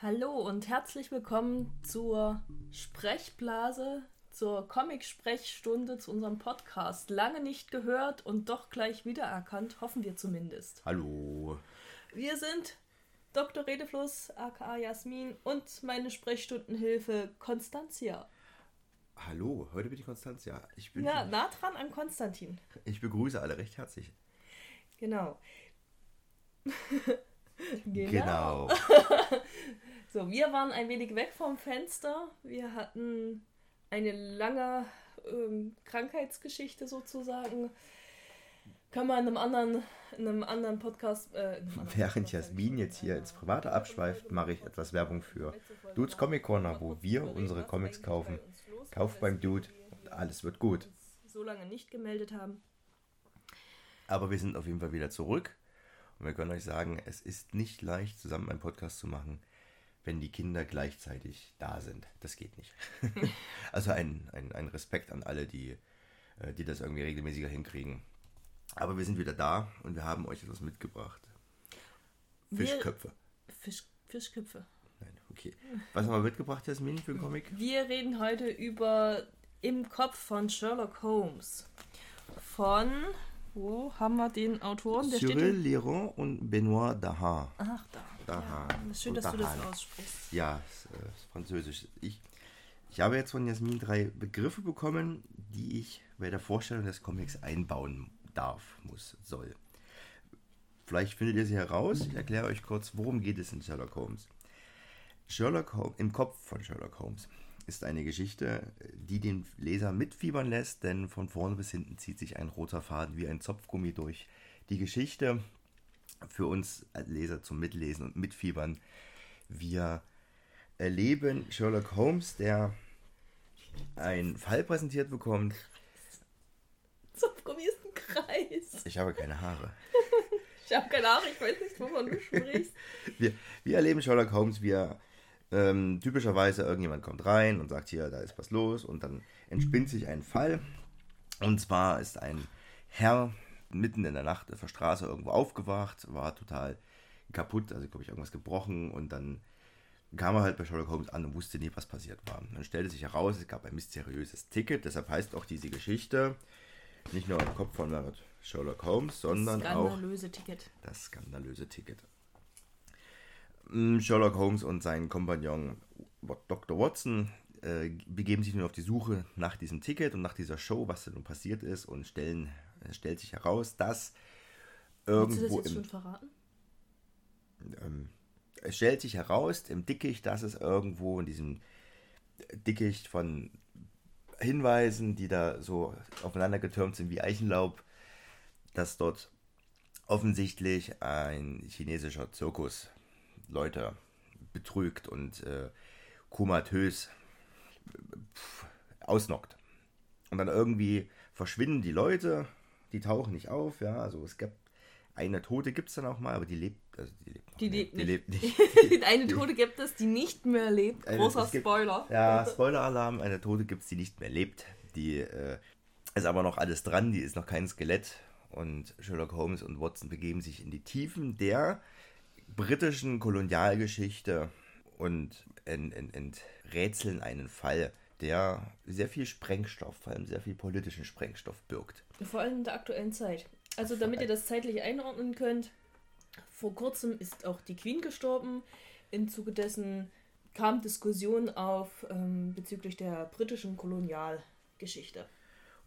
Hallo und herzlich willkommen zur Sprechblase, zur Comic-Sprechstunde, zu unserem Podcast. Lange nicht gehört und doch gleich wiedererkannt, hoffen wir zumindest. Hallo. Wir sind Dr. Redefluss, aka Jasmin und meine Sprechstundenhilfe Konstantia. Hallo, heute bin ich Konstantia. Ich, bin, Ja, nah dran an Konstantin. ich begrüße alle recht herzlich. Genau. Genau. So, wir waren ein wenig weg vom Fenster. Wir hatten eine lange ähm, Krankheitsgeschichte sozusagen. Kann man in einem anderen, in einem anderen Podcast. Äh, in einem anderen Während Jasmin jetzt hier ins Private abschweift, mache ich etwas Werbung für Dudes Comic Corner, wo wir unsere Comics kaufen. Kauf beim Dude und alles wird gut. So lange nicht gemeldet haben. Aber wir sind auf jeden Fall wieder zurück. Und wir können euch sagen, es ist nicht leicht, zusammen einen Podcast zu machen, wenn die Kinder gleichzeitig da sind. Das geht nicht. also ein, ein, ein Respekt an alle, die, äh, die das irgendwie regelmäßiger hinkriegen. Aber wir sind wieder da und wir haben euch etwas mitgebracht. Wir- Fischköpfe. Fisch, Fischköpfe. Nein, okay. Was haben wir mitgebracht, Jasmin, für einen Comic? Wir reden heute über Im Kopf von Sherlock Holmes. Von. Wo haben wir den Autoren? Der Cyril Liron und Benoit Dahan. Ach, da. Dahan. Ja, ist schön, dass du das aussprichst. Ja, es, äh, ist französisch. Ich, ich habe jetzt von Jasmin drei Begriffe bekommen, die ich bei der Vorstellung des Comics einbauen darf, muss, soll. Vielleicht findet ihr sie heraus. Ich erkläre euch kurz, worum geht es in Sherlock Holmes. Sherlock Holmes, im Kopf von Sherlock Holmes ist eine Geschichte, die den Leser mitfiebern lässt, denn von vorne bis hinten zieht sich ein roter Faden wie ein Zopfgummi durch die Geschichte für uns als Leser zum Mitlesen und Mitfiebern. Wir erleben Sherlock Holmes, der einen Fall präsentiert bekommt. Zopfgummi ist ein Kreis. Ich habe keine Haare. Ich habe keine Ahnung, ich weiß nicht, wovon du sprichst. Wir, wir erleben Sherlock Holmes, wie er ähm, typischerweise irgendjemand kommt rein und sagt, hier, da ist was los und dann entspinnt sich ein Fall. Und zwar ist ein Herr mitten in der Nacht auf der Straße irgendwo aufgewacht, war total kaputt, also glaube ich irgendwas gebrochen und dann kam er halt bei Sherlock Holmes an und wusste nie, was passiert war. Dann stellte sich heraus, es gab ein mysteriöses Ticket, deshalb heißt auch diese Geschichte nicht nur im Kopf von Sherlock Holmes, sondern auch Skandalöse Ticket. das skandalöse Ticket. Mm, Sherlock Holmes und sein Kompagnon Dr. Watson äh, begeben sich nun auf die Suche nach diesem Ticket und nach dieser Show, was da nun passiert ist, und stellen, es stellt sich heraus, dass Willst du das irgendwo jetzt im, schon verraten? ähm, es stellt sich heraus im Dickicht, dass es irgendwo in diesem Dickicht von Hinweisen, die da so aufeinander getürmt sind wie Eichenlaub, dass dort offensichtlich ein chinesischer Zirkus Leute betrügt und äh, komatös pf, ausnockt. Und dann irgendwie verschwinden die Leute, die tauchen nicht auf, ja, also es gibt eine Tote gibt es dann auch mal, aber die lebt, also die lebt Die nicht. lebt die nicht. lebt nicht. Eine Tote gibt es, die nicht mehr lebt. Eine- Großer gibt- Spoiler. Ja, Spoiler-Alarm, eine Tote gibt es, die nicht mehr lebt. Die äh, ist aber noch alles dran, die ist noch kein Skelett. Und Sherlock Holmes und Watson begeben sich in die Tiefen der britischen Kolonialgeschichte und ent, ent, enträtseln einen Fall, der sehr viel Sprengstoff, vor allem sehr viel politischen Sprengstoff birgt. Vor allem in der aktuellen Zeit. Also damit ihr das zeitlich einordnen könnt, vor kurzem ist auch die Queen gestorben. Im Zuge dessen kam Diskussion auf ähm, bezüglich der britischen Kolonialgeschichte.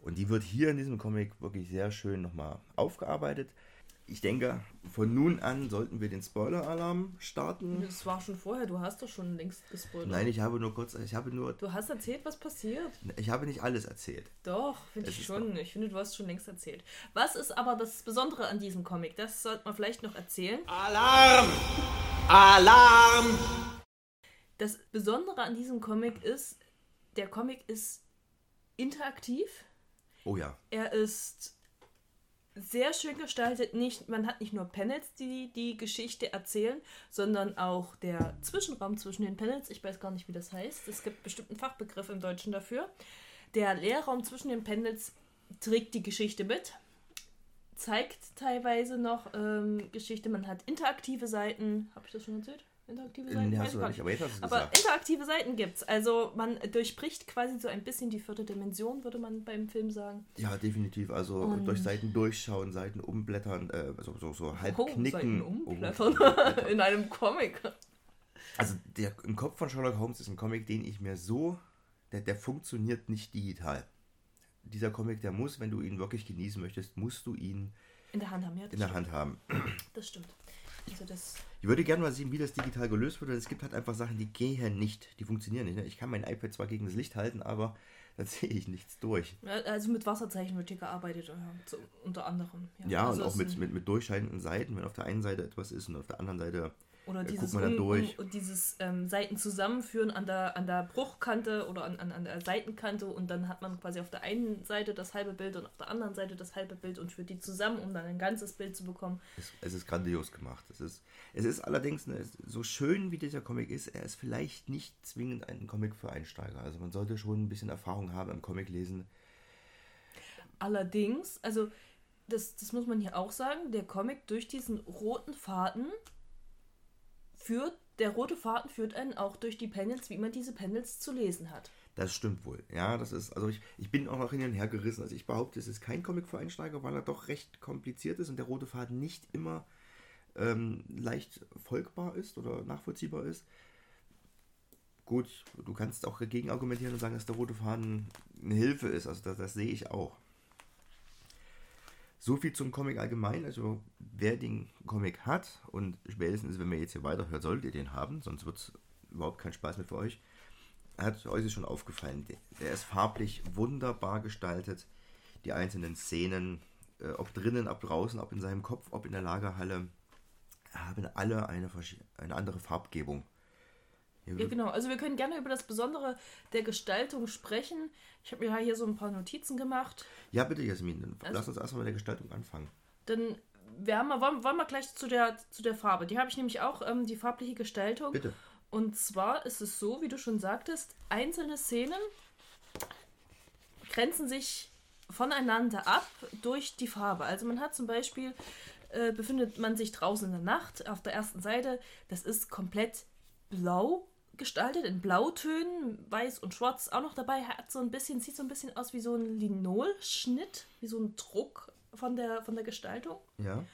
Und die wird hier in diesem Comic wirklich sehr schön nochmal aufgearbeitet. Ich denke, von nun an sollten wir den Spoiler-Alarm starten. Das war schon vorher, du hast doch schon längst gespoilert. Nein, ich habe nur kurz, ich habe nur, Du hast erzählt, was passiert. ich habe nicht alles erzählt. Doch, finde Es ich schon. Ich finde, du hast schon längst erzählt. Was ist aber das Besondere an diesem Comic? Das sollte man vielleicht noch erzählen. Alarm! Alarm! Das Besondere an diesem Comic ist, der Comic ist interaktiv. Oh ja, Er ist sehr schön gestaltet. Nicht, man hat nicht nur Panels, die die Geschichte erzählen, sondern auch der Zwischenraum zwischen den Panels. Ich weiß gar nicht, wie das heißt. Es gibt bestimmt einen Fachbegriff im Deutschen dafür. Der Leerraum zwischen den Panels trägt die Geschichte mit, zeigt teilweise noch ähm, Geschichte. Man hat interaktive Seiten. Habe ich das schon erzählt? Interaktive Nee, Seiten? noch gar nicht, aber jetzt hast du Aber gesagt. interaktive Seiten gibt's. Also man durchbricht quasi so ein bisschen die vierte Dimension, würde man beim Film sagen. Ja, definitiv. Also Und- durch Seiten durchschauen, Seiten umblättern, äh, so, so, so halb Oh, knicken. Seiten umblättern. umblättern. In einem Comic. Also der im Kopf von Sherlock Holmes ist ein Comic, den ich mir so, der, der funktioniert nicht digital. Dieser Comic, der muss, wenn du ihn wirklich genießen möchtest, musst du ihn In der Hand haben, ja. In der stimmt. Hand haben. Das stimmt. Also das. Ich würde gerne mal sehen, wie das digital gelöst wird. weil Es gibt halt einfach Sachen, die gehen nicht, die funktionieren nicht. ne? Ich kann mein iPad zwar gegen das Licht halten, aber da sehe ich nichts durch. Ja, Also mit Wasserzeichen wird hier gearbeitet, ja, so, unter anderem. Ja, also und auch mit, mit, mit durchscheinenden Seiten, wenn auf der einen Seite etwas ist und auf der anderen Seite Oder dieses, um. Um, dieses ähm, Seiten zusammenführen an der, an der Bruchkante oder an, an, an der Seitenkante und dann hat man quasi auf der einen Seite das halbe Bild und auf der anderen Seite das halbe Bild und führt die zusammen, um dann ein ganzes Bild zu bekommen. Es, es ist grandios gemacht. Es ist, es ist allerdings, ne, so schön wie dieser Comic ist, er ist vielleicht nicht zwingend ein Comic für Einsteiger. Also man sollte schon ein bisschen Erfahrung haben im Comic lesen. Allerdings, also das, das muss man hier auch sagen, der Comic durch diesen roten Faden führt, der rote Faden führt einen auch durch die Panels, wie man diese Panels zu lesen hat. Das stimmt wohl. Ja, das ist, also ich, ich bin auch noch hin und her gerissen. Also ich behaupte, es ist kein Comic für Einsteiger, weil er doch recht kompliziert ist und der rote Faden nicht immer ähm, leicht folgbar ist oder nachvollziehbar ist. Gut, du kannst auch dagegen argumentieren und sagen, dass der rote Faden eine Hilfe ist. Also das, das sehe ich auch. So viel zum Comic allgemein. Also wer den Comic hat und spätestens, wenn wir jetzt hier weiterhört, solltet ihr den haben, sonst wird es überhaupt kein Spaß mehr für euch. Hat euch schon aufgefallen. Der- ist farblich wunderbar gestaltet. Die einzelnen Szenen, äh, ob drinnen, ob draußen, ob in seinem Kopf, ob in der Lagerhalle, haben alle eine, eine andere Farbgebung. Hier Ja, genau. Also wir können gerne über das Besondere der Gestaltung sprechen. Ich habe mir hier so ein paar Notizen gemacht. Ja, bitte, Jasmin, dann Also- lass uns erstmal mit der Gestaltung anfangen. Dann wir haben, wollen, wollen wir gleich zu der, zu der Farbe. Die habe ich nämlich auch, ähm, die farbliche Gestaltung. Bitte. Und zwar ist es so, wie du schon sagtest, einzelne Szenen grenzen sich voneinander ab durch die Farbe. Also man hat zum Beispiel, äh, befindet man sich draußen in der Nacht auf der ersten Seite, das ist komplett blau gestaltet, in Blautönen, weiß und schwarz auch noch dabei, hat so ein bisschen, sieht so ein bisschen aus wie so ein Linolschnitt, wie so ein Druck von der, von der Gestaltung. Ja.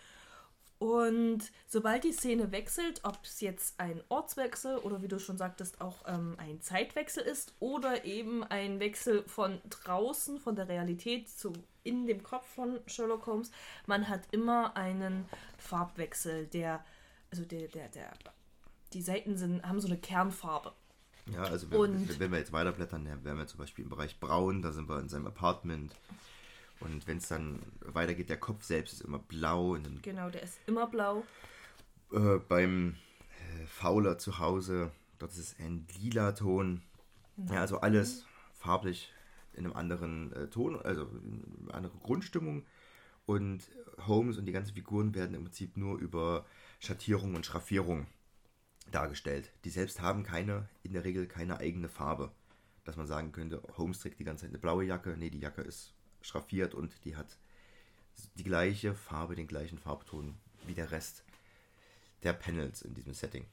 Und sobald die Szene wechselt, ob es jetzt ein Ortswechsel oder wie du schon sagtest, auch ähm, ein Zeitwechsel ist oder eben ein Wechsel von draußen, von der Realität zu in dem Kopf von Sherlock Holmes, man hat immer einen Farbwechsel, der, also der, der, der, die Seiten sind, haben so eine Kernfarbe. Ja, also wenn, Und- wenn wir jetzt weiterblättern, dann wären wir zum Beispiel im Bereich Braun, da sind wir in seinem Apartment. Und wenn es dann weitergeht, der Kopf selbst ist immer blau. Genau, der ist immer blau. äh, beim äh, Fauler zu Hause, dort ist es ein lila Ton. Ja, also alles farblich in einem anderen äh, Ton, also in einer anderen Grundstimmung. Und Holmes und die ganzen Figuren werden im Prinzip nur über Schattierung und Schraffierung dargestellt. Die selbst haben keine, in der Regel keine eigene Farbe. Dass man sagen könnte, Holmes trägt die ganze Zeit eine blaue Jacke. Nee, die Jacke ist schraffiert und die hat die gleiche Farbe, den gleichen Farbton wie der Rest der Panels in diesem Setting.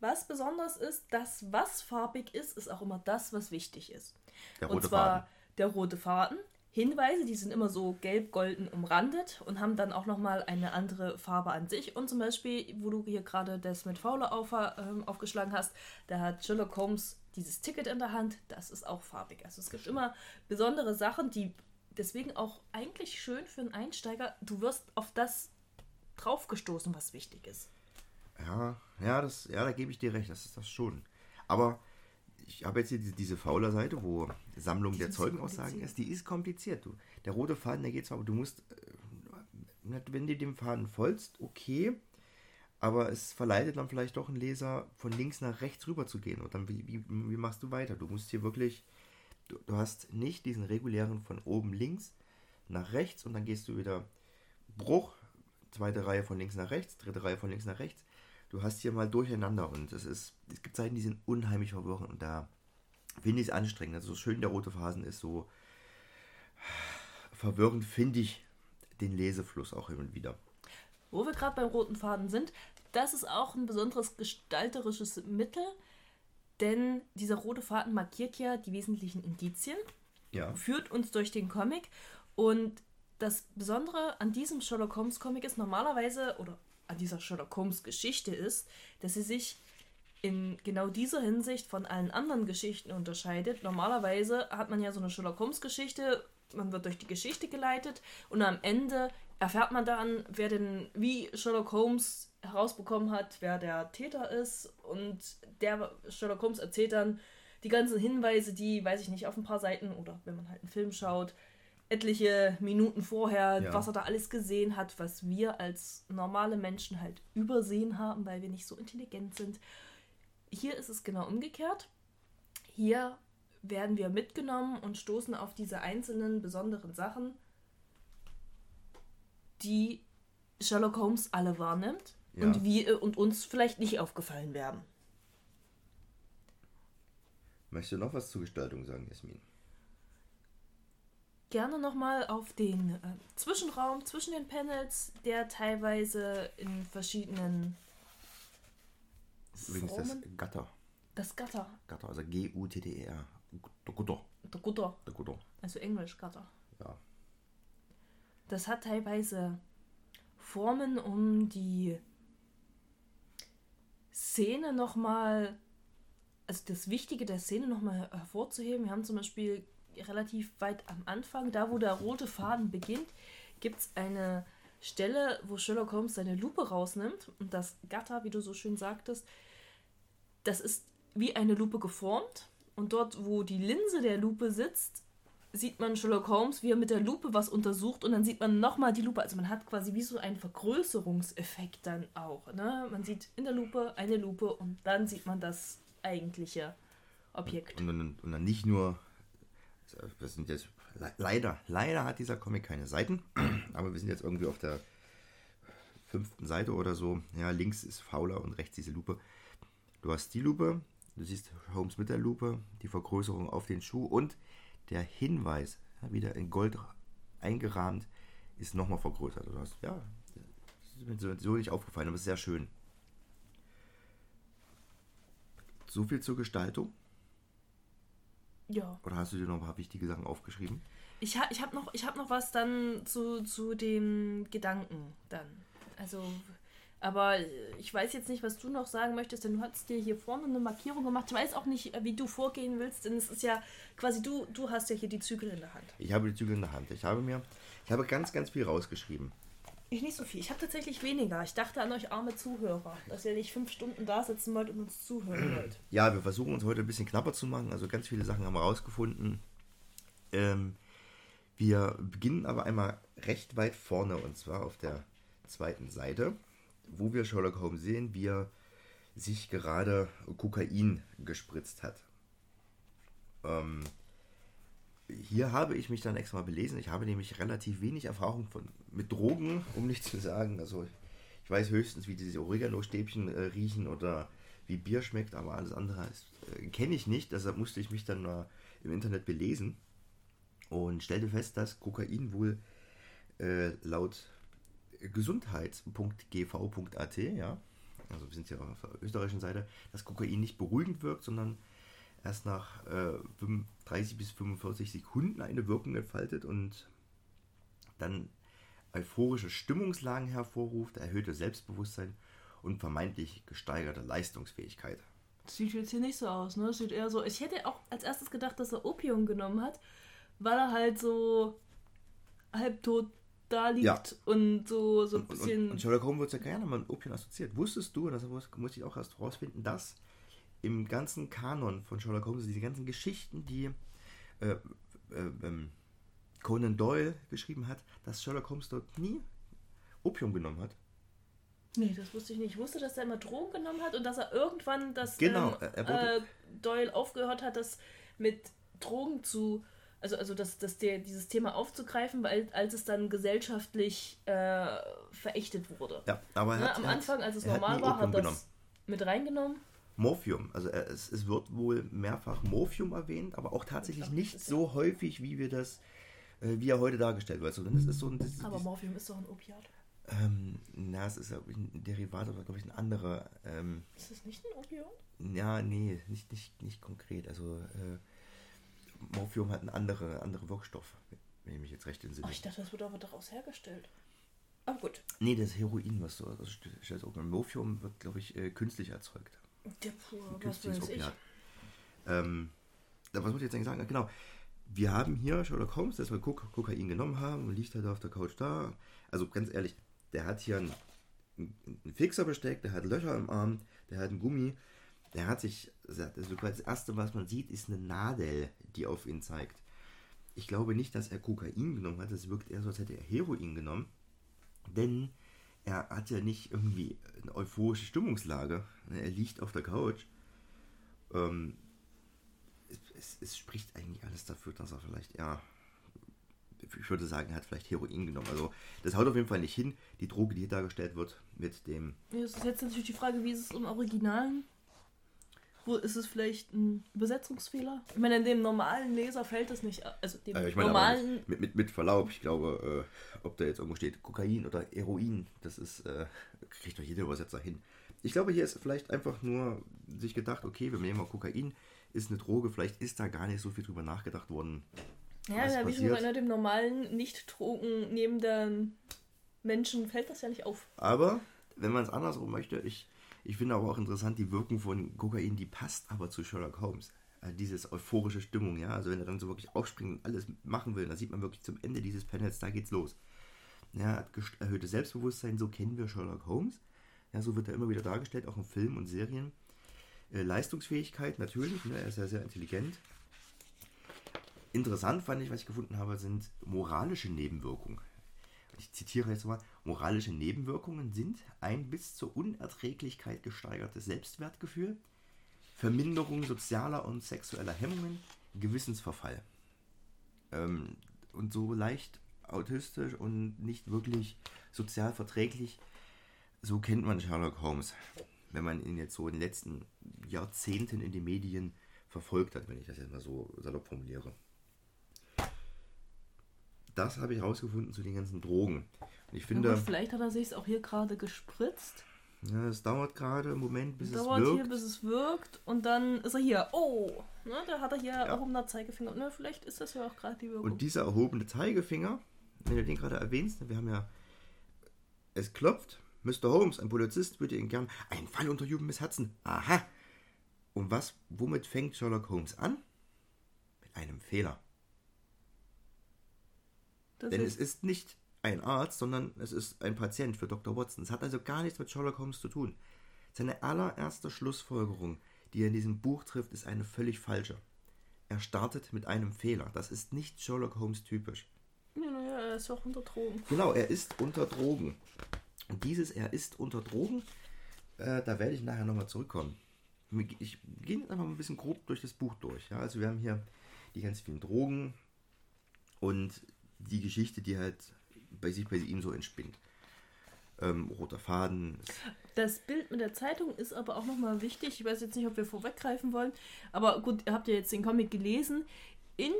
Was besonders ist, das, was farbig ist, ist auch immer das, was wichtig ist. Der und rote zwar Faden. der rote Faden. Hinweise, die sind immer so gelb-golden umrandet und haben dann auch nochmal eine andere Farbe an sich. Und zum Beispiel, wo du hier gerade das mit Fowler auf, ähm, aufgeschlagen hast, da hat Sherlock Holmes dieses Ticket in der Hand. Das ist auch farbig. Also es gibt immer besondere Sachen, die deswegen auch eigentlich schön für einen Einsteiger. Du wirst auf das draufgestoßen, was wichtig ist. Ja, ja, das, ja, da gebe ich dir recht, das ist das schon. Aber ich habe jetzt hier diese, diese Fauler-Seite, wo Sammlung der Zeugenaussagen ist, die ist kompliziert. Du. Der rote Faden, der geht zwar, aber du musst, äh, wenn du dem Faden folgst, okay, aber es verleitet dann vielleicht doch einen Leser, von links nach rechts rüber zu gehen. Und dann, wie, wie, wie machst du weiter? Du musst hier wirklich, du, du hast nicht diesen regulären von oben links nach rechts und dann gehst du wieder Bruch, zweite Reihe von links nach rechts, dritte Reihe von links nach rechts. Du hast hier mal durcheinander und es ist, es gibt Seiten, die sind unheimlich verwirrend und da finde ich es anstrengend. Also so schön der rote Phasen ist, so verwirrend finde ich den Lesefluss auch hin und wieder. Wo wir gerade beim roten Faden sind, das ist auch ein besonderes gestalterisches Mittel, denn dieser rote Faden markiert ja die wesentlichen Indizien, Ja. führt uns durch den Comic und das Besondere an diesem Sherlock Holmes Comic ist normalerweise, oder an dieser Sherlock Holmes Geschichte ist, dass sie sich in genau dieser Hinsicht von allen anderen Geschichten unterscheidet. Normalerweise hat man ja so eine Sherlock Holmes Geschichte, man wird durch die Geschichte geleitet und am Ende erfährt man dann, wer denn wie Sherlock Holmes herausbekommen hat, wer der Täter ist und der Sherlock Holmes erzählt dann die ganzen Hinweise, die, weiß ich nicht, auf ein paar Seiten oder wenn man halt einen Film schaut, etliche Minuten vorher, Ja. was er da alles gesehen hat, was wir als normale Menschen halt übersehen haben, weil wir nicht so intelligent sind. Hier ist es genau umgekehrt. Hier werden wir mitgenommen und stoßen auf diese einzelnen besonderen Sachen, die Sherlock Holmes alle wahrnimmt Ja. und, wir, und uns vielleicht nicht aufgefallen werden. Möchtest du noch was zur Gestaltung sagen, Jasmin? Gerne nochmal auf den äh, Zwischenraum zwischen den Panels, der teilweise in verschiedenen Übrigens das Formen. Gatter. Das Gatter, Gatter, also G-U-T-T-E-R. Gutter. der Gutter, Der Gutter. also Englisch Gatter. Ja. Das hat teilweise Formen, um die Szene nochmal, also das Wichtige der Szene nochmal hervorzuheben. Wir haben zum Beispiel relativ weit am Anfang, da wo der rote Faden beginnt, gibt es eine Stelle, wo Sherlock Holmes seine Lupe rausnimmt und das Gatter, wie du so schön sagtest, das ist wie eine Lupe geformt und dort, wo die Linse der Lupe sitzt, sieht man Sherlock Holmes, wie er mit der Lupe was untersucht und dann sieht man nochmal die Lupe. Also man hat quasi wie so einen Vergrößerungseffekt dann auch. Ne? Man sieht in der Lupe eine Lupe und dann sieht man das eigentliche Objekt. Und, dann- und dann nicht nur, wir sind jetzt, le- leider, leider hat dieser Comic keine Seiten, aber wir sind jetzt irgendwie auf der fünften Seite oder so. Ja, links ist Fauler und rechts diese Lupe. Du hast die Lupe, du siehst Holmes mit der Lupe, die Vergrößerung auf den Schuh und der Hinweis, ja, wieder in Gold eingerahmt, ist nochmal vergrößert. Du hast, ja, das ist mir so, nicht aufgefallen, aber ist sehr schön. So viel zur Gestaltung. Ja. Oder hast du dir noch ein paar wichtige Sachen aufgeschrieben? Ich, ha, ich habe noch, ich hab noch was dann zu, zu dem Gedanken dann. Also, aber ich weiß jetzt nicht, was du noch sagen möchtest, denn du hast dir hier vorne eine Markierung gemacht. Ich weiß auch nicht, wie du vorgehen willst, denn es ist ja quasi du, du hast ja hier die Zügel in der Hand. Ich habe die Zügel in der Hand. Ich habe mir, ich habe ganz, ganz viel rausgeschrieben. Ich nicht so viel. Ich habe tatsächlich weniger. Ich dachte an euch arme Zuhörer, dass ihr nicht fünf Stunden da sitzen wollt und uns zuhören wollt. Ja, wir versuchen uns heute ein bisschen knapper zu machen. Also ganz viele Sachen haben wir rausgefunden. Ähm, wir beginnen aber einmal recht weit vorne und zwar auf der zweiten Seite, wo wir Sherlock Holmes sehen, wie er sich gerade Kokain gespritzt hat. Ähm, hier habe ich mich dann extra mal belesen. Ich habe nämlich relativ wenig Erfahrung von, mit Drogen, um nicht zu sagen. Also ich weiß höchstens, wie diese Oregano-Stäbchen äh, riechen oder wie Bier schmeckt, aber alles andere äh, kenne ich nicht. Deshalb musste ich mich dann mal im Internet belesen und stellte fest, dass Kokain wohl äh, laut gesundheits.gv.at, ja, also wir sind ja auf der österreichischen Seite, dass Kokain nicht beruhigend wirkt, sondern erst nach äh, 30 bis 45 Sekunden eine Wirkung entfaltet und dann euphorische Stimmungslagen hervorruft, erhöhte Selbstbewusstsein und vermeintlich gesteigerte Leistungsfähigkeit. Das sieht jetzt hier nicht so aus, ne? Das sieht eher so. Ich hätte auch als erstes gedacht, dass er Opium genommen hat, weil er halt so halbtot da liegt Ja. und so, so ein Und, und, bisschen. und Sherlock Holmes wird ja gerne mal mit Opium assoziiert. Wusstest du, das muss muss ich auch erst rausfinden, dass im ganzen Kanon von Sherlock Holmes, diese ganzen Geschichten, die äh, äh, ähm, Conan Doyle geschrieben hat, dass Sherlock Holmes dort nie Opium genommen hat. nee, das wusste ich nicht. Ich wusste, dass er immer Drogen genommen hat und dass er irgendwann das Genau, ähm, äh, Doyle aufgehört hat, das mit Drogen zu. Also, also das, das der, dieses Thema aufzugreifen, weil als es dann gesellschaftlich äh, verächtet wurde. Ja, aber er Ne, hat, am Anfang, als es normal war, hat das genommen. mit reingenommen. Morphium, also er, es, es wird wohl mehrfach Morphium erwähnt, aber auch tatsächlich glaub, nicht so häufig, wie wir das, äh, wie er heute dargestellt wird. Also, das ist so ein, das, Aber Morphium ist doch ein Opiat. Ähm, na, es ist ich, ein Derivat oder glaube ich ein anderer. Ähm, Ist das nicht ein Opioid? ja, nee, nicht, nicht, nicht konkret. Also äh, Morphium hat einen andere, andere Wirkstoff, wenn ich mich jetzt recht entsinne. Ach, ich dachte, das wird aber daraus hergestellt. Aber gut. Nee, das Heroin, was du also Morphium wird, glaube ich, äh, künstlich erzeugt. Der pur, was weiß ich. Ähm, was wollte ich jetzt eigentlich sagen? Genau. Wir haben hier Sherlock Holmes, dass wir Kok Kokain genommen haben und liegt halt auf der Couch da. Also ganz ehrlich, der hat hier einen, einen Fixer besteckt, der hat Löcher im Arm, der hat einen Gummi. Der hat sich, also das erste, was man sieht, ist eine Nadel, die auf ihn zeigt. Ich glaube nicht, dass er Kokain genommen hat. Es wirkt eher so, als hätte er Heroin genommen. Denn er hat ja nicht irgendwie eine euphorische Stimmungslage. Er liegt auf der Couch. Ähm, es, es, es spricht eigentlich alles dafür, dass er vielleicht, ja, ich würde sagen, er hat vielleicht Heroin genommen. Also das haut auf jeden Fall nicht hin. Die Droge, die hier dargestellt wird, mit dem Ja, Es ist jetzt natürlich die Frage, wie ist es im Originalen? Wo ist es vielleicht ein Übersetzungsfehler? Ich meine, dem normalen Leser fällt es nicht. Also dem Äh, ich meine, normalen. mit, mit, mit Verlaub, ich glaube, äh, ob da jetzt irgendwo steht Kokain oder Heroin, das ist, äh, kriegt doch jeder Übersetzer hin. Ich glaube, hier ist vielleicht einfach nur sich gedacht, okay, wir nehmen mal Kokain, ist eine Droge, vielleicht ist da gar nicht so viel drüber nachgedacht worden. Ja, ja wie schon gesagt, dem normalen, nicht drogen nehmenden Menschen fällt das ja nicht auf. Aber, wenn man es andersrum möchte, ich, ich finde aber auch interessant, die Wirkung von Kokain, die passt aber zu Sherlock Holmes. Also dieses euphorische Stimmung, ja, also wenn er dann so wirklich aufspringt und alles machen will, dann sieht man wirklich zum Ende dieses Panels, da geht's los. Ja, hat Selbstbewusstsein, so kennen wir Sherlock Holmes. Ja, so wird er immer wieder dargestellt, auch in Filmen und Serien. Äh, Leistungsfähigkeit natürlich, ne, er ist ja sehr intelligent. Interessant fand ich, was ich gefunden habe, sind moralische Nebenwirkungen. Ich zitiere jetzt mal, moralische Nebenwirkungen sind ein bis zur Unerträglichkeit gesteigertes Selbstwertgefühl, Verminderung sozialer und sexueller Hemmungen, Gewissensverfall. Ähm, und so leicht autistisch und nicht wirklich sozial verträglich, so kennt man Sherlock Holmes, wenn man ihn jetzt so in den letzten Jahrzehnten in den Medien verfolgt hat, wenn ich das jetzt mal so salopp formuliere. Das habe ich herausgefunden zu den ganzen Drogen. Und ich Na finde, gut, vielleicht hat er sich auch hier gerade gespritzt. ja, es dauert gerade im Moment, bis Dauert es hier, wirkt. bis es wirkt. Und dann ist er hier. Oh! Ne, da hat er hier erhobener Zeigefinger. Ne, vielleicht ist das ja auch gerade die Wirkung. Und dieser erhobene Zeigefinger, wenn du den gerade erwähnst, wir haben ja, es klopft, Mr. Holmes, ein Polizist würde Ihnen gern einen Fall untersuchen, Miss Hudson. Aha. Und was, womit fängt Sherlock Holmes an? Mit einem Fehler. Das Denn ist, es ist nicht ein Arzt, sondern es ist ein Patient für Dr. Watson. Es hat also gar nichts mit Sherlock Holmes zu tun. Seine allererste Schlussfolgerung, die er in diesem Buch trifft, ist eine völlig falsche. Er startet mit einem Fehler. Das ist nicht Sherlock Holmes typisch. ja, naja, er ist auch unter Drogen. Genau, er ist unter Drogen. Und dieses Er ist unter Drogen, äh, da werde ich nachher nochmal zurückkommen. Ich gehe jetzt einfach mal ein bisschen grob durch das Buch durch. Ja? Also wir haben hier die ganz vielen Drogen und die Geschichte, die halt bei sich bei ihm so entspinnt. Ähm, roter Faden. Das Bild mit der Zeitung ist aber auch nochmal wichtig. Ich weiß jetzt nicht, ob wir vorweggreifen wollen. Aber gut, ihr habt ja jetzt den Comic gelesen. In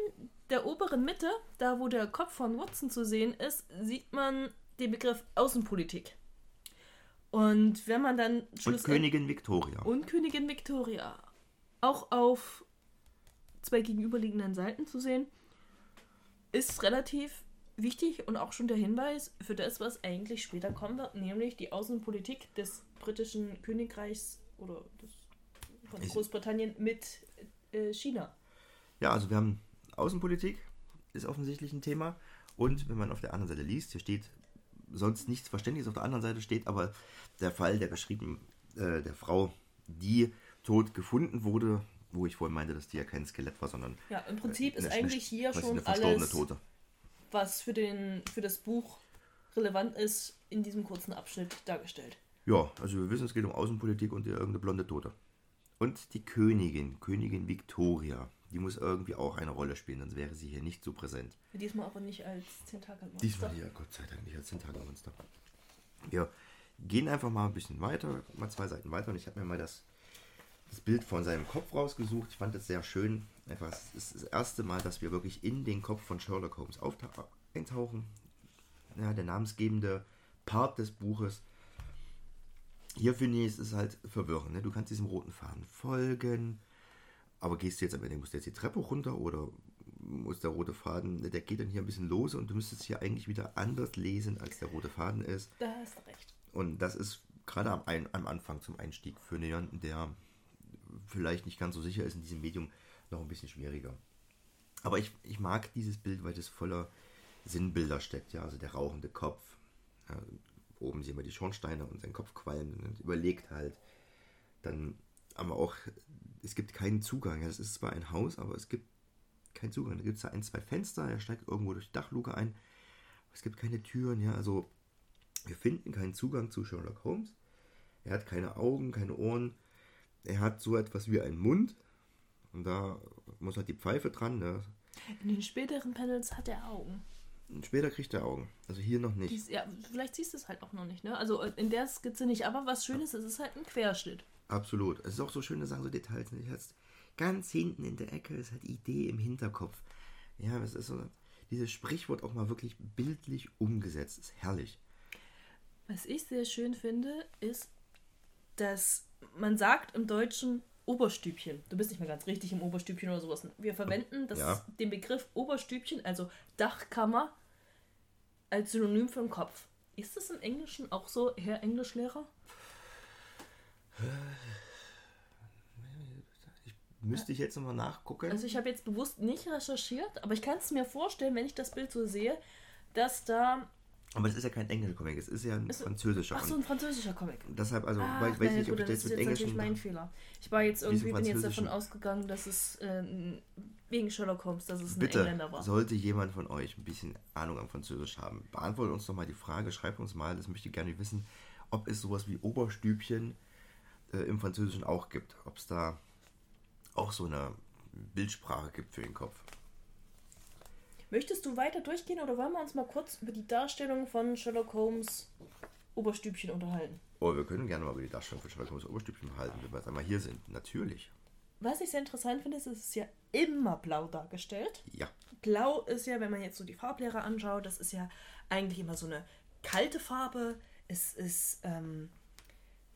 der oberen Mitte, da wo der Kopf von Watson zu sehen ist, sieht man den Begriff Außenpolitik. Und wenn man dann Und Königin Victoria. und Königin Victoria auch auf zwei gegenüberliegenden Seiten zu sehen, ist relativ wichtig und auch schon der Hinweis für das, was eigentlich später kommen wird, nämlich die Außenpolitik des britischen Königreichs oder des, von Großbritannien mit äh, China. Ja, also wir haben Außenpolitik, ist offensichtlich ein Thema. Und wenn man auf der anderen Seite liest, hier steht sonst nichts Verständliches, auf der anderen Seite steht aber der Fall der beschriebenen, äh, der Frau, die tot gefunden wurde, wo ich vorhin meinte, dass die ja kein Skelett war, sondern Ja, im Prinzip ist eine- eigentlich hier schon eine verstorbene alles, Tote. was für, den, für das Buch relevant ist, in diesem kurzen Abschnitt dargestellt. Ja, also wir wissen, es geht um Außenpolitik und irgendeine blonde Tote. Und die Königin, Königin Victoria, die muss irgendwie auch eine Rolle spielen, sonst wäre sie hier nicht so präsent. Diesmal aber nicht als Tentakelmonster. Diesmal hier, Gott sei Dank, nicht als Tentakelmonster. Wir gehen einfach mal ein bisschen weiter, mal zwei Seiten weiter und ich habe mir mal das, das Bild von seinem Kopf rausgesucht. Ich fand das sehr schön. Einfach, es ist das erste Mal, dass wir wirklich in den Kopf von Sherlock Holmes eintauchen. Ja, der namensgebende Part des Buches. Hier finde ich, es ist halt verwirrend. Ne? Du kannst diesem roten Faden folgen, aber gehst du jetzt am Ende, musst du jetzt die Treppe runter oder muss der rote Faden, der geht dann hier ein bisschen los und du müsstest hier eigentlich wieder anders lesen, als der rote Faden ist. Da hast du recht. Und das ist gerade am, am Anfang zum Einstieg für jemanden, der vielleicht nicht ganz so sicher ist in diesem Medium, noch ein bisschen schwieriger. Aber ich, ich mag dieses Bild, weil es voller Sinnbilder steckt. Ja, also der rauchende Kopf. Ja, oben sehen wir die Schornsteine und sein Kopf qualmen und überlegt halt. Dann aber auch, es gibt keinen Zugang. Das ist zwar ein Haus, aber es gibt keinen Zugang. Da gibt es da ein, zwei Fenster, er steigt irgendwo durch die Dachluke ein. Es gibt keine Türen, ja, also wir finden keinen Zugang zu Sherlock Holmes. Er hat keine Augen, keine Ohren. Er hat so etwas wie einen Mund. Und da muss halt die Pfeife dran. Ne? In den späteren Panels hat er Augen. Später kriegt er Augen. Also hier noch nicht. Dies, ja, vielleicht siehst du es halt auch noch nicht, ne? Also in der Skizze nicht. Aber was schön ist, es ist halt ein Querschnitt. Absolut. Es ist auch so schöne Sachen, so Details. Ne? Jetzt ganz hinten in der Ecke ist halt Idee im Hinterkopf. Ja, das ist so dieses Sprichwort auch mal wirklich bildlich umgesetzt. Ist herrlich. Was ich sehr schön finde, ist, dass man sagt im Deutschen Oberstübchen. Du bist nicht mehr ganz richtig im Oberstübchen oder sowas. Wir verwenden das, Ja. den Begriff Oberstübchen, also Dachkammer, als Synonym für den Kopf. Ist das im Englischen auch so, Herr Englischlehrer? Müsste ich jetzt nochmal nachgucken. Also ich habe jetzt bewusst nicht recherchiert, aber ich kann es mir vorstellen, wenn ich das Bild so sehe, dass da... Aber es ist ja kein englischer Comic, es ist ja ein Ist- französischer. Ach so, ein französischer Comic. Deshalb, also, Ah, weil ich weiß ja, nicht, ob gut, ich das ist mit jetzt natürlich englischen. mein Fehler. Ich war jetzt irgendwie, bin jetzt davon ausgegangen, dass es äh, wegen Sherlock Holmes, dass es ein Bitte, Engländer war. sollte jemand von euch ein bisschen Ahnung am Französisch haben, beantwortet uns doch mal die Frage, schreibt uns mal, das möchte ich gerne wissen, ob es sowas wie Oberstübchen äh, im Französischen auch gibt. Ob es da auch so eine Bildsprache gibt für den Kopf. Möchtest du weiter durchgehen oder wollen wir uns mal kurz über die Darstellung von Sherlock Holmes Oberstübchen unterhalten? Oh, wir können gerne mal über die Darstellung von Sherlock Holmes Oberstübchen behalten, wenn wir jetzt einmal hier sind. Natürlich. Was ich sehr interessant finde, ist, es ist ja immer blau dargestellt. Ja. Blau ist ja, wenn man jetzt so die Farblehre anschaut, das ist ja eigentlich immer so eine kalte Farbe. Es ist, ähm,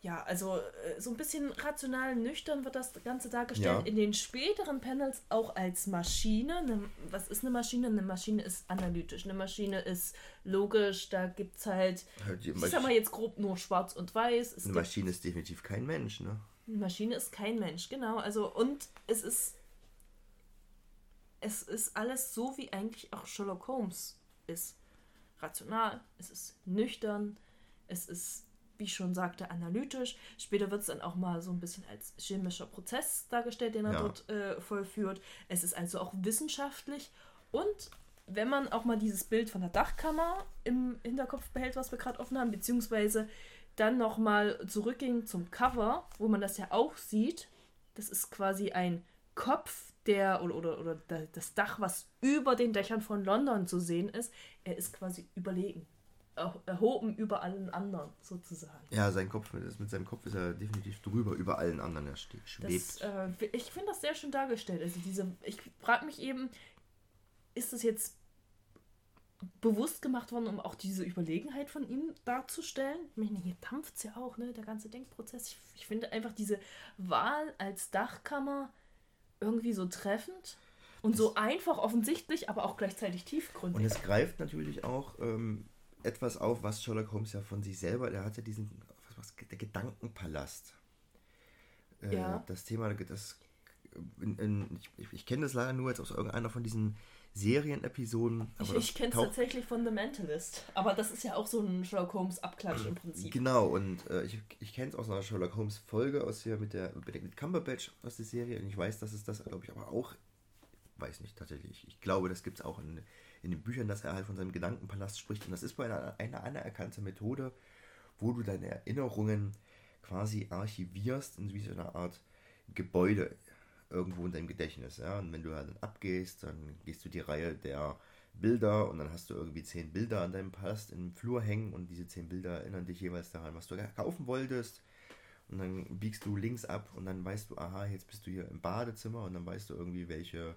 ja, also äh, so ein bisschen rational nüchtern wird das Ganze dargestellt. Ja. In den späteren Panels auch als Maschine. Ne, was ist eine Maschine? Eine Maschine ist analytisch. Eine Maschine ist logisch. Da gibt es halt, Halt die ich sag mal jetzt grob nur schwarz und weiß. Es Eine Maschine ist definitiv kein Mensch, ne? eine Maschine ist kein Mensch, genau. Also, und es ist. Es ist alles so, wie eigentlich auch Sherlock Holmes ist. Rational, es ist nüchtern, es ist, wie ich schon sagte, analytisch. Später wird es dann auch mal so ein bisschen als chemischer Prozess dargestellt, den er Ja. dort äh, vollführt. Es ist also auch wissenschaftlich. Und wenn man auch mal dieses Bild von der Dachkammer im Hinterkopf behält, was wir gerade offen haben, beziehungsweise dann nochmal zurückging zum Cover, wo man das ja auch sieht. Das ist quasi ein Kopf, der oder, oder, oder da- das Dach, was über den Dächern von London zu sehen ist. Er ist quasi überlegen. Er- Erhoben über allen anderen, sozusagen. Ja, sein Kopf, das- mit seinem Kopf ist er definitiv drüber über allen anderen. Er steht, schwebt. Das, äh, ich finde das sehr schön dargestellt. Also diese, ich frage mich eben, ist das jetzt bewusst gemacht worden, um auch diese Überlegenheit von ihm darzustellen? Ich meine, hier dampft es ja auch, ne? Der ganze Denkprozess. Ich, ich finde einfach diese Wahl als Dachkammer irgendwie so treffend und so einfach offensichtlich, aber auch gleichzeitig Und tiefgründig. es greift natürlich auch ähm, etwas auf, was Sherlock Holmes ja von sich selber, der hat ja diesen, was, der Gedankenpalast. Äh, Ja. Das Thema, das, in, in, ich, ich kenne das leider nur jetzt aus irgendeiner von diesen Serienepisoden. Ich, ich kenne es tatsächlich von The Mentalist, aber das ist ja auch so ein Sherlock Holmes Abklatsch im Prinzip. Genau, und äh, ich, ich kenne es aus einer Sherlock Holmes Folge aus hier mit der Benedict Cumberbatch aus der Serie und ich weiß, dass es das, glaube ich, aber auch, weiß nicht tatsächlich, ich glaube, das gibt es auch in, in den Büchern, dass er halt von seinem Gedankenpalast spricht und das ist bei einer, einer anerkannte Methode, wo du deine Erinnerungen quasi archivierst in wie so einer Art Gebäude irgendwo in deinem Gedächtnis. Ja? Und wenn du halt dann abgehst, dann gehst du die Reihe der Bilder und dann hast du irgendwie zehn Bilder an deinem Palast im Flur hängen und diese zehn Bilder erinnern dich jeweils daran, was du kaufen wolltest. Und dann biegst du links ab und dann weißt du, aha, jetzt bist du hier im Badezimmer und dann weißt du irgendwie, welche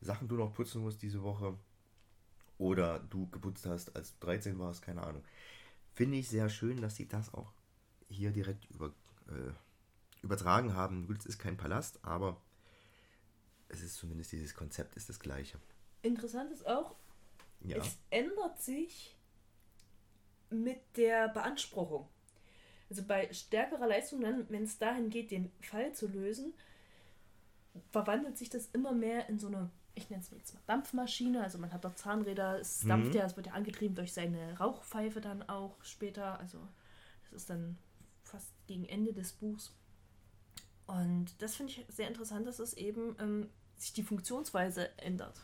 Sachen du noch putzen musst diese Woche. Oder du geputzt hast, als du 13 warst, keine Ahnung. finde ich sehr schön, dass sie das auch hier direkt über, äh, übertragen haben. Gut, es ist kein Palast, aber es ist zumindest dieses Konzept ist das gleiche. Interessant ist auch, Ja. es ändert sich mit der Beanspruchung. Also bei stärkerer Leistung, wenn es dahin geht, den Fall zu lösen, verwandelt sich das immer mehr in so eine, ich nenne es jetzt mal Dampfmaschine. Also man hat da Zahnräder, es dampft ja, es wird ja angetrieben durch seine Rauchpfeife dann auch später. Also das ist dann fast gegen Ende des Buchs. Und das finde ich sehr interessant, dass es eben ähm, sich die Funktionsweise ändert.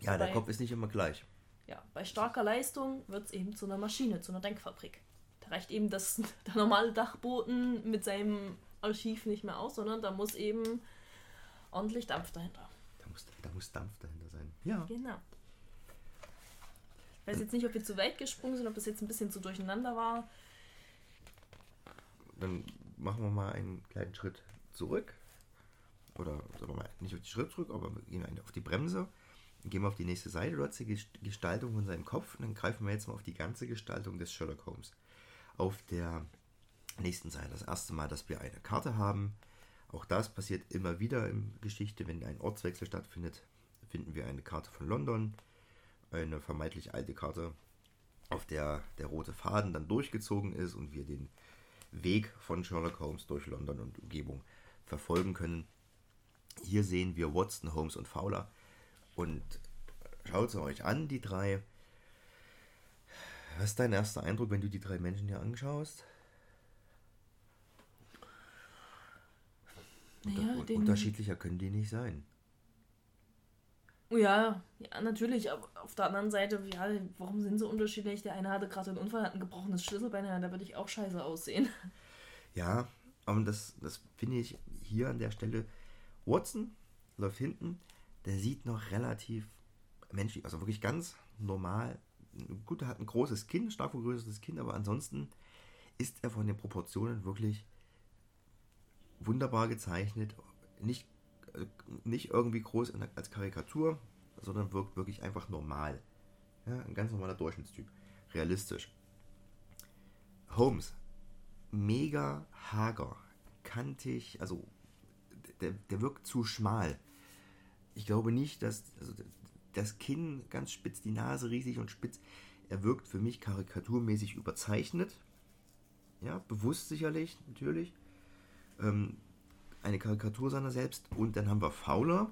Ja, der bei- Kopf ist nicht immer gleich. Ja, bei starker Leistung wird es eben zu einer Maschine, zu einer Denkfabrik. Da reicht eben das, der normale Dachboden mit seinem Archiv nicht mehr aus, sondern da muss eben ordentlich Dampf dahinter. Da muss, da muss Dampf dahinter sein. Ja. Genau. Ich weiß jetzt nicht, ob wir zu weit gesprungen sind, ob das jetzt ein bisschen zu durcheinander war. Dann machen wir mal einen kleinen Schritt zurück. Oder sagen wir mal, nicht auf die Schritt zurück, aber wir gehen auf die Bremse. Dann gehen wir auf die nächste Seite. Du hast die Gest- Gestaltung von seinem Kopf. Und dann greifen wir jetzt mal auf die ganze Gestaltung des Sherlock Holmes. Auf der nächsten Seite. Das erste Mal, dass wir eine Karte haben. Auch das passiert immer wieder in Geschichte. Wenn ein Ortswechsel stattfindet, finden wir eine Karte von London. Eine vermeintlich alte Karte, auf der der rote Faden dann durchgezogen ist und wir den Weg von Sherlock Holmes durch London und Umgebung verfolgen können. Hier sehen wir Watson, Holmes und Fowler. Und schaut sie euch an, die drei. Was ist dein erster Eindruck, wenn du die drei Menschen hier anschaust? Naja, Unter- Unterschiedlicher können die nicht sein. ja, ja, natürlich, aber auf der anderen Seite, ja, warum sind sie unterschiedlich? Der eine hatte gerade einen Unfall, hat ein gebrochenes Schlüsselbein, ja, da würde ich auch scheiße aussehen. Ja, aber das, das finde ich hier an der Stelle. Watson läuft hinten, der sieht noch relativ menschlich, also wirklich ganz normal. Gut, er hat ein großes Kinn, stark vergrößertes Kinn, aber ansonsten ist er von den Proportionen wirklich wunderbar gezeichnet. Nicht, äh, nicht irgendwie groß als Karikatur, sondern wirkt wirklich einfach normal. Ja, ein ganz normaler Durchschnittstyp. Realistisch. Holmes mega hager, kantig, also der, der wirkt zu schmal. Ich glaube nicht, dass also das Kinn ganz spitz, die Nase riesig und spitz. Er wirkt für mich karikaturmäßig überzeichnet. Ja, bewusst sicherlich, natürlich. Ähm, eine Karikatur seiner selbst. Und dann haben wir Fowler.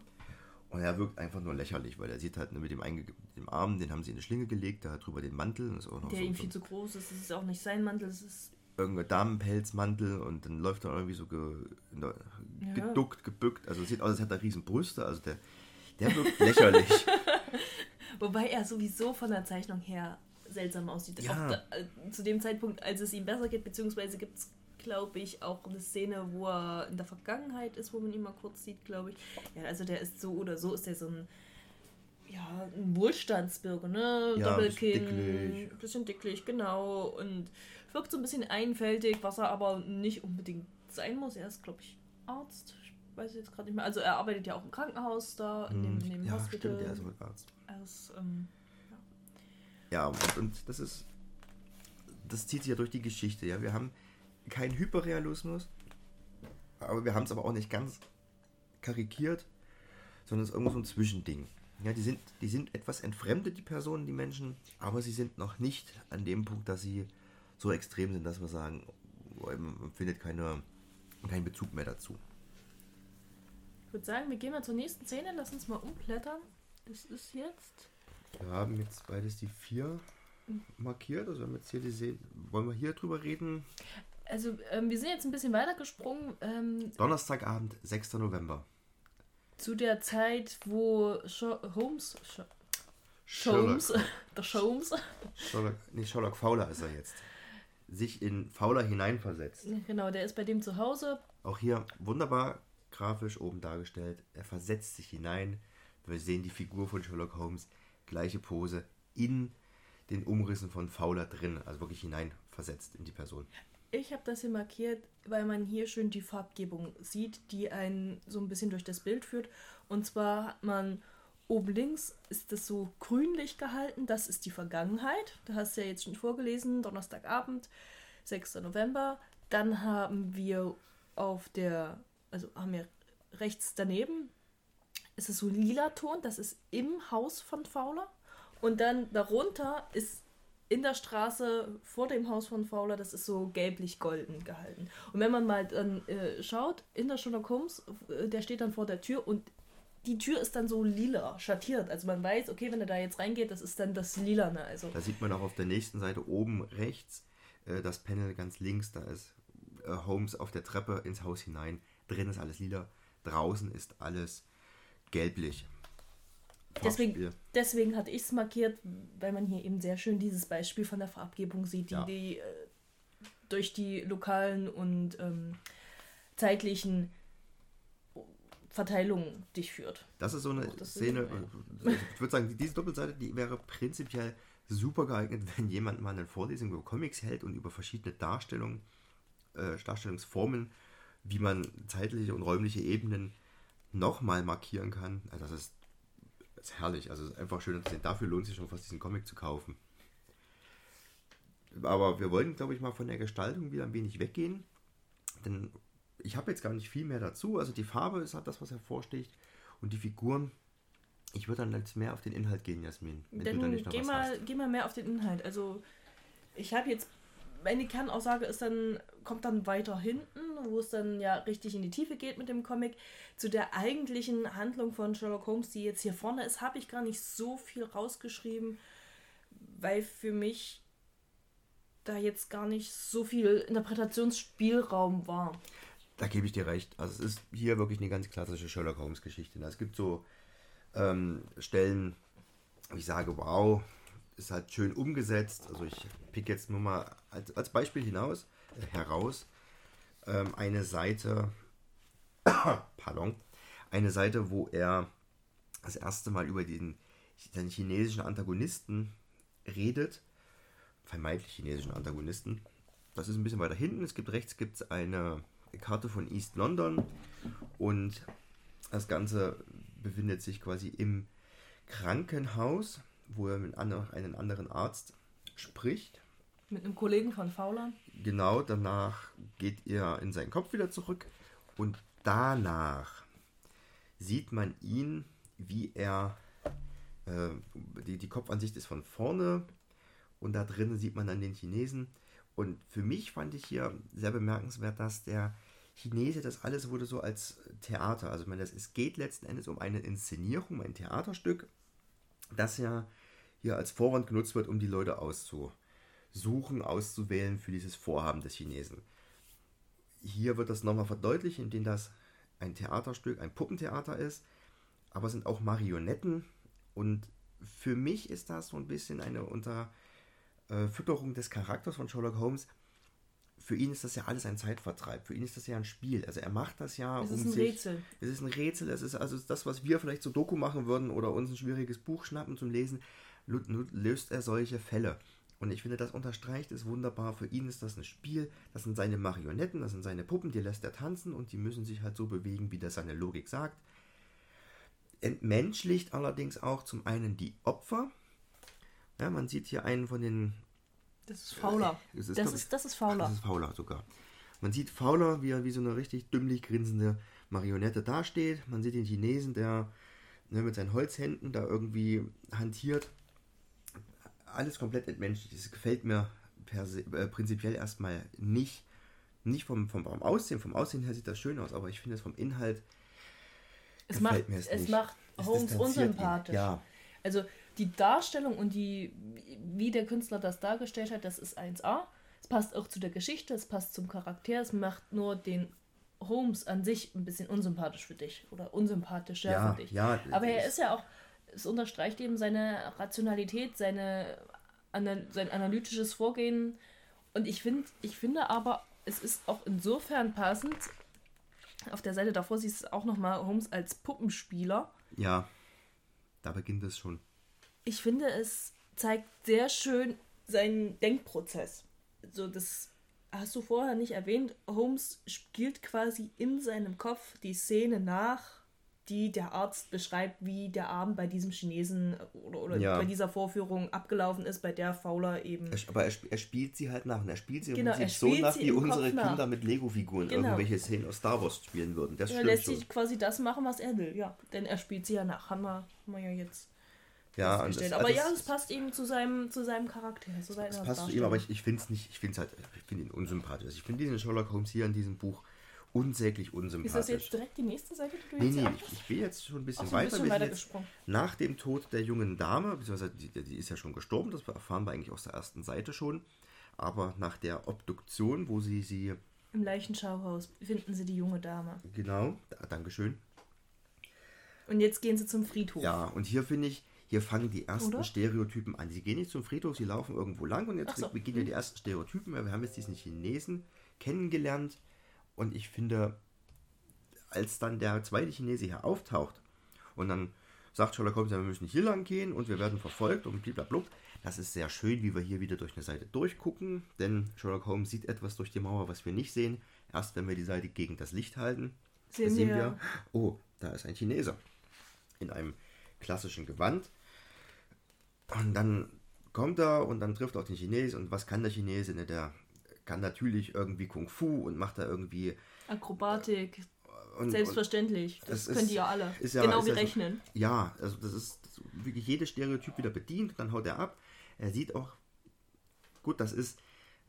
Und er wirkt einfach nur lächerlich, weil er sieht halt mit dem, einge dem Arm, den haben sie in eine Schlinge gelegt, da hat drüber den Mantel. Das ist auch noch Der so, ihm so viel zu groß ist, es ist auch nicht sein Mantel, es ist irgendein Damenpelzmantel und dann läuft er irgendwie so ge, Ja. geduckt, gebückt. Also sieht aus, als hätte er riesen Brüste. Also der, der wirkt lächerlich. Wobei er sowieso von der Zeichnung her seltsam aussieht. Ja. Da, äh, zu dem Zeitpunkt, als es ihm besser geht, beziehungsweise gibt es, glaube ich, auch eine Szene, wo er in der Vergangenheit ist, wo man ihn mal kurz sieht, glaube ich. Ja, also der ist so oder so, ist der so ein, ja, ein Wohlstandsbürger, ne? Ja, ein bisschen Doppelkinn, dicklich. bisschen dicklich, genau. Und wirkt so ein bisschen einfältig, was er aber nicht unbedingt sein muss. Er ist, glaube ich, Arzt. Ich weiß jetzt gerade nicht mehr. Also er arbeitet ja auch im Krankenhaus da, in dem, in dem Hm, ja, Hospital. stimmt, der ist wohl Arzt. Er ist, ähm, Ja, und, und das ist, das zieht sich ja durch die Geschichte. Ja, wir haben keinen Hyperrealismus, aber wir haben es aber auch nicht ganz karikiert, sondern es ist irgendwo so ein Zwischending. Ja, die sind, die sind etwas entfremdet, die Personen, die Menschen, aber sie sind noch nicht an dem Punkt, dass sie so extrem sind, dass wir sagen, man findet keine, keinen Bezug mehr dazu. Ich würde sagen, wir gehen mal zur nächsten Szene. Lass uns mal umblättern. Das ist jetzt. Wir haben jetzt beides die vier markiert, also wir haben jetzt hier die Se wollen wir hier drüber reden? Also, ähm, wir sind jetzt ein bisschen weiter gesprungen ähm, Donnerstagabend, 6. November. zu der Zeit, wo Sho Holmes. Sho Sherlock, Holmes. Der Holmes. Sherlock, nee, Sherlock Fowler ist er jetzt. Sich in Fowler hineinversetzt. Genau, der ist bei dem zu Hause. Auch hier wunderbar grafisch oben dargestellt. Er versetzt sich hinein. Wir sehen die Figur von Sherlock Holmes, gleiche Pose, in den Umrissen von Fowler drin. Also wirklich hineinversetzt in die Person. Ich habe das hier markiert, weil man hier schön die Farbgebung sieht, die einen so ein bisschen durch das Bild führt. Und zwar hat man oben links ist das so grünlich gehalten. Das ist die Vergangenheit. Da hast du ja jetzt schon vorgelesen, Donnerstagabend, 6. November. Dann haben wir auf der, also haben wir rechts daneben, ist es so lila Ton, das ist im Haus von Fowler. Und dann darunter ist in der Straße vor dem Haus von Fowler, das ist so gelblich-golden gehalten. Und wenn man mal dann äh, schaut, in der Sherlock Holmes, äh, der steht dann vor der Tür und die Tür ist dann so lila, schattiert. Also man weiß, okay, wenn er da jetzt reingeht, das ist dann das Lilane. Also Da sieht man auch auf der nächsten Seite oben rechts äh, das Panel ganz links. Da ist äh, Holmes auf der Treppe ins Haus hinein. Drin ist alles lila. Draußen ist alles gelblich. Deswegen, deswegen hatte ich es markiert, weil man hier eben sehr schön dieses Beispiel von der Farbgebung sieht, die, Ja. die äh, durch die lokalen und ähm, zeitlichen Verteilungen dich führt. Das ist so eine das Szene, äh, ich würde sagen, diese Doppelseite, die wäre prinzipiell super geeignet, wenn jemand mal eine Vorlesung über Comics hält und über verschiedene Darstellungen, äh, Darstellungsformen, wie man zeitliche und räumliche Ebenen nochmal markieren kann. Also das ist, das ist herrlich. Also es ist einfach schön zu sehen. Dafür lohnt sich schon fast diesen Comic zu kaufen. Aber wir wollen, glaube ich, mal von der Gestaltung wieder ein wenig weggehen. Denn ich habe jetzt gar nicht viel mehr dazu. Also die Farbe ist halt das, was hervorsticht. Und die Figuren. Ich würde dann jetzt mehr auf den Inhalt gehen, Jasmin. Wenn du da Dann nicht noch geh was mal, hast. geh mal mehr auf den Inhalt. Also ich habe jetzt, meine Kernaussage ist dann, kommt dann weiter hinten, wo es dann ja richtig in die Tiefe geht mit dem Comic. Zu der eigentlichen Handlung von Sherlock Holmes, die jetzt hier vorne ist, habe ich gar nicht so viel rausgeschrieben, weil für mich da jetzt gar nicht so viel Interpretationsspielraum war. Da gebe ich dir recht. Also es ist hier wirklich eine ganz klassische Sherlock Holmes Geschichte. Es gibt so ähm, Stellen, wo ich sage, wow, ist halt schön umgesetzt. Also ich pick jetzt nur mal als, als Beispiel hinaus, äh, heraus ähm, eine Seite, pardon, eine Seite, wo er das erste Mal über den, den chinesischen Antagonisten redet, vermeintlich chinesischen Antagonisten. Das ist ein bisschen weiter hinten. Es gibt rechts gibt's eine Karte von East London und das Ganze befindet sich quasi im Krankenhaus, wo er mit einem anderen Arzt spricht. Mit einem Kollegen von Fowler. Genau, danach geht er in seinen Kopf wieder zurück und danach sieht man ihn, wie er, äh, die, die Kopfansicht ist von vorne und da drinnen sieht man dann den Chinesen. Und für mich fand ich hier sehr bemerkenswert, dass der Chinese, das alles wurde so als Theater, also ich meine, es geht letzten Endes um eine Inszenierung, ein Theaterstück, das ja hier als Vorwand genutzt wird, um die Leute auszusuchen, auszuwählen für dieses Vorhaben des Chinesen. Hier wird das nochmal verdeutlicht, indem das ein Theaterstück, ein Puppentheater ist, aber es sind auch Marionetten und für mich ist das so ein bisschen eine Unterfütterung des Charakters von Sherlock Holmes. Für ihn ist das ja alles ein Zeitvertreib. Für ihn ist das ja ein Spiel. Also er macht das ja Es um ist ein sich. Rätsel. Es ist ein Rätsel. Es ist also das, was wir vielleicht zu Doku machen würden oder uns ein schwieriges Buch schnappen zum Lesen, lö- lö- löst er solche Fälle. Und ich finde, das unterstreicht es wunderbar. Für ihn ist das ein Spiel. Das sind seine Marionetten, das sind seine Puppen, die lässt er tanzen und die müssen sich halt so bewegen, wie das seine Logik sagt. Entmenschlicht allerdings auch zum einen die Opfer. Ja, man sieht hier einen von den Das ist Fowler. das Das ist, ist, glaub ich- das ist, Ach, Fowler. das ist Fowler sogar. Man sieht Fowler, wie er wie so eine richtig dümmlich grinsende Marionette dasteht. Man sieht den Chinesen, der ne, mit seinen Holzhänden da irgendwie hantiert. Alles komplett entmenschlich. Das gefällt mir se, äh, prinzipiell erstmal nicht. Nicht vom, vom, vom Aussehen. Vom Aussehen her sieht das schön aus, aber ich finde es vom Inhalt es macht, mir es es nicht. macht Es Holmes unsympathisch. Ja, Also die Darstellung und die, wie der Künstler das dargestellt hat, das ist 1A. Es passt auch zu der Geschichte, es passt zum Charakter, es macht nur den Holmes an sich ein bisschen unsympathisch für dich oder unsympathischer Ja, für dich. ja, Aber er ist ja auch, es unterstreicht eben seine Rationalität, seine, sein analytisches Vorgehen. Und ich, find, ich finde aber, es ist auch insofern passend, auf der Seite davor siehst du auch nochmal Holmes als Puppenspieler. ja, da beginnt es schon. Ich finde, es zeigt sehr schön seinen Denkprozess. So, das hast du vorher nicht erwähnt. Holmes spielt quasi in seinem Kopf die Szene nach, die der Arzt beschreibt, wie der Abend bei diesem Chinesen oder, oder Ja. bei dieser Vorführung abgelaufen ist, bei der Fowler eben. Er, aber er, er spielt sie halt nach. Und er spielt sie Genau, er so spielt nach, sie wie unsere Kopf nach. Kinder mit Lego-Figuren Genau. irgendwelche Szenen aus Star Wars spielen würden. Das er lässt schon. sich quasi das machen, was er will, ja. Denn er spielt sie ja nach, haben wir, haben wir ja jetzt ja, das, aber das, ja, es passt eben zu seinem, zu seinem Charakter. Zu seiner das passt zu ihm, aber ich, ich finde es nicht, ich finde es halt, ich finde ihn unsympathisch. Also Ich finde diesen Sherlock Holmes hier in diesem Buch unsäglich Ist unsympathisch. das jetzt direkt die nächste Seite, die du Nee, jetzt nee, hier ich, will jetzt schon ein bisschen Ach weiter. sind weiter gesprungen. nach dem Tod der jungen Dame, beziehungsweise die, die ist ja schon gestorben, das erfahren wir eigentlich aus der ersten Seite schon. Aber nach der Obduktion, wo sie sie, Im Leichenschauhaus finden sie die junge Dame. genau, da, Dankeschön. Und jetzt gehen sie zum Friedhof. Ja, und hier finde ich, hier fangen die ersten Oder? Stereotypen an. Sie gehen nicht zum Friedhof, sie laufen irgendwo lang und jetzt so. Beginnen die ersten Stereotypen. Wir haben jetzt diesen Chinesen kennengelernt und ich finde, als dann der zweite Chinese hier auftaucht und dann sagt Sherlock Holmes, ja, wir müssen hier lang gehen und wir werden verfolgt und blablabla. Das ist sehr schön, wie wir hier wieder durch eine Seite durchgucken, denn Sherlock Holmes sieht etwas durch die Mauer, was wir nicht sehen. Erst wenn wir die Seite gegen das Licht halten, Sehen sehen wir- wir, oh, da ist ein Chinese in einem klassischen Gewand. Und dann kommt er und dann trifft auch den Chinesen. Und was kann der Chinese? Ne, Der kann natürlich irgendwie Kung Fu und macht da irgendwie. Akrobatik, Und, selbstverständlich. Das, das ist- können die ja alle. ja- genau ist wie ja so- Rechnen. Ja, also das ist wirklich jedes Stereotyp wieder bedient. Dann haut er ab. Er sieht auch, gut, das ist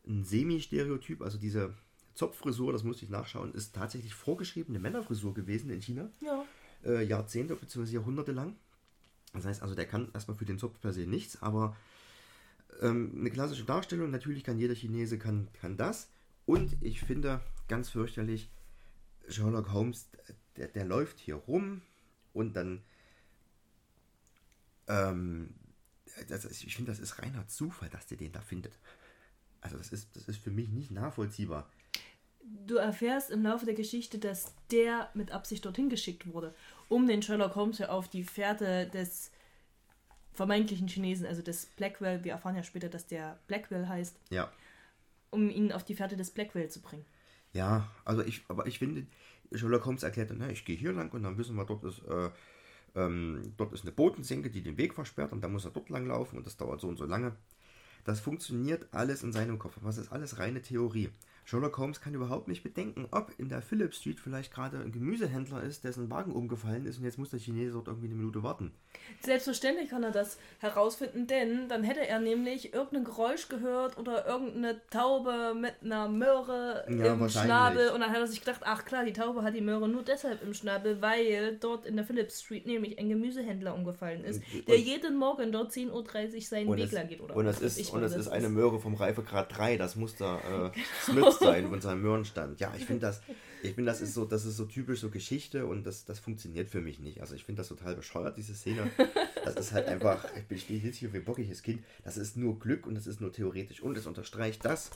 ein Semi-Stereotyp. Also diese Zopffrisur, das musste ich nachschauen, ist tatsächlich vorgeschriebene Männerfrisur gewesen in China. Ja. äh, Jahrzehnte bzw. Jahrhunderte lang. Das heißt also, der kann erstmal für den Zopf per se nichts, aber ähm, eine klassische Darstellung, natürlich kann jeder Chinese kann, kann das. Und ich finde ganz fürchterlich, Sherlock Holmes, der, der läuft hier rum und dann ähm, das, ich finde, das ist reiner Zufall, dass der den da findet. Also das ist, das ist für mich nicht nachvollziehbar. Du erfährst im Laufe der Geschichte, dass der mit Absicht dorthin geschickt wurde, um den Sherlock Holmes ja auf die Fährte des vermeintlichen Chinesen, also des Blackwell, wir erfahren ja später, dass der Blackwell heißt, Ja. um ihn auf die Fährte des Blackwell zu bringen. Ja, also ich, aber ich finde, Sherlock Holmes erklärt dann, na, ich gehe hier lang und dann wissen wir, dort ist, äh, ähm, dort ist eine Bodensenke, die den Weg versperrt und dann muss er dort lang laufen und das dauert so und so lange. Das funktioniert alles in seinem Kopf, es ist alles reine Theorie. Sherlock Holmes kann überhaupt nicht bedenken, ob in der Phillip Street vielleicht gerade ein Gemüsehändler ist, dessen Wagen umgefallen ist und jetzt muss der Chinese dort irgendwie eine Minute warten. Selbstverständlich kann er das herausfinden, denn dann hätte er nämlich irgendein Geräusch gehört oder irgendeine Taube mit einer Möhre Ja, im. Schnabel und dann hat er sich gedacht, ach klar, die Taube hat die Möhre nur deshalb im Schnabel, weil dort in der Phillips Street nämlich ein Gemüsehändler umgefallen ist, Und- der und- jeden Morgen dort 10.30 Uhr seinen Weg lang geht. Oder und weiß ist, und das ist eine Möhre vom Reifegrad 3, das muss da äh, Smith sein von seinem Möhrenstand. Ja, ich finde das, ich finde das ist so, das ist so typisch so Geschichte und das, das funktioniert für mich nicht. Also ich finde das total bescheuert, diese Szene. Das ist halt einfach, ich bin- jetzt hier wie ein bockiges Kind. Das ist nur Glück und das ist nur theoretisch und es unterstreicht das,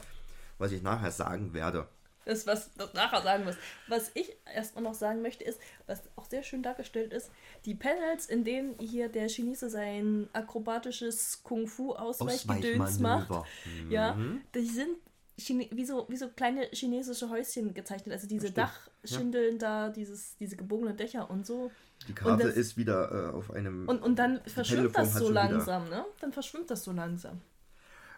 was ich nachher sagen werde. Das, was das nachher sagen muss. Was ich erstmal noch sagen möchte, ist, was auch sehr schön dargestellt ist, die Panels, in denen hier der Chinese sein akrobatisches Kung-Fu-Ausweichgedöns macht, Ausweichmanöver. ja, die sind Chine wie, so, wie so kleine chinesische Häuschen gezeichnet. Also diese stimmt. Dachschindeln da, dieses, diese gebogenen Dächer und so. Die Karte das- ist wieder äh, auf einem. Und, und dann verschwimmt das so schon wieder- langsam, ne? Dann verschwimmt das so langsam.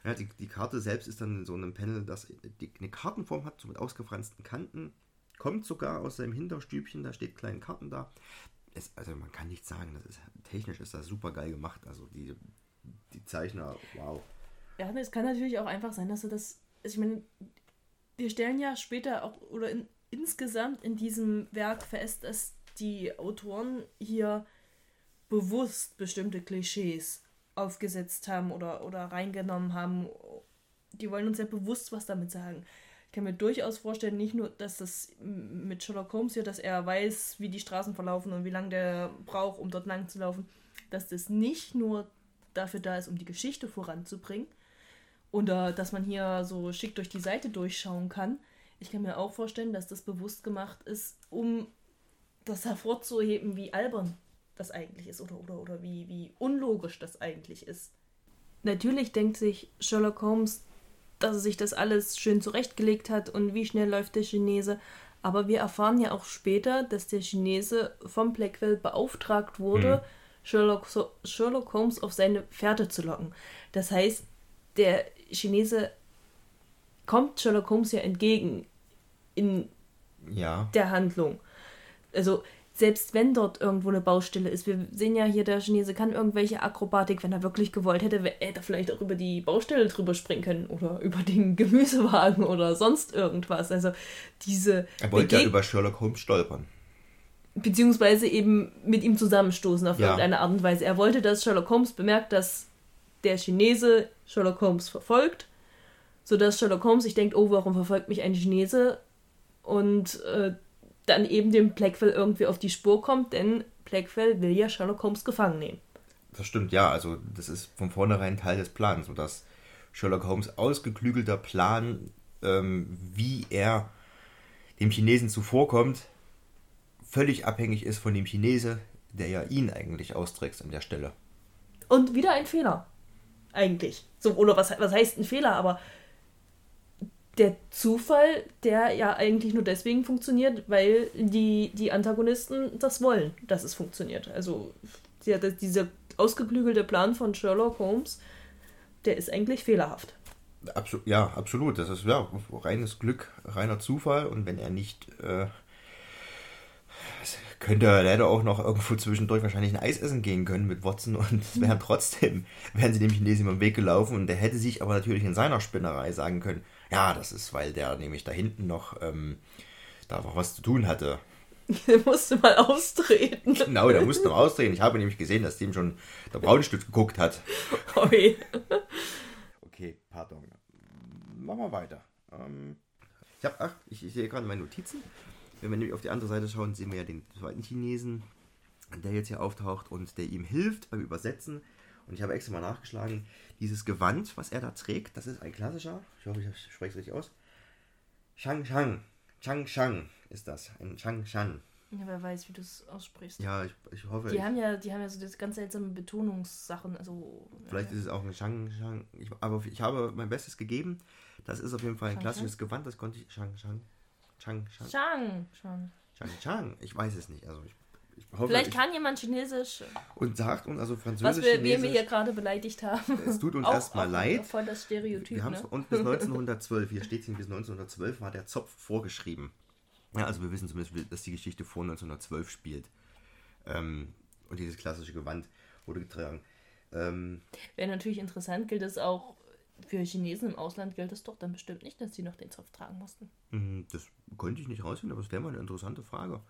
Ja, die, die Karte selbst ist dann in so einem Panel, das die, eine Kartenform hat, so mit ausgefransten Kanten. Kommt sogar aus seinem Hinterstübchen, da steht kleine Karten da. Es, also man kann nicht sagen, das ist, technisch ist das super geil gemacht. Also die, die Zeichner, wow. Ja, es kann natürlich auch einfach sein, dass er das. Ich meine, wir stellen ja später auch, oder in, insgesamt in diesem Werk fest, dass die Autoren hier bewusst bestimmte Klischees aufgesetzt haben oder, oder reingenommen haben. Die wollen uns ja bewusst was damit sagen. Ich kann mir durchaus vorstellen, nicht nur, dass das mit Sherlock Holmes hier, dass er weiß, wie die Straßen verlaufen und wie lange der braucht, um dort lang zu laufen, dass das nicht nur dafür da ist, um die Geschichte voranzubringen, oder dass man hier so schick durch die Seite durchschauen kann. Ich kann mir auch vorstellen, dass das bewusst gemacht ist, um das hervorzuheben, wie albern das eigentlich ist oder, oder, oder wie, wie unlogisch das eigentlich ist. Natürlich denkt sich Sherlock Holmes, dass er sich das alles schön zurechtgelegt hat und wie schnell läuft der Chinese, Aber wir erfahren ja auch später, dass der Chinese vom Blackwell beauftragt wurde, Sherlock, so Sherlock Holmes auf seine Fährte zu locken. Das heißt, der Chinese kommt Sherlock Holmes ja entgegen in Ja. der Handlung. Also selbst wenn dort irgendwo eine Baustelle ist, wir sehen ja hier, der Chinese kann irgendwelche Akrobatik, wenn er wirklich gewollt hätte, hätte er vielleicht auch über die Baustelle drüber springen können oder über den Gemüsewagen oder sonst irgendwas. Also diese Er wollte ja Begeg- über Sherlock Holmes stolpern. beziehungsweise eben mit ihm zusammenstoßen auf Ja. irgendeine Art und Weise. Er wollte, dass Sherlock Holmes bemerkt, dass der Chinese Sherlock Holmes verfolgt, sodass Sherlock Holmes sich denkt, oh, warum verfolgt mich ein Chinese? Und äh, dann eben dem Blackwell irgendwie auf die Spur kommt, denn Blackwell will ja Sherlock Holmes gefangen nehmen. Das stimmt, ja. Also das ist von vornherein Teil des Plans, sodass Sherlock Holmes ausgeklügelter Plan, ähm, wie er dem Chinesen zuvorkommt, völlig abhängig ist von dem Chinese, der ja ihn eigentlich austrickst an der Stelle. Und wieder ein Fehler. Eigentlich. So, oder was, was heißt ein Fehler? Aber der Zufall, der ja eigentlich nur deswegen funktioniert, weil die, die Antagonisten das wollen, dass es funktioniert. Also der, dieser ausgeklügelte Plan von Sherlock Holmes, der ist eigentlich fehlerhaft. Absu ja, absolut. Das ist ja reines Glück, reiner Zufall. Und wenn er nicht. Äh, könnte er leider auch noch irgendwo zwischendurch wahrscheinlich ein Eis essen gehen können mit Watson und es wären trotzdem, wären sie dem Chinesen über den Weg gelaufen und der hätte sich aber natürlich in seiner Spinnerei sagen können, ja, das ist, weil der nämlich da hinten noch ähm, da noch was zu tun hatte. Der musste mal austreten. Genau, der musste noch ausdrehen. Ich habe nämlich gesehen, dass dem schon der Braunstift geguckt hat. Oi. Okay, pardon. Machen wir weiter. Ähm, ich habe, ach, ich, ich sehe gerade meine Notizen. Wenn wir nämlich auf die andere Seite schauen, sehen wir ja den zweiten Chinesen, der jetzt hier auftaucht und der ihm hilft beim Übersetzen. Und ich habe extra mal nachgeschlagen, dieses Gewand, was er da trägt, das ist ein klassischer, ich hoffe, ich spreche es richtig aus, Shang Shang, Chang Shang ist das, ein Chang Shang. Ja, wer weiß, wie du es aussprichst. Ja, ich, ich hoffe, Die ich, haben ja, die haben ja so das ganz seltsame Betonungssachen, also Vielleicht ist es auch ein Shang Shang. Ich, aber ich habe mein Bestes gegeben. Das ist auf jeden Fall ein Shang klassisches Gewand. Das konnte ich. Shang Shang. Chang Shang. Shang schon. Chang Chang. Ich weiß es nicht. Also ich, ich hoffe. Vielleicht ich, kann jemand Chinesisch, und sagt uns also was Französisch. wir, wen wir Chinesisch, hier gerade beleidigt haben. Es tut uns erstmal leid. Voll das Stereotyp, Wir haben es ne? und bis 1912. Hier steht es bis 1912 war der Zopf vorgeschrieben. Ja, also wir wissen zumindest, dass die Geschichte vor 1912 spielt. Ähm, und dieses klassische Gewand wurde getragen. Ähm, Wäre natürlich interessant, gilt es auch für Chinesen im Ausland, gilt es doch dann bestimmt nicht, dass sie noch den Zopf tragen mussten. mh, das konnte ich nicht rausfinden, aber es wäre mal eine interessante Frage.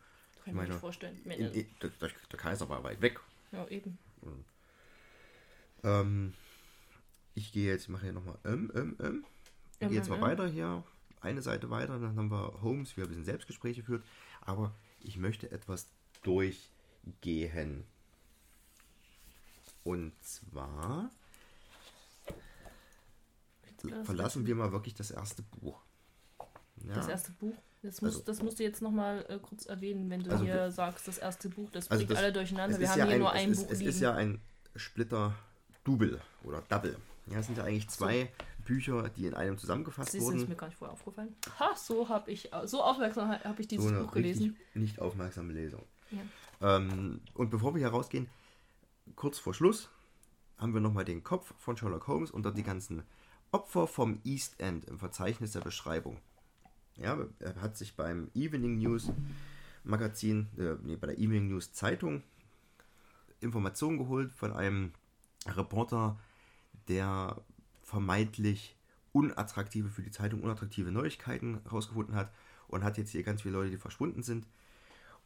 Kann ich mir nicht vorstellen. In, in, der, der Kaiser war weit weg. ja, eben. Ähm, ich gehe jetzt, mache hier nochmal ähm, ähm, ähm. Ich Ähm, gehe jetzt ähm, mal weiter hier, eine Seite weiter, dann haben wir Holmes, wie er ein bisschen Selbstgespräche führt, aber ich möchte etwas durchgehen. Und zwar Das- verlassen wir mal wirklich das erste Buch. Ja, Das erste Buch. Das, muss, Also- das musst du jetzt nochmal äh, kurz erwähnen, wenn du Also hier wir- sagst, das erste Buch, das also bringt das- alle durcheinander. Wir ist haben ja hier ein, nur ein ist, Buch Es liegen. ist ja ein Splitter Double oder Double. Ja, es sind ja eigentlich zwei Bücher, die in einem zusammengefasst Siehst du, das wurden. ist mir gar nicht vorher aufgefallen. Ha, so habe ich, so aufmerksam habe ich dieses so Buch gelesen. nicht aufmerksame Lesung. Ja. Ähm, und bevor wir hier rausgehen, kurz vor Schluss haben wir nochmal den Kopf von Sherlock Holmes unter die ganzen Opfer vom East End im Verzeichnis der Beschreibung. Ja, er hat sich beim Evening News Magazin, äh, nee, bei der Evening News Zeitung Informationen geholt von einem Reporter, der vermeintlich unattraktive für die Zeitung unattraktive Neuigkeiten herausgefunden hat und hat jetzt hier ganz viele Leute, die verschwunden sind.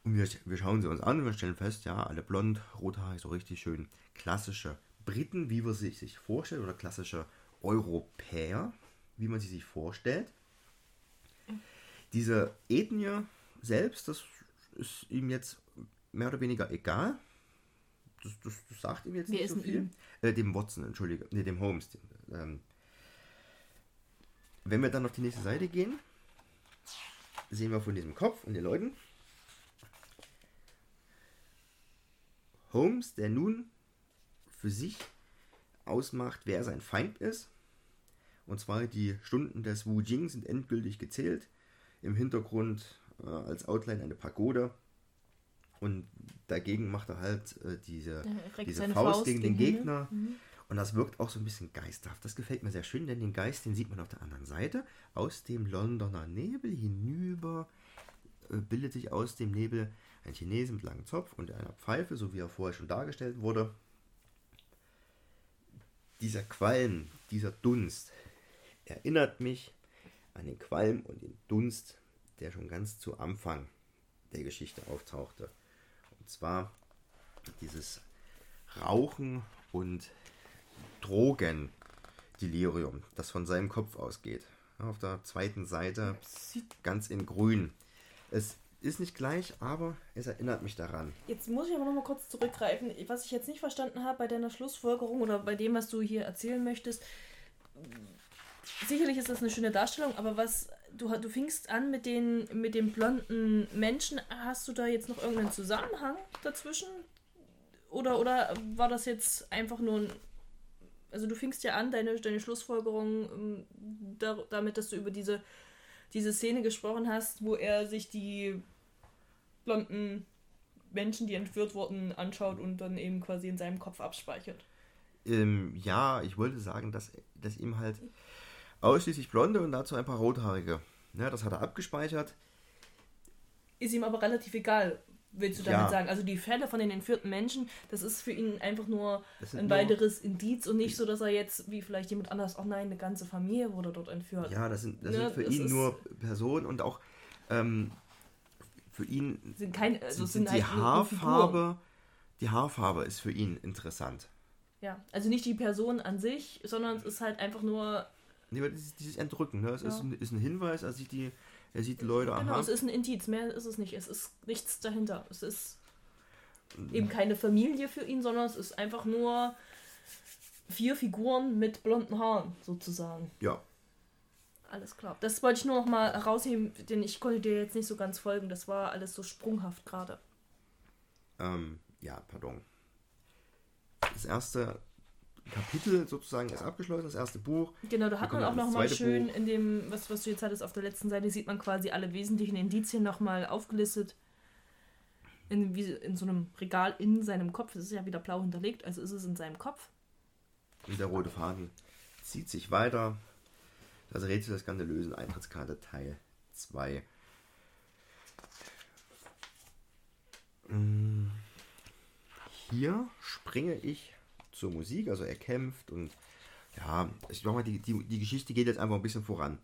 Und wir, wir schauen sie uns an und wir stellen fest, ja, alle blond, rothaarig, so richtig schön klassische Briten, wie man sich sich vorstellt, oder klassische Europäer, wie man sie sich vorstellt. Diese Ethnie selbst, das ist ihm jetzt mehr oder weniger egal. Das, das, das sagt ihm jetzt Wer nicht so viel. Äh, dem Watson, entschuldige, nee, dem Holmes. Ähm. Wenn wir dann auf die nächste Seite gehen, sehen wir von diesem Kopf und den Leuten Holmes, der nun für sich ausmacht, wer sein Feind ist. Und zwar die Stunden des Wu Jing sind endgültig gezählt. Im Hintergrund äh, als Outline eine Pagode. Und dagegen macht er halt äh, diese, diese Faust, Faust gegen den gegen Gegner. Und das wirkt auch so ein bisschen geisthaft. Das gefällt mir sehr schön, denn den Geist, den sieht man auf der anderen Seite. Aus dem Londoner Nebel hinüber äh, bildet sich aus dem Nebel ein Chinese mit langem Zopf und einer Pfeife, so wie er vorher schon dargestellt wurde. Dieser Qualm, dieser Dunst erinnert mich an den Qualm und den Dunst, der schon ganz zu Anfang der Geschichte auftauchte. Und zwar dieses Rauchen und Drogendelirium, das von seinem Kopf ausgeht. Auf der zweiten Seite ganz in grün. Es ist nicht gleich, aber es erinnert mich daran. Jetzt muss ich aber noch mal kurz zurückgreifen. Was ich jetzt nicht verstanden habe bei deiner Schlussfolgerung oder bei dem, was du hier erzählen möchtest. Sicherlich ist das eine schöne Darstellung, aber was du, du fingst an mit den, mit den blonden Menschen. Hast du da jetzt noch irgendeinen Zusammenhang dazwischen? Oder, oder war das jetzt einfach nur ein. Also du fingst ja an, deine, deine Schlussfolgerung ähm, da, damit, dass du über diese, diese Szene gesprochen hast, wo er sich die blonden Menschen, die entführt wurden, anschaut und dann eben quasi in seinem Kopf abspeichert. Ähm, ja, ich wollte sagen, dass, dass ihm halt ausschließlich Blonde und dazu ein paar Rothaarige. Ja, das hat er abgespeichert. Ist ihm aber relativ egal, willst du damit Ja. sagen. Also die Fälle von den entführten Menschen, das ist für ihn einfach nur ein weiteres Indiz und nicht so, dass er jetzt, wie vielleicht jemand anders, oh nein, eine ganze Familie wurde dort entführt. Ja, das sind, das Ne, sind für das ihn nur Personen und auch ähm, für ihn Sind kein, also sind, sind die halt. Haarfarbe. Die Haarfarbe ist für ihn interessant. Ja, also nicht die Person an sich, sondern es ist halt einfach nur, Nee, aber dieses, Entrücken, ne? es ist, Ja. ein, ist ein Hinweis, er sieht die, er sieht die Leute, genau, aha, es ist ein Indiz, mehr ist es nicht. Es ist nichts dahinter. Es ist eben keine Familie für ihn, sondern es ist einfach nur vier Figuren mit blonden Haaren, sozusagen. ja, Alles klar. Das wollte ich nur noch mal herausheben, denn ich konnte dir jetzt nicht so ganz folgen. Das war alles so sprunghaft gerade. ähm, ja, pardon. Das erste Kapitel sozusagen ist abgeschlossen, das erste Buch. Genau, da hat man auch dann noch das mal zweite schön Buch. in dem, was, was du jetzt hattest auf der letzten Seite, sieht man quasi alle wesentlichen Indizien noch mal aufgelistet. In, wie, in so einem Regal in seinem Kopf. Es ist ja wieder blau hinterlegt, also ist es in seinem Kopf. Und der rote Faden zieht sich weiter. Das Rätsel das Ganze lösen, Eintrittskarte Teil 2. Mm, Hier springe ich zur Musik, also er kämpft und ja, ich mach mal, die, die, die Geschichte geht jetzt einfach ein bisschen voran.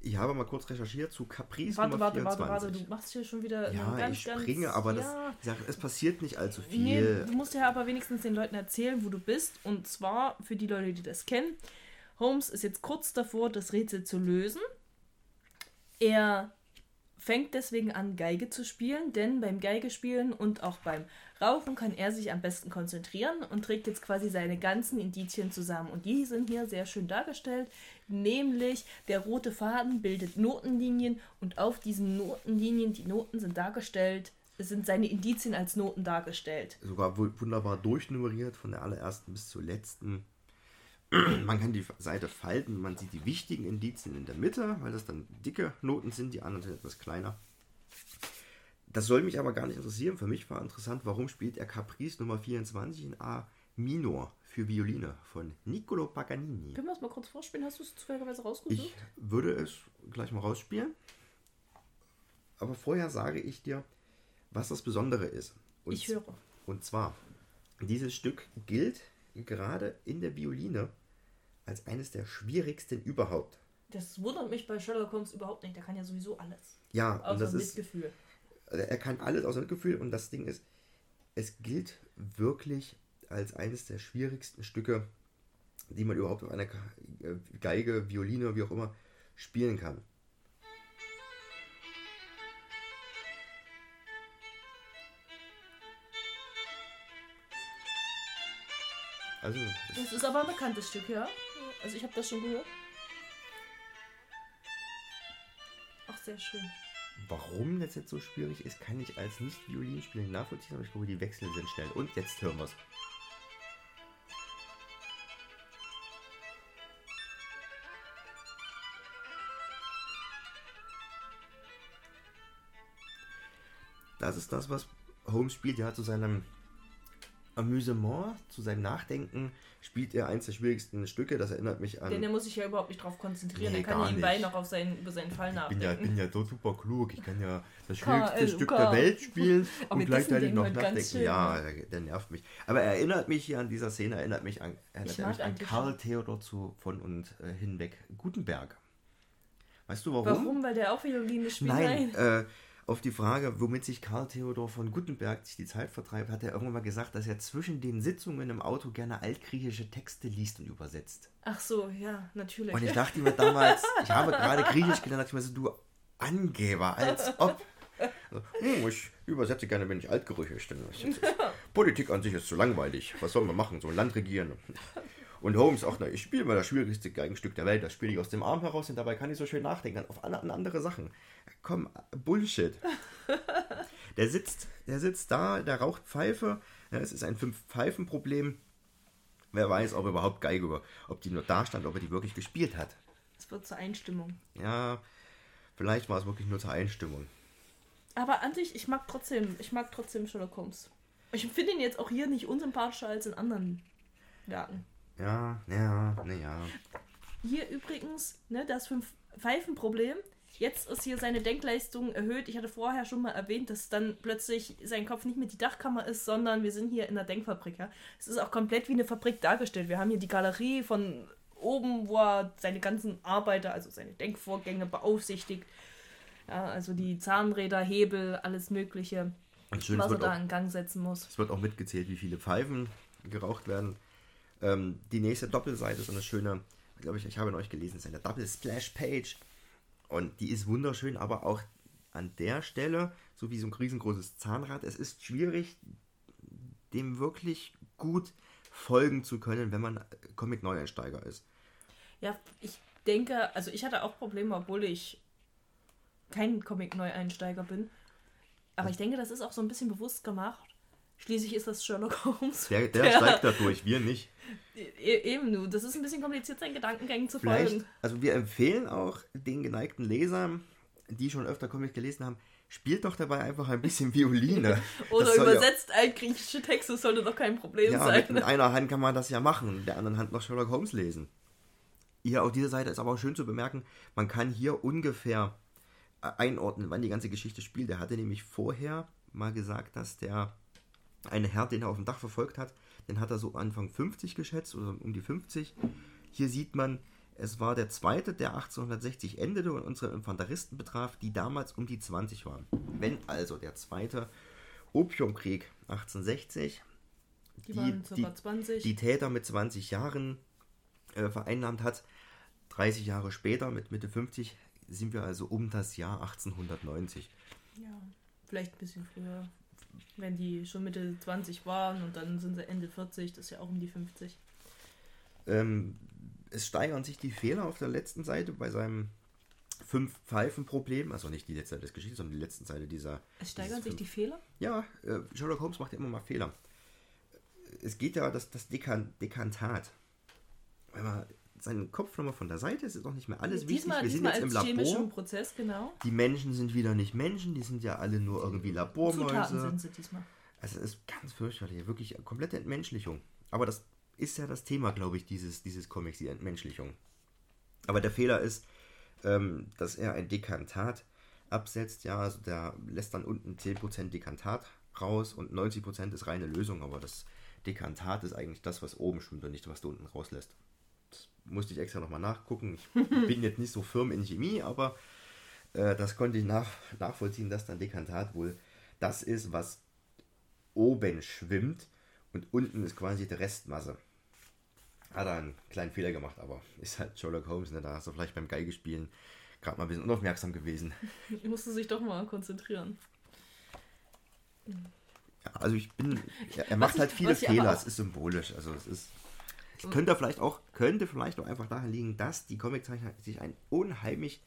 Ich habe mal kurz recherchiert zu Caprice Warte, Nummer warte, 24. warte, warte, du machst hier schon wieder ja, ganz, ich ganz... springe, aber das, ja, sag, es passiert nicht allzu viel. Nee, du musst ja aber wenigstens den Leuten erzählen, wo du bist. Und zwar für die Leute, die das kennen. Holmes ist jetzt kurz davor, das Rätsel zu lösen. Er fängt deswegen an, Geige zu spielen, denn beim Geigespielen und auch beim Rauchen kann er sich am besten konzentrieren und trägt jetzt quasi seine ganzen Indizien zusammen. Und die sind hier sehr schön dargestellt, nämlich der rote Faden bildet Notenlinien und auf diesen Notenlinien, die Noten sind dargestellt, es sind seine Indizien als Noten dargestellt. sogar wu- wunderbar durchnummeriert von der allerersten bis zur letzten. Man kann die Seite falten, man sieht die wichtigen Indizien in der Mitte, weil das dann dicke Noten sind, die anderen sind etwas kleiner. Das soll mich aber gar nicht interessieren. Für mich war interessant, warum spielt er Caprice Nummer 24 in A Minor für Violine von Niccolo Paganini. Können wir das mal kurz vorspielen? Hast du es zufälligerweise Ich rausgesucht? würde es gleich mal rausspielen. Aber vorher sage ich dir, was das Besondere ist. Und Ich höre. und zwar, dieses Stück gilt gerade in der Violine als eines der schwierigsten überhaupt. Das wundert mich bei Sherlock Holmes überhaupt nicht. Der kann ja sowieso alles. Ja, und Außer das ist, Mitgefühl. also er kann alles außer Mitgefühl und das Ding ist, es gilt wirklich als eines der schwierigsten Stücke, die man überhaupt auf einer Ge- Geige, Violine, wie auch immer, spielen kann. Also, das Das ist aber ein bekanntes Stück, ja. Also ich habe das schon gehört. Ach, sehr schön. Warum das jetzt so schwierig ist, kann ich als Nicht-Violinspieler nicht nachvollziehen, aber ich glaube, die Wechsel sind schnell. Und jetzt hören wir es. das ist das, was Holmes spielt. Ja, zu seinem Amüsement, zu seinem Nachdenken spielt er eins der schwierigsten Stücke. Das erinnert mich an. Denn er muss sich ja überhaupt nicht drauf konzentrieren. Nee, er kann nebenbei noch auf seinen, über seinen Fall Ich bin ja, nachdenken. bin ja dort super klug. Ich kann ja das schwierigste L, Stück der Welt spielen Aber und gleichzeitig noch nachdenken. schön, ja, ne? der, nervt mich. Aber er erinnert mich hier an dieser Szene, erinnert mich an, erinnert mich an Karl Theodor zu, von und äh, hinweg Gutenberg. Weißt du warum? Warum? Weil der auch Violine spielt? Nein, äh, auf die Frage, womit sich Karl Theodor von Gutenberg sich die Zeit vertreibt, hat er irgendwann mal gesagt, dass er zwischen den Sitzungen im Auto gerne altgriechische Texte liest und übersetzt. Ach so, ja, natürlich. Und ich dachte mir damals, ich habe gerade Griechisch gelernt, dachte ich mir so, du Angeber, als ob. Also, hm, ich übersetze gerne, wenn ich altgriechisch ist- Politik an sich ist zu langweilig. Was soll man machen? So ein Land regieren. Und Holmes auch, na, ich spiele mal das schwierigste Geigenstück der Welt, das spiele ich aus dem Arm heraus und dabei kann ich so schön nachdenken auf an, an andere Sachen. Komm, Bullshit. Der sitzt, der sitzt da, der raucht Pfeife. Ja, es ist ein Fünf-Pfeifen-Problem. Wer weiß, ob er überhaupt Geige, ob die nur da stand, ob er die wirklich gespielt hat. Es wird zur Einstimmung. Ja, vielleicht war es wirklich nur zur Einstimmung. Aber an sich, ich mag trotzdem, ich mag trotzdem Sherlock Holmes. Ich finde ihn jetzt auch hier nicht unsympathischer als in anderen Werken. Ja, ja, naja. Hier übrigens, ne, das Fünf-Pfeifen-Problem. Jetzt ist hier seine Denkleistung erhöht. Ich hatte vorher schon mal erwähnt, dass dann plötzlich sein Kopf nicht mehr die Dachkammer ist, sondern wir sind hier in der Denkfabrik. Ja? Es ist auch komplett wie eine Fabrik dargestellt. Wir haben hier die Galerie von oben, wo er seine ganzen Arbeiter, also seine Denkvorgänge beaufsichtigt. Ja, also die Zahnräder, Hebel, alles Mögliche, schön, was er da auch, in Gang setzen muss. es wird auch mitgezählt, wie viele Pfeifen geraucht werden. Ähm, die nächste Doppelseite ist eine schöne, glaube ich, ich habe in euch gelesen, ist eine Double Splash Page. Und die ist wunderschön, aber auch an der Stelle, so wie so ein riesengroßes Zahnrad, es ist schwierig, dem wirklich gut folgen zu können, wenn man Comic-Neueinsteiger ist. Ja, ich denke, also ich hatte auch Probleme, obwohl ich kein Comic-Neueinsteiger bin. Aber ich denke, das ist auch so ein bisschen bewusst gemacht. Schließlich ist das Sherlock Holmes. Der, der steigt da durch, wir nicht. E eben. Das ist ein bisschen kompliziert, seinen Gedankengängen zu Vielleicht, folgen. also wir empfehlen auch den geneigten Lesern, die schon öfter Comics gelesen haben, spielt doch dabei einfach ein bisschen Violine. Oder soll ja- übersetzt altgriechische Texte, sollte doch kein Problem Ja, sein. mit, mit einer Hand kann man das ja machen, mit der anderen Hand noch Sherlock Holmes lesen. Hier auf dieser Seite ist aber auch schön zu bemerken, man kann hier ungefähr äh, einordnen, wann die ganze Geschichte spielt. Er hatte nämlich vorher mal gesagt, dass der eine Herr, den er auf dem Dach verfolgt hat, den hat er so Anfang 50 geschätzt oder um die 50. Hier sieht man, es war der zweite, der 1860 endete und unsere Infanteristen betraf, die damals um die 20 waren. Wenn also der zweite Opiumkrieg 1860 die waren circa 20. die Täter mit 20 Jahren äh, vereinnahmt hat. 30 Jahre später, mit Mitte 50, sind wir also um das Jahr 1890. ja, vielleicht ein bisschen früher. Wenn die schon Mitte 20 waren und dann sind sie Ende 40, das ist ja auch um die 50. Ähm, es steigern sich die Fehler auf der letzten Seite bei seinem Fünf-Pfeifen-Problem. Also nicht die letzte Seite des Geschichts, sondern die letzte Seite dieser. Es steigern sich die Fehler? Ja, äh, Sherlock Holmes macht ja immer mal Fehler. Es geht ja das, das Dekan Dekantat. Wenn man seinen Kopf nochmal von der Seite, ist ist auch nicht mehr alles diesmal wichtig. Wir diesmal sind jetzt im als chemischen Labor. Prozess, genau. Die Menschen sind wieder nicht Menschen, die sind ja alle nur irgendwie Zutaten Labormäuse. sind sie diesmal. Also es ist ganz fürchterlich, wirklich komplette Entmenschlichung. Aber das ist ja das Thema, glaube ich, dieses, dieses Comics, die Entmenschlichung. Aber der Fehler ist, ähm, dass er ein Dekantat absetzt. Ja, also der lässt dann unten 10% Dekantat raus und 90% ist reine Lösung. Aber das Dekantat ist eigentlich das, was oben schwimmt und nicht, was du unten rauslässt. Musste ich extra nochmal nachgucken. Ich bin jetzt nicht so firm in Chemie, aber äh, das konnte ich nach, nachvollziehen, dass dann Dekantat wohl das ist, was oben schwimmt und unten ist quasi die Restmasse. Hat er einen kleinen Fehler gemacht, aber ist halt Sherlock Holmes, ne? da ist er vielleicht beim Geigespielen gerade mal ein bisschen unaufmerksam gewesen. Ich musste sich doch mal konzentrieren. Ja, also ich bin, er, macht ich- halt viele Fehler, es ist symbolisch, also es ist, könnte vielleicht auch, könnte vielleicht auch einfach daran liegen, dass die Comiczeichner sich ein unheimlich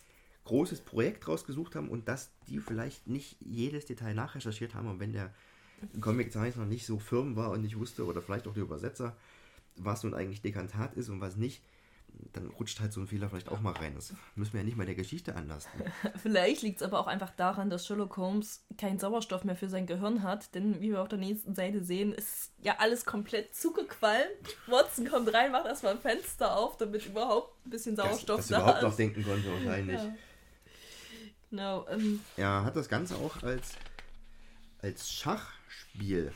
großes Projekt rausgesucht haben und dass die vielleicht nicht jedes Detail nachrecherchiert haben. Und wenn der Comiczeichner nicht so firm war und nicht wusste oder vielleicht auch der Übersetzer, was nun eigentlich Dekantat ist und was nicht, dann rutscht halt so ein Fehler vielleicht auch mal rein. Das müssen wir ja nicht mal der Geschichte anlasten. Vielleicht liegt es aber auch einfach daran, dass Sherlock Holmes keinen Sauerstoff mehr für sein Gehirn hat, denn wie wir auf der nächsten Seite sehen, ist ja alles komplett zugequalmt. Watson kommt rein, macht erstmal ein Fenster auf, damit überhaupt ein bisschen Sauerstoff dass, dass da überhaupt ist. noch denken konnte wahrscheinlich. Ja. Genau, ähm, Er hat das Ganze auch als, als Schachspiel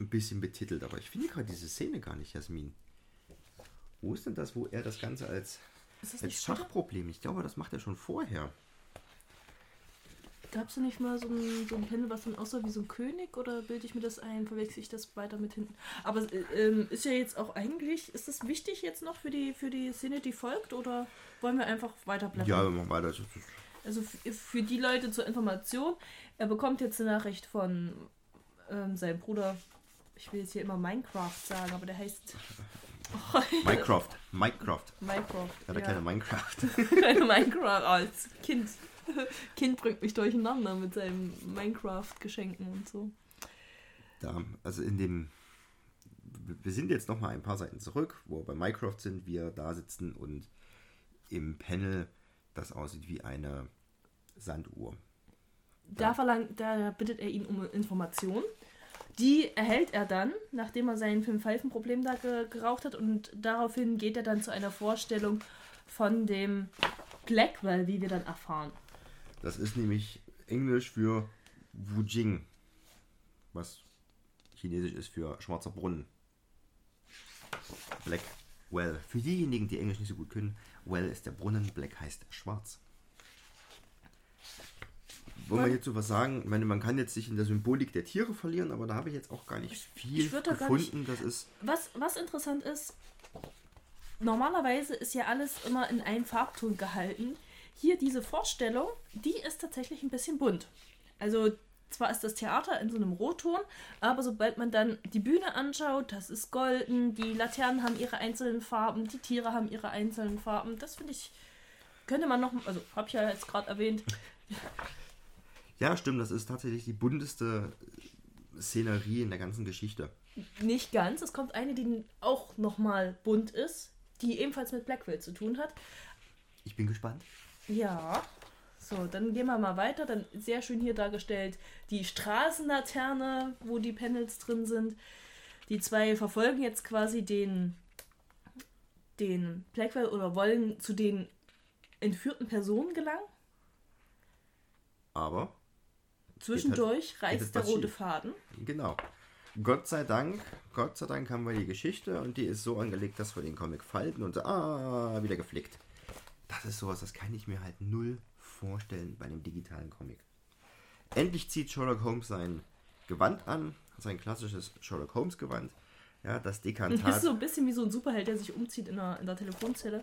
ein bisschen betitelt, aber ich finde gerade diese Szene gar nicht, Jasmin. Wo ist denn das, wo er das Ganze als, ist das als? Schachproblem? Ich glaube, das macht er schon vorher. Gab es nicht mal so ein, so ein Panel, was dann aussah wie so ein König? Oder bilde ich mir das ein? Verwechsel ich das weiter mit hinten? Aber äh, ähm, ist ja jetzt auch eigentlich, ist das wichtig jetzt noch für die, für die Szene, die folgt? Oder wollen wir einfach weiterblättern? Ja, wir machen weiter. Also für die Leute zur Information, er bekommt jetzt eine Nachricht von ähm, seinem Bruder. Ich will jetzt hier immer Minecraft sagen, aber der heißt Minecraft. Minecraft. Minecraft. Ja, der kleine Minecraft. kleine Minecraft als Kind. Kind bringt mich durcheinander mit seinen Minecraft-Geschenken und so. Da, also in dem. Wir sind jetzt noch mal ein paar Seiten zurück, wo wir bei Minecraft sind, wir da sitzen und im Panel das aussieht wie eine Sanduhr. Da, verlangt, da bittet er ihn um Informationen. Die erhält er dann, nachdem er sein Fünf-Pfeifen-Problem da ge geraucht hat. Und daraufhin geht er dann zu einer Vorstellung von dem Blackwell, wie wir dann erfahren. Das ist nämlich Englisch für Wujing, was chinesisch ist für schwarzer Brunnen. Black Well. Für diejenigen, die Englisch nicht so gut können, Well ist der Brunnen, Black heißt schwarz. Wollen wir hierzu was sagen? Ich meine, man kann jetzt sich in der Symbolik der Tiere verlieren, aber da habe ich jetzt auch gar nicht viel ich würd da gefunden. Das ist Was, was interessant ist, normalerweise ist ja alles immer in einem Farbton gehalten. Hier diese Vorstellung, die ist tatsächlich ein bisschen bunt. Also zwar ist das Theater in so einem Rotton, aber sobald man dann die Bühne anschaut, das ist golden, die Laternen haben ihre einzelnen Farben, die Tiere haben ihre einzelnen Farben. Das finde ich, könnte man noch, also habe ich ja jetzt gerade erwähnt, ja stimmt, das ist tatsächlich die bunteste Szenerie in der ganzen Geschichte. nicht ganz. Es kommt eine, die auch nochmal bunt ist, die ebenfalls mit Blackwell zu tun hat. Ich bin gespannt. Ja. So, dann gehen wir mal weiter. Dann sehr schön hier dargestellt die Straßenlaterne, wo die Panels drin sind. Die zwei verfolgen jetzt quasi den, den Blackwell oder wollen zu den entführten Personen gelangen. Aber Zwischendurch geht reißt der etwas rote. Faden. Genau. Gott sei Dank, Gott sei Dank haben wir die Geschichte und die ist so angelegt, dass wir den Comic falten und so, ah, wieder geflickt. Das ist sowas, das kann ich mir halt null vorstellen bei einem digitalen Comic. Endlich zieht Sherlock Holmes sein Gewand an, sein klassisches Sherlock Holmes Gewand. Ja, das Das ist Dekantat. so ein bisschen wie so ein Superheld, der sich umzieht in der, in der Telefonzelle.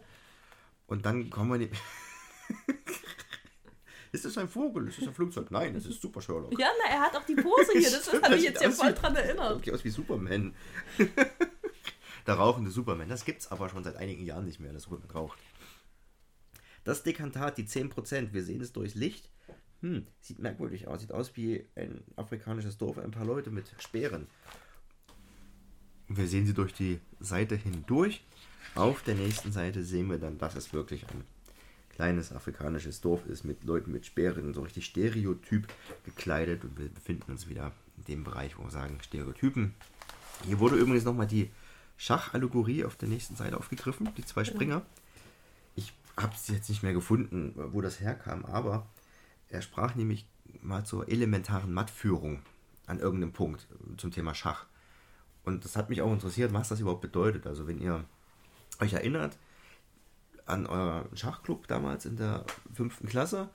Und dann kommen wir. ist das ein Vogel? Ist das ein Flugzeug? Nein, das ist Super Sherlock. Ja, na, er hat auch die Pose hier. Das habe ich jetzt ja sieht voll dran erinnert. Wirklich aus wie Superman. Der rauchende Superman. Das gibt's aber schon seit einigen Jahren nicht mehr, dass Superman raucht. Das Dekantat, die 10%, wir sehen es durchs Licht. Hm, sieht merkwürdig aus. Sieht aus wie ein afrikanisches Dorf, ein paar Leute mit Speeren. Wir sehen sie durch die Seite hindurch. Auf der nächsten Seite sehen wir dann, dass es wirklich ein kleines afrikanisches Dorf ist mit Leuten mit Speeren, so richtig stereotyp gekleidet. Und wir befinden uns wieder in dem Bereich, wo wir sagen Stereotypen. Hier wurde übrigens nochmal die Schachallegorie auf der nächsten Seite aufgegriffen, die zwei Springer. Ich habe es jetzt nicht mehr gefunden, wo das herkam, aber er sprach nämlich mal zur elementaren Mattführung an irgendeinem Punkt zum Thema Schach. Und das hat mich auch interessiert, was das überhaupt bedeutet. Also wenn ihr euch erinnert an euren Schachclub damals in der fünften Klasse,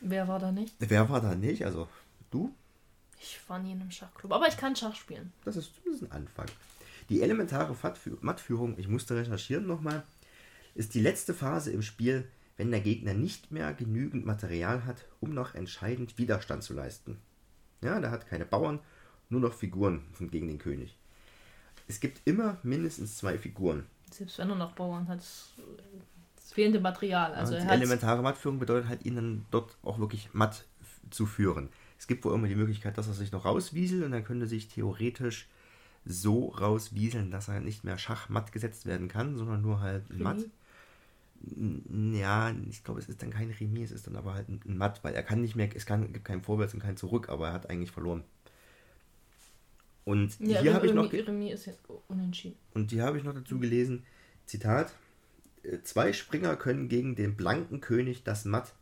Wer war da nicht? wer war da nicht? Also du? Ich war nie in einem Schachclub, aber ich kann Schach spielen. Das ist, ist ein Anfang. Die elementare Mattführung, ich musste recherchieren nochmal, ist die letzte Phase im Spiel, wenn der Gegner nicht mehr genügend Material hat, um noch entscheidend Widerstand zu leisten. Ja, der hat keine Bauern, nur noch Figuren gegen den König. Es gibt immer mindestens zwei Figuren. Selbst wenn er noch Bauern hat, fehlende Material. Also hat elementare Mattführung bedeutet halt, ihn dann dort auch wirklich matt zu führen. Es gibt wohl immer die Möglichkeit, dass er sich noch rauswieselt und dann könnte sich theoretisch so rauswieseln, dass er nicht mehr schachmatt gesetzt werden kann, sondern nur halt matt. N- Ja, ich glaube, es ist dann kein Remis, es ist dann aber halt ein Matt, weil er kann nicht mehr, es kann, gibt kein Vorwärts und kein Zurück, aber er hat eigentlich verloren. Und Ja, hier habe ich noch, Remis, Remis ist jetzt unentschieden. und hier habe ich noch dazu gelesen, Zitat, zwei Springer können gegen den blanken König das Matt,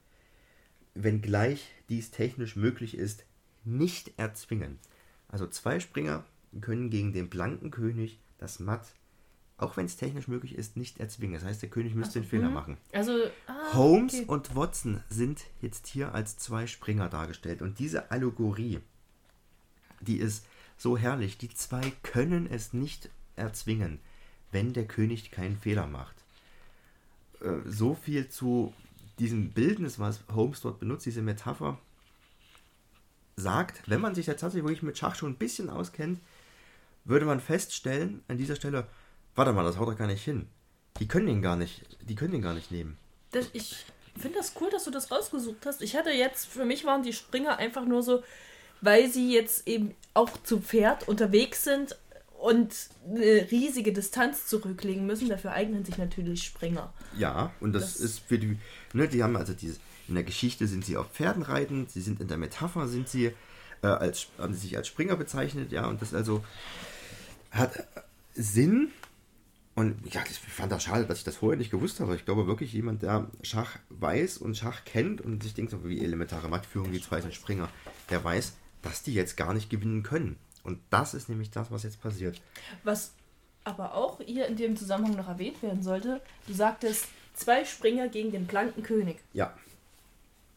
wenngleich dies technisch möglich ist, nicht erzwingen. Also zwei Springer können gegen den blanken König das Matt, auch wenn es technisch möglich ist, nicht erzwingen. Das heißt, der König müsste den Fehler machen. Also, ah, Holmes okay. und Watson sind jetzt hier als zwei Springer dargestellt. Und diese Allegorie, die ist so herrlich. Die zwei können es nicht erzwingen, wenn der König keinen Fehler macht. Äh, So viel zu diesem Bildnis, was Holmes dort benutzt, diese Metapher, sagt, wenn man sich jetzt tatsächlich wirklich mit Schach schon ein bisschen auskennt, würde man feststellen, an dieser Stelle, warte mal, das haut doch gar nicht hin. Die können den gar nicht, die können den gar nicht nehmen. Das, ich finde das cool, dass du das rausgesucht hast. Ich hatte jetzt, für mich waren die Springer einfach nur so, weil sie jetzt eben auch zu Pferd unterwegs sind und eine riesige Distanz zurücklegen müssen. Dafür eignen sich natürlich Springer. Ja, und das, Das- ist für die, ne, die haben also dieses, in der Geschichte sind sie auf Pferden reiten, sie sind in der Metapher, sind sie äh, als, haben sie sich als Springer bezeichnet, ja, und das also hat Sinn. Und ja, ich fand das schade, dass ich das vorher nicht gewusst habe. Ich glaube wirklich, jemand, der Schach weiß und Schach kennt und sich denkt, so wie elementare Mattführung, die zwei sind Springer, der weiß, dass die jetzt gar nicht gewinnen können. Und das ist nämlich das, was jetzt passiert. Was aber auch hier in dem Zusammenhang noch erwähnt werden sollte, du sagtest, zwei Springer gegen den blanken König. Ja,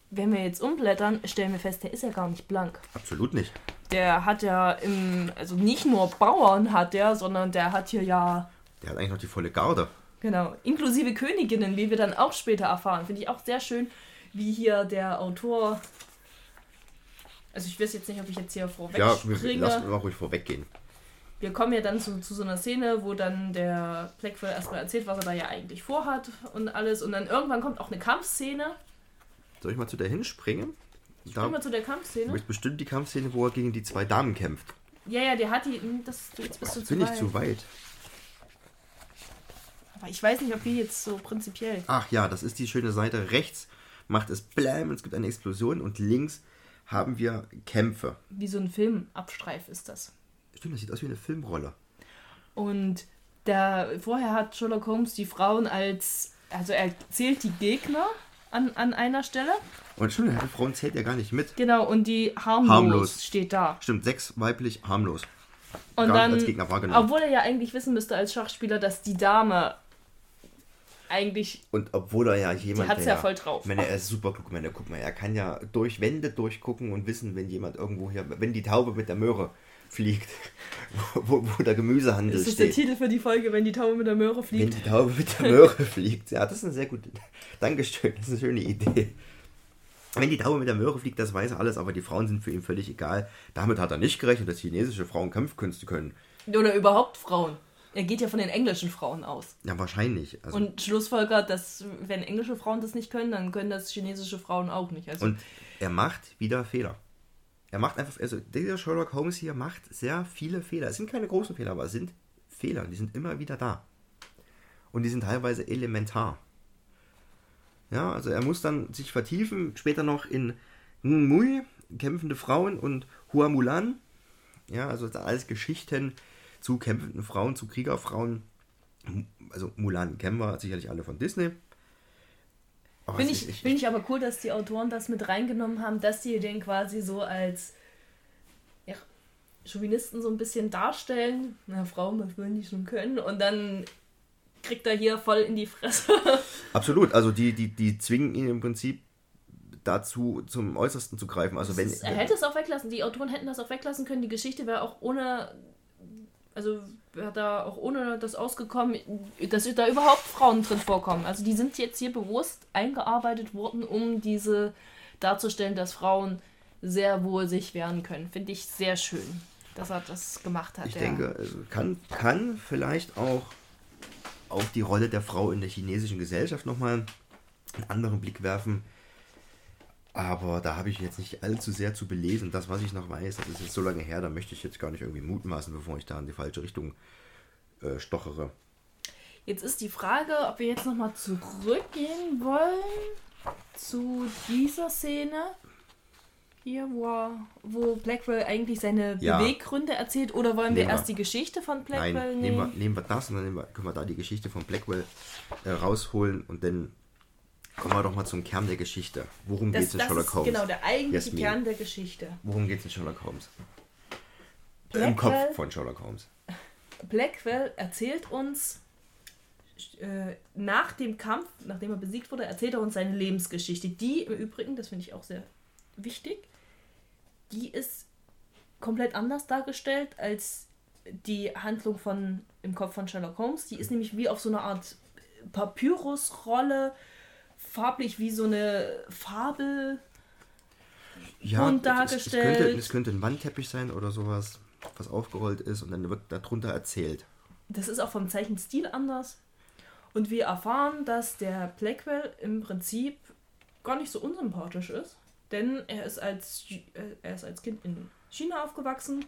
Wenn wir jetzt umblättern, stellen wir fest, der ist ja gar nicht blank. absolut nicht. Der hat ja im, also nicht nur Bauern hat der, sondern der hat hier ja, Der hat eigentlich noch die volle Garde. genau, inklusive Königinnen, wie wir dann auch später erfahren. Finde ich auch sehr schön, wie hier der Autor. Also ich weiß jetzt nicht, ob ich jetzt hier vorweg Ja, wir, springe. lass mal ruhig vorweggehen. Wir kommen ja dann zu, zu so einer Szene, wo dann der Blackwell erstmal erzählt, was er da ja eigentlich vorhat und alles. Und dann irgendwann kommt auch eine Kampfszene. Soll ich mal zu der hinspringen? Da Springen wir zu der Kampfszene. ist bestimmt die Kampfszene, wo er gegen die zwei Damen kämpft. Ja, ja, der hat die. hm, Das, jetzt bist du zu Bin ich weit. zu weit? Aber ich weiß nicht, ob wir jetzt so prinzipiell. Ach ja, das ist die schöne Seite. Rechts macht es Blam und es gibt eine Explosion und links haben wir Kämpfe. Wie so ein Filmabstreif ist das. Stimmt, das sieht aus wie eine Filmrolle. Und der, vorher hat Sherlock Holmes die Frauen als. Also er zählt die Gegner an, an einer Stelle. Und stimmt, die Frauen zählt ja gar nicht mit. Genau, und die harmlos, Harmlos. steht da. Stimmt, sechs weiblich, harmlos. Und Gar dann, obwohl er ja eigentlich wissen müsste als Schachspieler, dass die Dame eigentlich, Und obwohl er ja jemand. hat's der ja voll drauf. Meine, er ist super klug. Meine, guck mal, er kann ja durch Wände durchgucken und wissen, wenn jemand irgendwo hier, wenn die Taube mit der Möhre fliegt, wo, wo der Gemüsehandel Das ist der steht. Titel für die Folge, wenn die Taube mit der Möhre Wenn fliegt. die Taube mit der Möhre fliegt. Ja, das ist eine sehr gute. Dankeschön, das ist eine schöne Idee. Wenn die Taube mit der Möhre fliegt, das weiß er alles, aber die Frauen sind für ihn völlig egal. Damit hat er nicht gerechnet, dass chinesische Frauen Kampfkünste können. Oder überhaupt Frauen. Er geht ja von den englischen Frauen aus. Ja, wahrscheinlich. Also, Und schlussfolgert, dass wenn englische Frauen das nicht können, dann können das chinesische Frauen auch nicht. Also Und er macht wieder Fehler. Er macht einfach, also dieser Sherlock Holmes hier macht sehr viele Fehler. Es sind keine großen Fehler, aber es sind Fehler. Die sind immer wieder da. Und die sind teilweise elementar. Ja, also er muss dann sich vertiefen, später noch in Mui, kämpfende Frauen und Hua Mulan. Ja, also alles Geschichten zu kämpfenden Frauen, zu Kriegerfrauen. Also Mulan kennen wir sicherlich alle von Disney. Finde ich, ist- find ich aber cool, dass die Autoren das mit reingenommen haben, dass die den quasi so als ja, Chauvinisten so ein bisschen darstellen. Na, Frauen, was wollen die schon können? Und dann kriegt er hier voll in die Fresse. Absolut, also die, die, die zwingen ihn im Prinzip dazu, zum Äußersten zu greifen. Also wenn, er hätte es auch weglassen, die Autoren hätten das auch weglassen können. Die Geschichte wäre auch ohne, also wäre da auch ohne das ausgekommen, dass da überhaupt Frauen drin vorkommen. Also die sind jetzt hier bewusst eingearbeitet worden, um diese darzustellen, dass Frauen sehr wohl sich wehren können. Finde ich sehr schön, dass er das gemacht hat. ich der- denke, also kann, kann vielleicht auch auf die Rolle der Frau in der chinesischen Gesellschaft nochmal einen anderen Blick werfen. Aber da habe ich jetzt nicht allzu sehr zu belesen. Das, was ich noch weiß, das ist jetzt so lange her, da möchte ich jetzt gar nicht irgendwie mutmaßen, bevor ich da in die falsche Richtung äh, stochere. Jetzt ist die Frage, ob wir jetzt nochmal zurückgehen wollen zu dieser Szene. Hier, wo, er, wo Blackwell eigentlich seine Ja. Beweggründe erzählt, oder wollen wir Nehmen wir. erst die Geschichte von Blackwell Nein, nehmen wir, nehmen wir das und dann nehmen wir, können wir da die Geschichte von Blackwell äh, rausholen und dann kommen wir doch mal zum Kern der Geschichte. Worum geht es in Sherlock Holmes? genau der eigentliche Jasmin. Kern der Geschichte. Worum geht es in Sherlock Holmes? Im Blackwell- Kopf von Sherlock Holmes. Blackwell erzählt uns äh, nach dem Kampf, nachdem er besiegt wurde, erzählt er uns seine Lebensgeschichte. Die im Übrigen, das finde ich auch sehr wichtig, die ist komplett anders dargestellt als die Handlung von im Kopf von Sherlock Holmes. Die ist nämlich wie auf so einer Art Papyrusrolle, farblich wie so eine Fabel. Ja, Und es- es, dargestellt. könnte, es könnte ein Wandteppich sein oder sowas, was aufgerollt ist und dann wird darunter erzählt. Das ist auch vom Zeichenstil anders. Und wir erfahren, dass der Blackwell im Prinzip gar nicht so unsympathisch ist. Denn er ist als, äh, er ist als Kind in China aufgewachsen,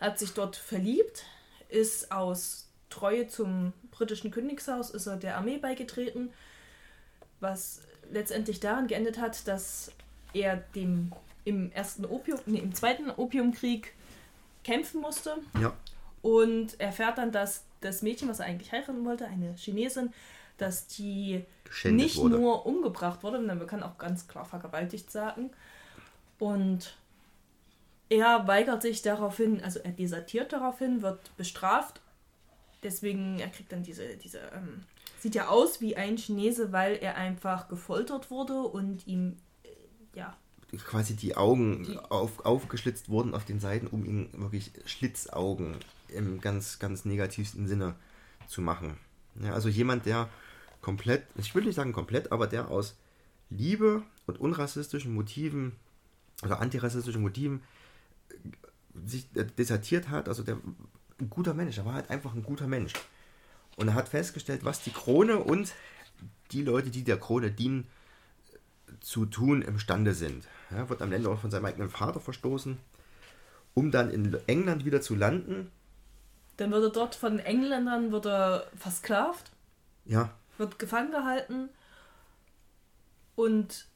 hat sich dort verliebt, ist aus Treue zum britischen Königshaus, ist er der Armee beigetreten, was letztendlich daran geendet hat, dass er dem im ersten Opium, nee, im zweiten Opiumkrieg kämpfen musste Ja, und erfährt dann, dass das Mädchen, was er eigentlich heiraten wollte, eine Chinesin, dass die geschändet nicht wurde. nur umgebracht wurde, sondern man kann auch ganz klar vergewaltigt sagen. Und er weigert sich daraufhin, also er desertiert daraufhin, wird bestraft. Deswegen, er kriegt dann diese, diese, ähm, sieht ja aus wie ein Chinese, weil er einfach gefoltert wurde und ihm, äh, ja, quasi die Augen auf, aufgeschlitzt wurden auf den Seiten, um ihn wirklich Schlitzaugen im ganz, ganz negativsten Sinne zu machen. Ja, also jemand, der komplett, ich will nicht sagen komplett, aber der aus Liebe und unrassistischen Motiven oder antirassistischen Motiven äh, sich äh, desertiert hat, also der ein guter Mensch, er war halt einfach ein guter Mensch. Und er hat festgestellt, was die Krone und die Leute, die der Krone dienen, zu tun imstande sind. Ja, wird am Ende auch von seinem eigenen Vater verstoßen, um dann in England wieder zu landen. dann wird er dort von Engländern wird er versklavt. Ja, wird gefangen gehalten und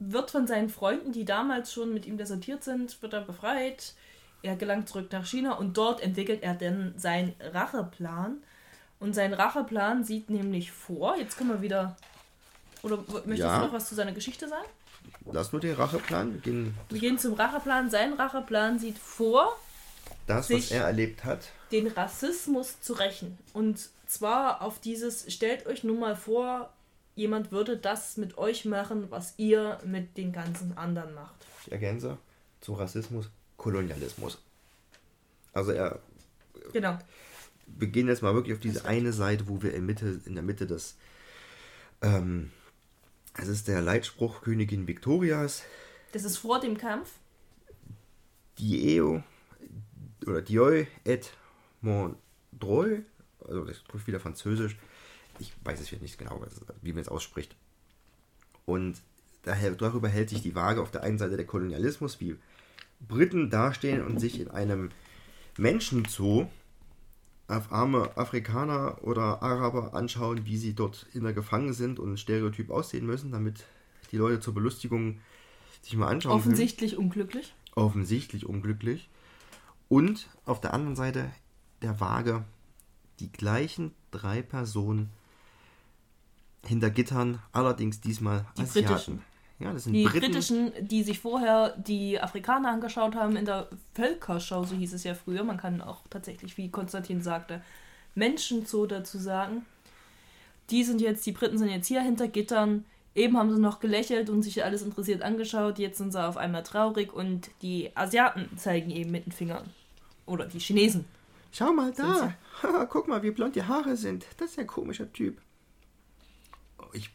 wird von seinen Freunden, die damals schon mit ihm desertiert sind, wird er befreit. Er gelangt zurück nach China und dort entwickelt er dann seinen Racheplan. Und sein Racheplan sieht nämlich vor, jetzt können wir wieder, oder möchtest Ja. du noch was zu seiner Geschichte sagen? lass nur den Racheplan. Wir gehen Wir gehen zum Racheplan. Sein Racheplan sieht vor, das, was Sich- er erlebt hat. den Rassismus zu rächen. Und zwar auf dieses, stellt euch nun mal vor, jemand würde das mit euch machen, was ihr mit den ganzen anderen macht. Ich ergänze zu Rassismus, Kolonialismus. Also er, Genau. Wir gehen jetzt mal wirklich auf diese eine Seite, wo wir in, Mitte, in der Mitte des, ähm, es ist der Leitspruch Königin Victorias, Das ist vor dem Kampf. Dieo oder Dieu et mon droit, also das spricht wieder Französisch. Ich weiß es jetzt nicht genau, wie man es ausspricht. Und daher, darüber hält sich die Waage auf der einen Seite der Kolonialismus, wie Briten dastehen und sich in einem Menschenzoo arme Afrikaner oder Araber anschauen, wie sie dort in der Gefangen sind und stereotyp aussehen müssen, damit die Leute zur Belustigung sich mal anschauen können Offensichtlich unglücklich. offensichtlich unglücklich. Und auf der anderen Seite der Waage die gleichen drei Personen hinter Gittern, allerdings diesmal Die Asiaten. britischen. Ja, das sind Die Briten. britischen, die sich vorher die Afrikaner angeschaut haben in der Völkerschau, so hieß es ja früher. Man kann auch tatsächlich, wie Konstantin sagte, Menschenzoo dazu sagen. Die sind jetzt, die Briten sind jetzt hier hinter Gittern. Eben haben sie noch gelächelt und sich alles interessiert angeschaut. Jetzt sind sie auf einmal traurig und die Asiaten zeigen eben mit den Fingern. Oder die Chinesen. Schau mal da. Guck mal, wie blond die Haare sind. Das ist ein komischer Typ. Ich,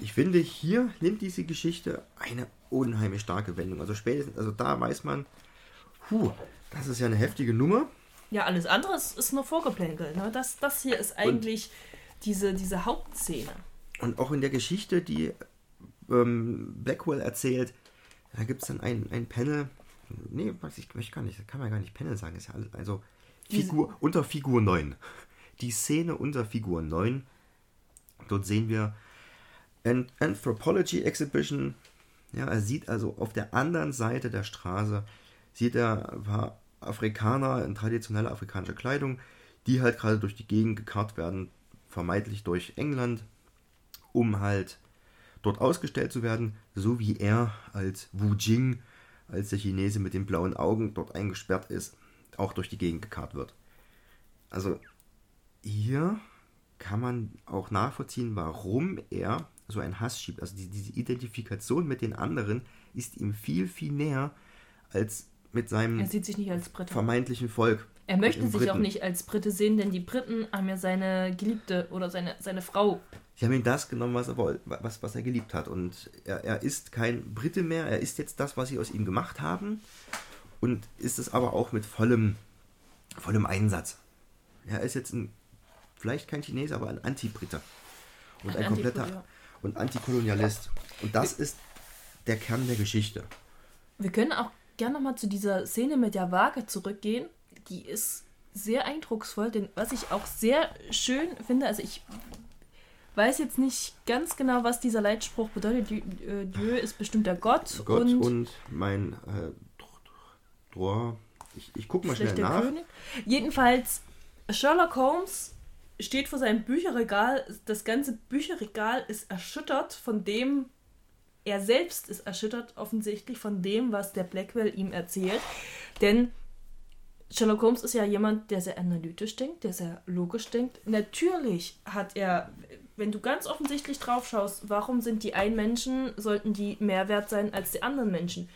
ich finde, hier nimmt diese Geschichte eine unheimlich starke Wendung. Also spätestens, also da weiß man, puh, das ist ja eine heftige Nummer. Ja, alles andere ist, ist nur Vorgeplänkel. Ne? Das, das hier ist eigentlich diese, diese Hauptszene. Und auch in der Geschichte, die ähm, Blackwell erzählt. Da gibt es dann ein, ein Panel. Nee, was ich möchte gar nicht, das kann man gar nicht Panel sagen. Ist ja alles, also Figur, unter Figur 9. Die Szene unter Figur 9. Dort sehen wir Anthropology Exhibition. Ja, er sieht also auf der anderen Seite der Straße, sieht er ein paar Afrikaner in traditioneller afrikanischer Kleidung, die halt gerade durch die Gegend gekarrt werden, vermeintlich durch England, um halt dort ausgestellt zu werden, so wie er als Wu Jing, als der Chinese mit den blauen Augen dort eingesperrt ist, auch durch die Gegend gekarrt wird. Also hier kann man auch nachvollziehen, warum er so einen Hass schiebt. Also die, diese Identifikation mit den anderen ist ihm viel, viel näher als mit seinem Er vermeintlichen Volk. Er möchte sich auch Briten. nicht als Brite sehen, denn die Briten haben ja seine Geliebte oder seine, seine Frau. Sie haben ihm das genommen, was er, was, was er geliebt hat. Und er, er ist kein Brite mehr, er ist jetzt das, was sie aus ihm gemacht haben. Und ist es aber auch mit vollem, vollem Einsatz. Er ist jetzt ein, vielleicht kein Chinese, aber ein Anti-Brite. Und ein, Ein kompletter. Und Antikolonialist. Und das ist der Kern der Geschichte. Wir können auch gerne nochmal zu dieser Szene mit der Waage zurückgehen. Die ist sehr eindrucksvoll, denn was ich auch sehr schön finde, also ich weiß jetzt nicht ganz genau, was dieser Leitspruch bedeutet. Dieu, äh, Dieu ist bestimmt der Gott, Gott und, und, mein äh, Droit. Ich, ich gucke mal schnell nach. König. Jedenfalls, Sherlock Holmes steht vor seinem Bücherregal. Das ganze Bücherregal ist erschüttert von dem, er selbst ist erschüttert offensichtlich von dem, was der Blackwell ihm erzählt. Denn Sherlock Holmes ist ja jemand, der sehr analytisch denkt, der sehr logisch denkt. Natürlich hat er, wenn du ganz offensichtlich drauf schaust, warum sind die einen Menschen, sollten die mehr wert sein als die anderen Menschen?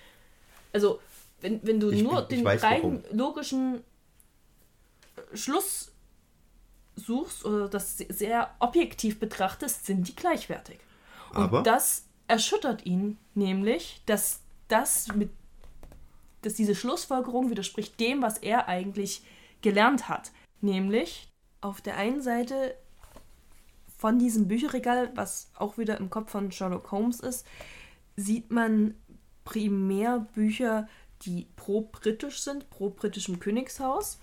Also, wenn, wenn du Ich- nur ich den rein logischen Schluss suchst oder das se- sehr objektiv betrachtest, sind die gleichwertig. Und Aber- das erschüttert ihn nämlich, dass das mit dass diese Schlussfolgerung widerspricht dem, was er eigentlich gelernt hat. Nämlich auf der einen Seite von diesem Bücherregal, was auch wieder im Kopf von Sherlock Holmes ist, sieht man primär Bücher, die pro-britisch sind, pro-britischem Königshaus.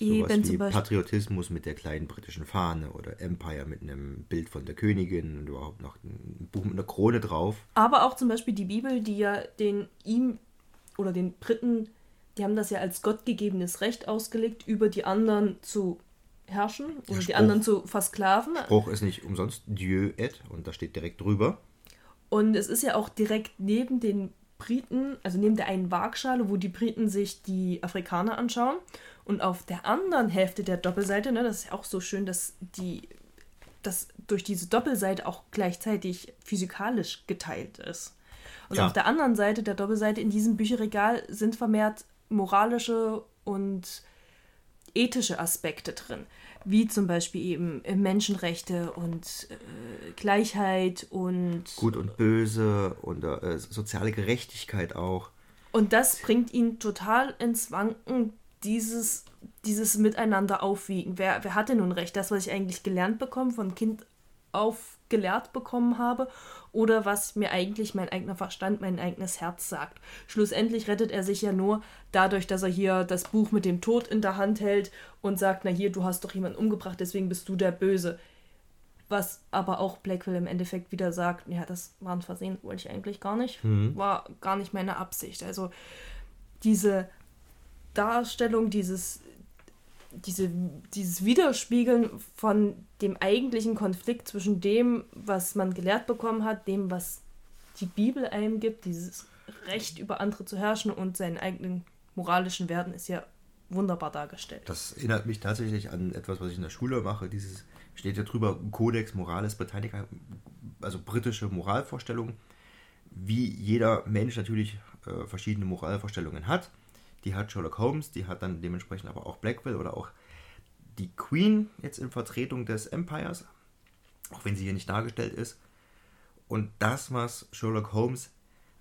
Eben wie zum Beispiel Patriotismus mit der kleinen britischen Fahne oder Empire mit einem Bild von der Königin und überhaupt noch ein Buch mit einer Krone drauf. Aber auch zum Beispiel die Bibel, die ja den ihm oder den Briten, die haben das ja als gottgegebenes Recht ausgelegt, über die anderen zu herrschen oder die Spruch. anderen zu versklaven. Spruch ist nicht umsonst Dieu et und da steht direkt drüber. Und es ist ja auch direkt neben den Briten, also neben der einen Waagschale, wo die Briten sich die Afrikaner anschauen. Und auf der anderen Hälfte der Doppelseite, ne, das ist ja auch so schön, dass die dass durch diese Doppelseite auch gleichzeitig physikalisch geteilt ist. Und Ja. auf der anderen Seite der Doppelseite in diesem Bücherregal sind vermehrt moralische und ethische Aspekte drin, wie zum Beispiel eben äh, Menschenrechte und äh, Gleichheit und Gut und böse und äh, soziale Gerechtigkeit auch. und das bringt ihn total ins Wanken, dieses, dieses Miteinander aufwiegen. Wer, wer hatte nun recht? Das, was ich eigentlich gelernt bekomme, von Kind auf gelehrt bekommen habe, oder was mir eigentlich mein eigener Verstand, mein eigenes Herz sagt. Schlussendlich rettet er sich ja nur dadurch, dass er hier das Buch mit dem Tod in der Hand hält und sagt, na hier, du hast doch jemanden umgebracht, deswegen bist du der Böse. Was aber auch Blackwell im Endeffekt wieder sagt, ja, das war ein Versehen, wollte ich eigentlich gar nicht. War gar nicht meine Absicht. Also diese Darstellung, dieses, diese, dieses Widerspiegeln von dem eigentlichen Konflikt zwischen dem, was man gelehrt bekommen hat, dem, was die Bibel einem gibt, dieses Recht über andere zu herrschen und seinen eigenen moralischen Werten ist ja wunderbar dargestellt. Das erinnert mich tatsächlich an etwas, was ich in der Schule mache. Dieses steht ja drüber Codex Morales Britannica, also britische Moralvorstellungen. Wie jeder Mensch natürlich äh, verschiedene Moralvorstellungen hat. Die hat Sherlock Holmes, die hat dann dementsprechend aber auch Blackwell oder auch die Queen jetzt in Vertretung des Empires, auch wenn sie hier nicht dargestellt ist. Und das, was Sherlock Holmes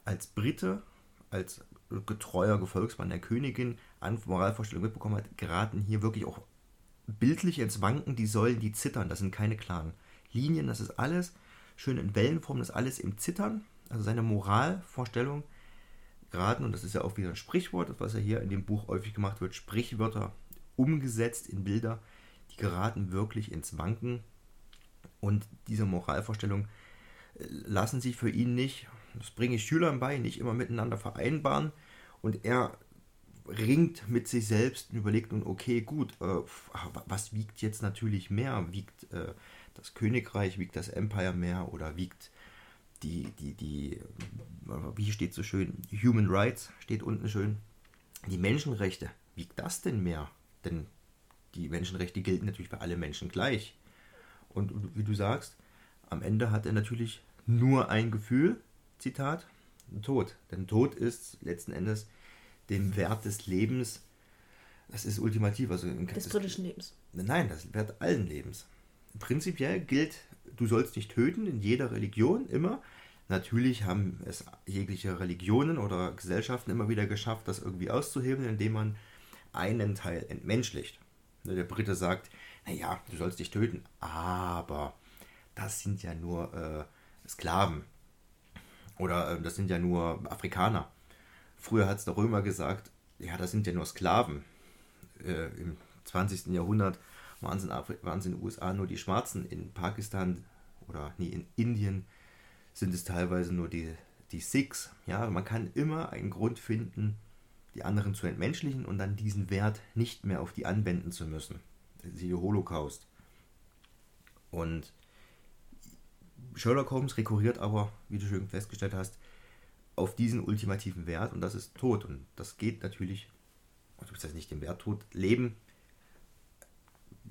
als Brite, als getreuer Gefolgsmann der Königin an Moralvorstellungen mitbekommen hat, geraten hier wirklich auch bildlich ins Wanken. Die Säulen, die zittern, das sind keine klaren Linien, das ist alles schön in Wellenform, das alles im Zittern, also seine Moralvorstellung geraten, und das ist ja auch wieder ein Sprichwort, was ja hier in dem Buch häufig gemacht wird, Sprichwörter umgesetzt in Bilder, die geraten wirklich ins Wanken. Und diese Moralvorstellungen äh, lassen sich für ihn nicht, das bringe ich Schülern bei, nicht immer miteinander vereinbaren. Und er ringt mit sich selbst und überlegt nun, okay, gut, äh, was wiegt jetzt natürlich mehr? Wiegt äh, das Königreich, wiegt das Empire mehr oder wiegt die, die, die, wie steht so schön, Human Rights steht unten schön, die Menschenrechte, wiegt das denn mehr? Denn die Menschenrechte gelten natürlich für alle Menschen gleich. Und wie du sagst, am Ende hat er natürlich nur ein Gefühl, Zitat, Tod. Denn Tod ist letzten Endes den Wert des Lebens, das ist ultimativ. Also des britischen Lebens. Nein, das Wert allen Lebens. Prinzipiell gilt du sollst nicht töten, in jeder Religion immer. Natürlich haben es jegliche Religionen oder Gesellschaften immer wieder geschafft, das irgendwie auszuheben, indem man einen Teil entmenschlicht. Ne, der Brite sagt, naja, du sollst dich töten, aber das sind ja nur äh, Sklaven oder äh, das sind ja nur Afrikaner. Früher hat es der Römer gesagt, ja, das sind ja nur Sklaven. Äh, Im 20. Jahrhundert waren es in, waren es in den USA nur die Schwarzen, in Pakistan oder nee, in Indien sind es teilweise nur die, die Sikhs. Ja, man kann immer einen Grund finden, die anderen zu entmenschlichen und dann diesen Wert nicht mehr auf die anwenden zu müssen. Siehe Holocaust. Und Sherlock Holmes rekurriert aber, wie du schon festgestellt hast, auf diesen ultimativen Wert und das ist Tod. Und das geht natürlich, also das nicht den Wert Tod, Leben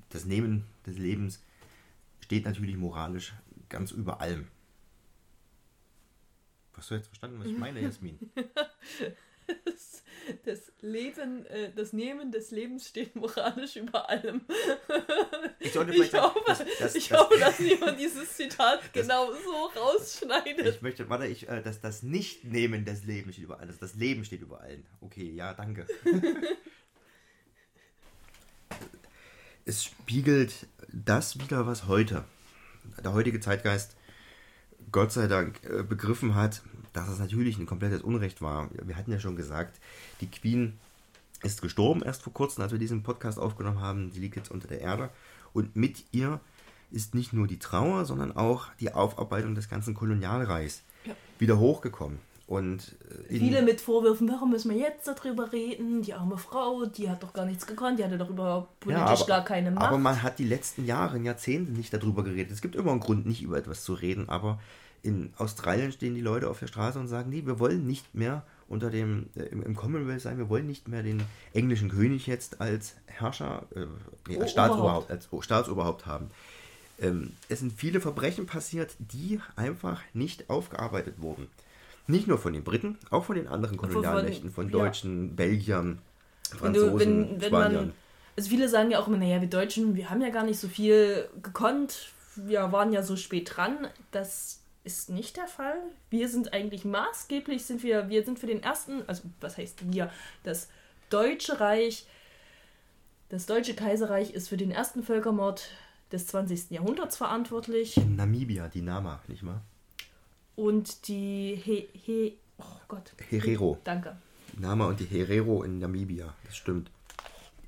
das Nehmen des Lebens steht natürlich moralisch ganz über allem. Hast du jetzt verstanden, was ich meine, Jasmin? das, das, Leben, äh, das Nehmen des Lebens steht moralisch über allem. Ich, ich hoffe, das, das, ich das, hoffe, dass niemand dieses Zitat genau so rausschneidet. Ich möchte, warte, ich, äh, dass das Nicht-Nehmen des Lebens steht über allem. Das Leben steht über allen. Okay, ja, danke. es spiegelt das wieder, was heute, der heutige Zeitgeist, Gott sei Dank, äh, begriffen hat, dass es natürlich ein komplettes Unrecht war. Wir hatten ja schon gesagt, die Queen ist gestorben erst vor kurzem, als wir diesen Podcast aufgenommen haben. Sie liegt jetzt unter der Erde. Und mit ihr ist nicht nur die Trauer, sondern auch die Aufarbeitung des ganzen Kolonialreichs ja. wieder hochgekommen. Und äh, Viele mit Vorwürfen, warum müssen wir jetzt darüber reden? Die arme Frau, die hat doch gar nichts gekonnt, die hatte doch überhaupt politisch ja, aber, gar keine Macht. Aber man hat die letzten Jahre, Jahrzehnte nicht darüber geredet. Es gibt immer einen Grund, nicht über etwas zu reden, aber in Australien stehen die Leute auf der Straße und sagen, nee, wir wollen nicht mehr unter dem äh, im, Commonwealth sein, wir wollen nicht mehr den englischen König jetzt als Herrscher, äh, nee, als, oh, Staatsoberhaupt, als Staatsoberhaupt haben. Ähm, es sind viele Verbrechen passiert, die einfach nicht aufgearbeitet wurden. Nicht nur von den Briten, auch von den anderen Kolonialmächten, von, Deutschen, ja. Belgiern, Franzosen, wenn wenn, wenn Spaniern. Man, also viele sagen ja auch immer, naja, wir Deutschen, wir haben ja gar nicht so viel gekonnt, wir waren ja so spät dran. Das ist nicht der Fall. Wir sind eigentlich maßgeblich, sind wir, wir sind für den ersten, also was heißt wir, das Deutsche Reich, das Deutsche Kaiserreich ist für den ersten Völkermord des 20. Jahrhunderts verantwortlich. In Namibia, die Nama, nicht wahr? Und die He, He oh Gott. Herero. Danke. Nama und die Herero in Namibia, das stimmt.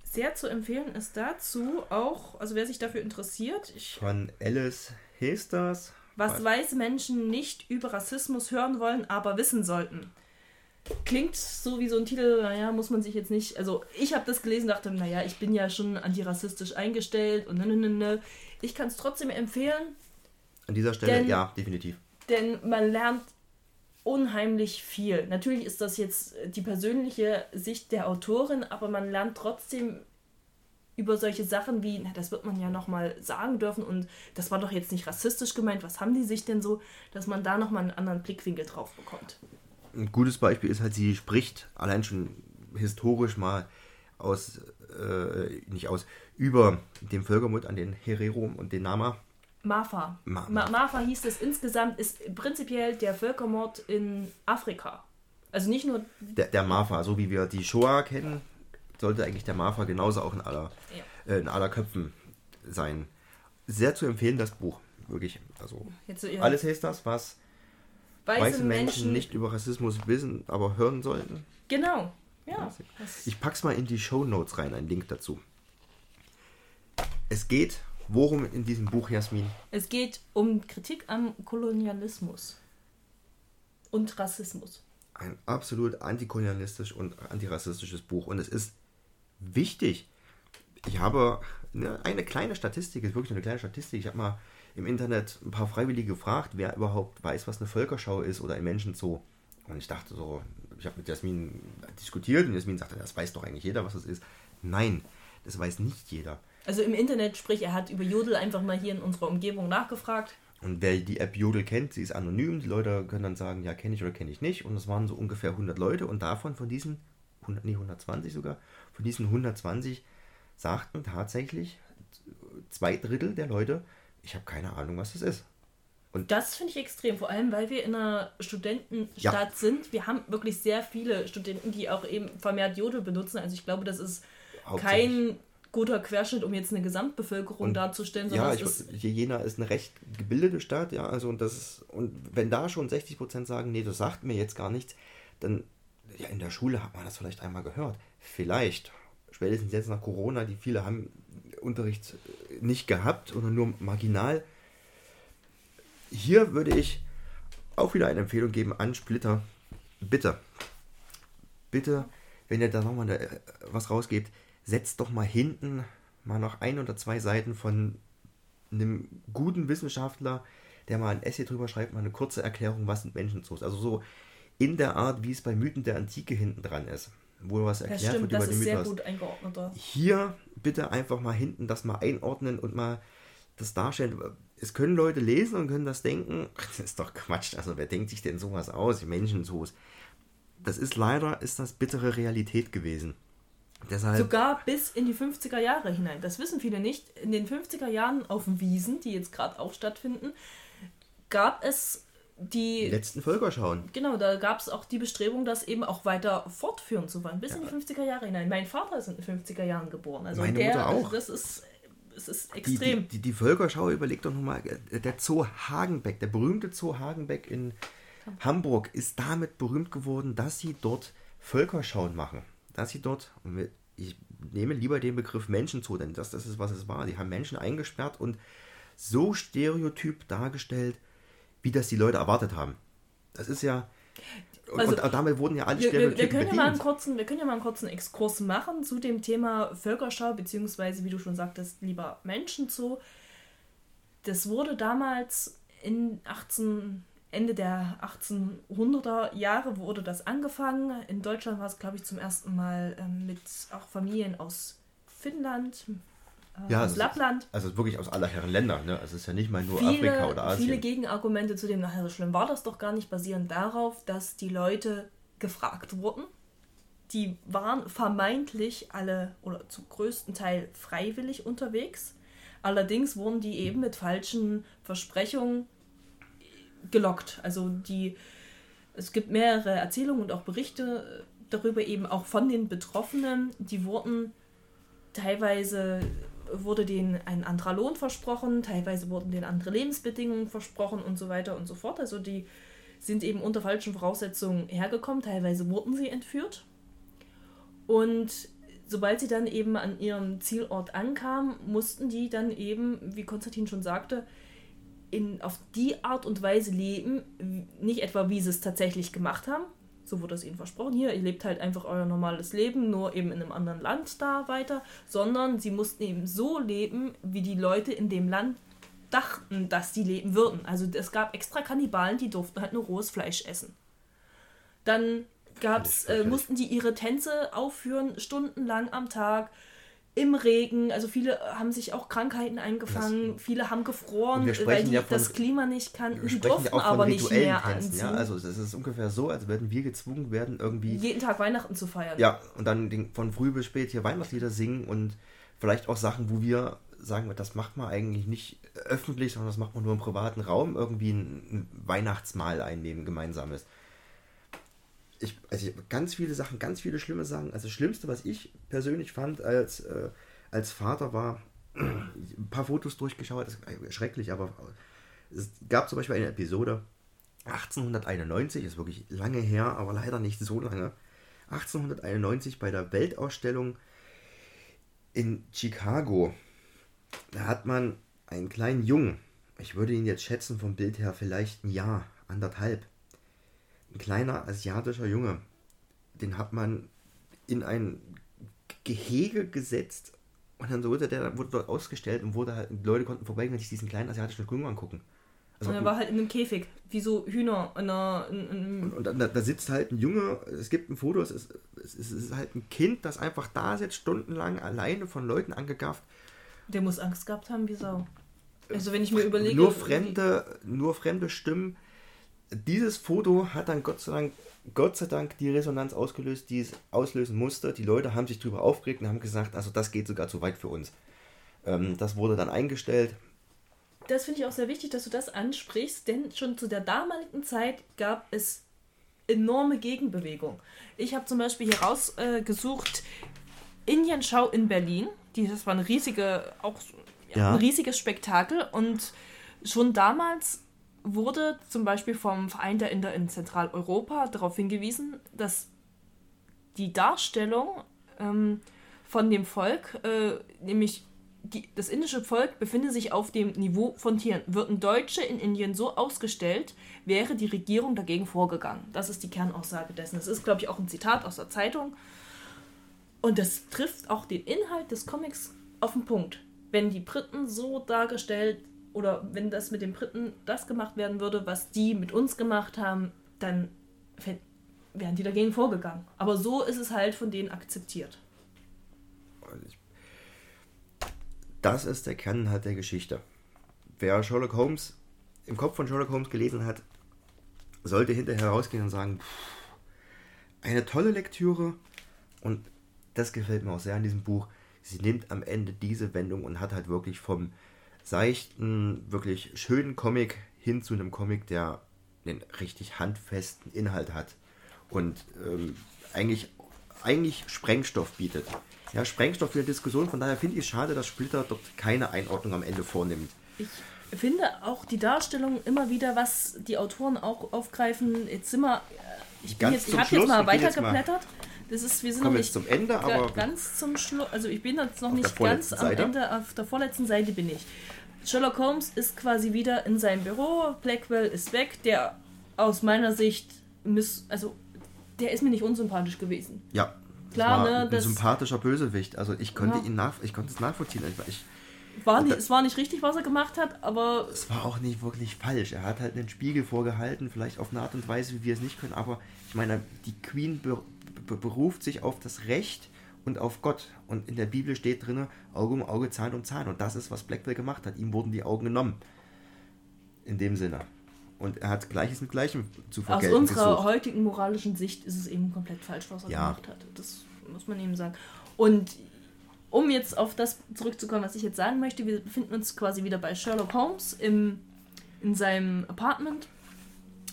Sehr zu empfehlen ist dazu auch, also wer sich dafür interessiert. Von Alice Hesters. Was, was weiße Menschen nicht über Rassismus hören wollen, aber wissen sollten. Klingt so wie so ein Titel, naja, muss man sich jetzt nicht. Also, ich habe das gelesen, dachte, naja, ich bin ja schon antirassistisch eingestellt und ne, ne, ne, ne. Ich kann es trotzdem empfehlen. An dieser Stelle, ja, definitiv denn man lernt unheimlich viel. Natürlich ist das jetzt die persönliche Sicht der Autorin, aber man lernt trotzdem über solche Sachen wie, na, das wird man ja nochmal sagen dürfen und das war doch jetzt nicht rassistisch gemeint, was haben die sich denn so, dass man da nochmal einen anderen Blickwinkel drauf bekommt. Ein gutes Beispiel ist halt, sie spricht allein schon historisch mal aus, äh, nicht aus, über den Völkermord an den Herero und den Nama Mafa. Ma Ma Mafa hieß es insgesamt, ist prinzipiell der Völkermord in Afrika. Also nicht nur. Der, der Mafa, so wie wir die Shoah kennen, sollte eigentlich der Mafa genauso auch in aller, ja. äh, in aller Köpfen sein. Sehr zu empfehlen, das Buch. wirklich, also Jetzt, ja, alles heißt das, was weiße, weiße Menschen nicht über Rassismus wissen, aber hören sollten. Genau. Ja. Ich pack's mal in die Show Notes rein, einen Link dazu. Es geht, worum in diesem Buch, Jasmin? es geht um Kritik am Kolonialismus und Rassismus. Ein absolut antikolonialistisch und antirassistisches Buch. Und es ist wichtig. Ich habe eine, eine kleine Statistik, ist wirklich eine kleine Statistik. Ich habe mal im Internet ein paar Freiwillige gefragt, wer überhaupt weiß, was eine Völkerschau ist oder ein Menschenzoo. Und ich dachte so, ich habe mit Jasmin diskutiert und Jasmin sagte, das weiß doch eigentlich jeder, was das ist. Nein, das weiß nicht jeder. Also im Internet, sprich, er hat über Jodel einfach mal hier in unserer Umgebung nachgefragt. Und wer die App Jodel kennt, sie ist anonym. Die Leute können dann sagen, ja, kenne ich oder kenne ich nicht. Und es waren so ungefähr 100 Leute. Und davon, von diesen, 100, nee, 120 sogar, von diesen 120 sagten tatsächlich zwei Drittel der Leute, ich habe keine Ahnung, was das ist. Das finde ich extrem, vor allem weil wir in einer Studentenstadt Ja. sind. Wir haben wirklich sehr viele Studenten, die auch eben vermehrt Jodel benutzen. Also ich glaube, das ist kein guter Querschnitt, um jetzt eine Gesamtbevölkerung Und- darzustellen, Ja, es ich, ist Jena ist eine recht gebildete Stadt, ja, also und das ist, und wenn da schon 60% sagen, nee, das sagt mir jetzt gar nichts, dann, ja, in der Schule hat man das vielleicht einmal gehört. Vielleicht, spätestens jetzt nach Corona, die viele haben Unterricht nicht gehabt oder nur marginal. Hier würde ich auch wieder eine Empfehlung geben an Splitter. Bitte, bitte, wenn ihr da nochmal äh, was rausgebt, setzt doch mal hinten mal noch ein oder zwei Seiten von einem guten Wissenschaftler, der mal ein Essay drüber schreibt, mal eine kurze Erklärung, was sind Menschenzoos. Also so in der Art, wie es bei Mythen der Antike hinten dran ist, wo was das erklärt stimmt, wird über das den ist sehr Mythos. gut eingeordnet. Hier bitte einfach mal hinten das mal einordnen und mal das darstellen. Es können Leute lesen und können das denken, das ist doch Quatsch, also wer denkt sich denn sowas aus, Menschenzoos. Das ist leider, ist das bittere Realität gewesen. Deshalb, Sogar bis in die 50er Jahre hinein. Das wissen viele nicht. In den 50er Jahren auf den Wiesen, die jetzt gerade auch stattfinden, gab es die die. letzten Völkerschauen. Genau, da gab es auch die Bestrebung, das eben auch weiter fortführen zu wollen, bis in die 50er Jahre hinein. Mein Vater ist in den 50er Jahren geboren. Also Meine der, Mutter auch. Das ist, es ist Die, die, extrem. die, die Völkerschau, überlegt doch nochmal, der Zoo Hagenbeck, der berühmte Zoo Hagenbeck in Hamburg ist damit berühmt geworden, dass sie dort Völkerschauen machen. Dass sie dort, und ich nehme lieber den Begriff Menschenzoo, denn das, das ist, was es war. Die haben Menschen eingesperrt und so stereotyp dargestellt, wie das die Leute erwartet haben. Das ist ja. Und, Also, und damit wurden ja alle Wir, wir, können ja mal einen kurzen, wir können ja mal einen kurzen Exkurs machen zu dem Thema Völkerschau, beziehungsweise, wie du schon sagtest, lieber Menschenzoo. Das wurde damals in 18, Ende der 1800er Jahre wurde das angefangen. In Deutschland war es, glaube ich, zum ersten Mal ähm, mit auch Familien aus Finnland, äh, Ja, aus ist- Lappland. Also wirklich aus aller Herren Länder. Ne? Also es ist ja nicht mal nur viele, Afrika oder Asien. viele Gegenargumente zu dem, nachher so schlimm war das doch gar nicht, basieren darauf, dass die Leute gefragt wurden. Die waren vermeintlich alle oder zum größten Teil freiwillig unterwegs. Allerdings wurden die eben mit falschen Versprechungen gelockt. Also die, es gibt mehrere Erzählungen und auch Berichte darüber eben auch von den Betroffenen. Die wurden teilweise wurde denen ein anderer Lohn versprochen, teilweise wurden denen andere Lebensbedingungen versprochen und so weiter und so fort. Also die sind eben unter falschen Voraussetzungen hergekommen, teilweise wurden sie entführt. Und sobald sie dann eben an ihrem Zielort ankamen, mussten die dann eben, wie Konstantin schon sagte, in, auf die Art und Weise leben, nicht etwa wie sie es tatsächlich gemacht haben, so wurde es ihnen versprochen, hier, ihr lebt halt einfach euer normales Leben, nur eben in einem anderen Land da weiter, sondern sie mussten eben so leben, wie die Leute in dem Land dachten, dass die leben würden. Also es gab extra Kannibalen, die durften halt nur rohes Fleisch essen. Dann gab's, äh, mussten die ihre Tänze aufführen, stundenlang am Tag, im Regen. Also viele haben sich auch Krankheiten eingefangen, viele haben gefroren, äh, weil die ja von- das Klima nicht kannten. Wir Die durften ja aber nicht mehr Tänzen. anziehen. Ja? Also es ist ungefähr so, als würden wir gezwungen werden, irgendwie jeden Tag Weihnachten zu feiern. Ja, und dann den, von früh bis spät hier Weihnachtslieder singen und vielleicht auch Sachen, wo wir sagen, das macht man eigentlich nicht öffentlich, sondern das macht man nur im privaten Raum, irgendwie ein Weihnachtsmahl einnehmen, gemeinsames. Ich, also ich, ganz viele Sachen, ganz viele schlimme Sachen. Also das Schlimmste, was ich persönlich fand als, äh, als Vater war, ein paar Fotos durchgeschaut, das ist schrecklich, aber Es gab zum Beispiel eine Episode 1891, ist wirklich lange her, aber leider nicht so lange. 1891 bei der Weltausstellung in Chicago. Da hat man einen kleinen Jungen, ich würde ihn jetzt schätzen vom Bild her vielleicht ein Jahr, anderthalb. Ein kleiner asiatischer Junge, den hat man in ein Gehege gesetzt und dann wurde der wurde dort ausgestellt und wurde halt, Leute konnten vorbeigehen und sich diesen kleinen asiatischen Jungen angucken. Also und er war halt in einem Käfig, wie so Hühner in einer. In, in und, und da, da, sitzt halt ein Junge, es gibt ein Foto, es ist, es ist halt ein Kind, das einfach da sitzt, stundenlang alleine von Leuten angegafft. Der muss Angst gehabt haben, wie Sau. Also wenn ich mir überlege. Nur fremde, nur fremde Stimmen. Dieses Foto hat dann Gott sei Dank, Gott sei Dank die Resonanz ausgelöst, die es auslösen musste. Die Leute haben sich darüber aufgeregt und haben gesagt, also das geht sogar zu weit für uns. Ähm, das wurde dann eingestellt das finde ich auch sehr wichtig, dass du das ansprichst, denn schon zu der damaligen Zeit gab es enorme Gegenbewegung. Ich habe zum Beispiel hier rausgesucht äh, Indienschau in Berlin. Die, das war eine riesige, auch ja. ein riesiges Spektakel und schon damals wurde zum Beispiel vom Verein der Inder in Zentraleuropa darauf hingewiesen, dass die Darstellung ähm, von dem Volk, äh, nämlich die, das indische Volk befinde sich auf dem Niveau von Tieren. Würden Deutsche in Indien so ausgestellt, wäre die Regierung dagegen vorgegangen. Das ist die Kernaussage dessen. Das ist, glaube ich, auch ein Zitat aus der Zeitung. Und das trifft auch den Inhalt des Comics auf den Punkt. Wenn die Briten so dargestellt oder wenn das mit den Briten das gemacht werden würde, was die mit uns gemacht haben, dann wären die dagegen vorgegangen. Aber so ist es halt von denen akzeptiert. Ich das ist der Kerninhalt der Geschichte. Wer Sherlock Holmes im Kopf von Sherlock Holmes gelesen hat, sollte hinterher rausgehen und sagen, eine tolle Lektüre und das gefällt mir auch sehr an diesem Buch. Sie nimmt am Ende diese Wendung und hat halt wirklich vom seichten, wirklich schönen Comic hin zu einem Comic, der einen richtig handfesten Inhalt hat und ähm, eigentlich, eigentlich Sprengstoff bietet ja, Sprengstoff für die Diskussion. Von daher finde ich es schade, dass Splitter dort keine Einordnung am Ende vornimmt. Ich finde auch die Darstellung immer wieder, was die Autoren auch aufgreifen. Jetzt sind wir. Äh, ich, bin jetzt, ich habe jetzt mal weitergeblättert. Das ist, wir sind noch nicht zum Ende, aber ganz zum Schluss. Also ich bin jetzt noch nicht ganz am Seite. Ende. Auf der vorletzten Seite bin ich. Sherlock Holmes ist quasi wieder in seinem Büro. Blackwell ist weg. Der aus meiner Sicht miss, also der ist mir nicht unsympathisch gewesen. Ja, Klar, ne? Ein das sympathischer Bösewicht. Also ich konnte ja. ihn nach, ich konnte es nachvollziehen. Ich, war nicht, es war nicht richtig, was er gemacht hat, aber. Es war auch nicht wirklich falsch. Er hat halt einen Spiegel vorgehalten, vielleicht auf eine Art und Weise, wie wir es nicht können. Aber ich meine, die Queen be, be, beruft sich auf das Recht und auf Gott. Und in der Bibel steht drin, Auge um Auge, Zahn um Zahn. Und das ist, was Blackwell gemacht hat. Ihm wurden die Augen genommen. In dem Sinne. Und er hat Gleiches mit Gleichem zu vergelten Aus unserer gesucht. heutigen moralischen Sicht ist es eben komplett falsch, was er ja. gemacht hat. Das muss man eben sagen. Und um jetzt auf das zurückzukommen, was ich jetzt sagen möchte, wir befinden uns quasi wieder bei Sherlock Holmes im, in seinem Apartment.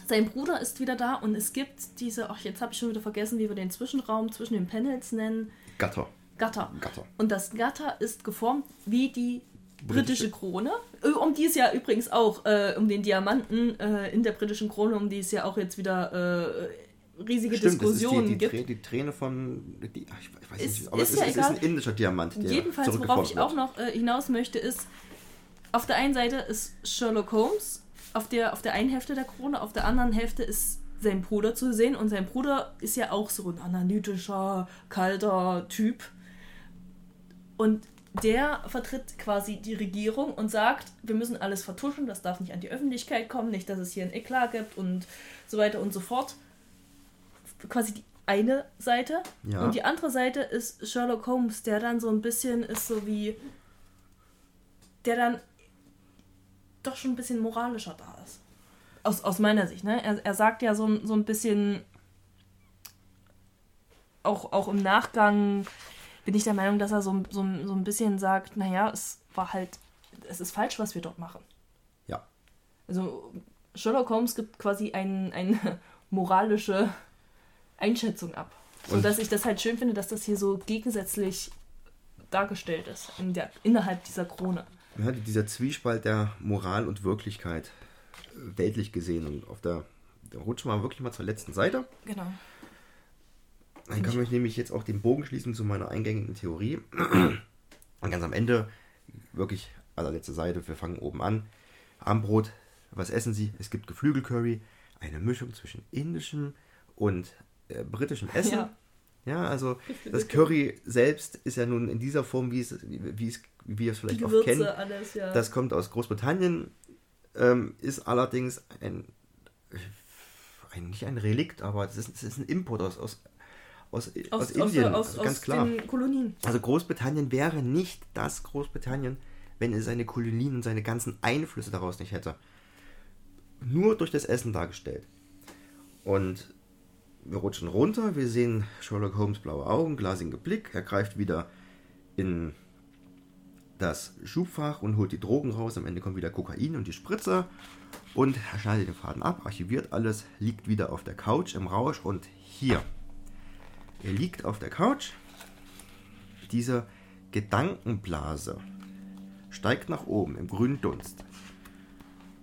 Sein Bruder ist wieder da und es gibt diese, ach jetzt habe ich schon wieder vergessen, wie wir den Zwischenraum zwischen den Panels nennen. Gatter. Gatter. Gatter. Und das Gatter ist geformt wie die britische Krone, äh, um die es ja übrigens auch, äh, um den Diamanten äh, in der britischen Krone, um die es ja auch jetzt wieder äh, riesige Stimmt, Diskussionen die, die, gibt. Die Träne von, die, ach, ich weiß ist, nicht, aber ist es, ist, ja es ist ein indischer Diamant. Jedenfalls, worauf ich auch noch äh, hinaus möchte, ist, auf der einen Seite ist Sherlock Holmes, auf der, auf der einen Hälfte der Krone, auf der anderen Hälfte ist sein Bruder zu sehen und sein Bruder ist ja auch so ein analytischer, kalter Typ. Und der vertritt quasi die Regierung und sagt, wir müssen alles vertuschen, das darf nicht an die Öffentlichkeit kommen, nicht, dass es hier ein Eklat gibt und so weiter und so fort. Quasi die eine Seite. Ja. Und die andere Seite ist Sherlock Holmes, der dann so ein bisschen ist so wie. der dann doch schon ein bisschen moralischer da ist. Aus, aus meiner Sicht, ne? Er, er sagt ja so, so ein bisschen. Auch, auch im Nachgang bin ich der Meinung, dass er so, so, so ein bisschen sagt, naja, es war halt, es ist falsch, was wir dort machen. Ja. Also Sherlock Holmes gibt quasi ein, eine moralische Einschätzung ab. Und dass ich das halt schön finde, dass das hier so gegensätzlich dargestellt ist in der, innerhalb dieser Krone. Ja, dieser Zwiespalt der Moral und Wirklichkeit. weltlich gesehen. Und auf der, da rutschen wir wirklich mal zur letzten Seite. Genau. Dann kann ich nämlich jetzt auch den Bogen schließen zu meiner eingängigen Theorie. Und ganz am Ende, wirklich allerletzte Seite, wir fangen oben an. Armbrot, was essen Sie? Es gibt Geflügelcurry, eine Mischung zwischen indischem und äh, britischem Essen. Ja. Ja, also das Curry selbst ist ja nun in dieser Form, wie es, wie es, wie wir es vielleicht auch Gewürze, kennen. alles, ja. Das kommt aus Großbritannien, ähm, ist allerdings ein, ein, nicht ein Relikt, aber es ist, ist ein Import aus, aus, aus, aus, Indien, aus, also ganz aus klar. den Kolonien. Also Großbritannien wäre nicht das Großbritannien, wenn es seine Kolonien und seine ganzen Einflüsse daraus nicht hätte. Nur durch das Essen dargestellt. Und wir rutschen runter, wir sehen Sherlock Holmes blaue Augen, glasige Blick, er greift wieder in das Schubfach und holt die Drogen raus. Am Ende kommt wieder Kokain und die Spritze. Und schneidet den Faden ab, archiviert alles, liegt wieder auf der Couch im Rausch und hier. Er liegt auf der Couch. Diese Gedankenblase steigt nach oben im grünen Dunst.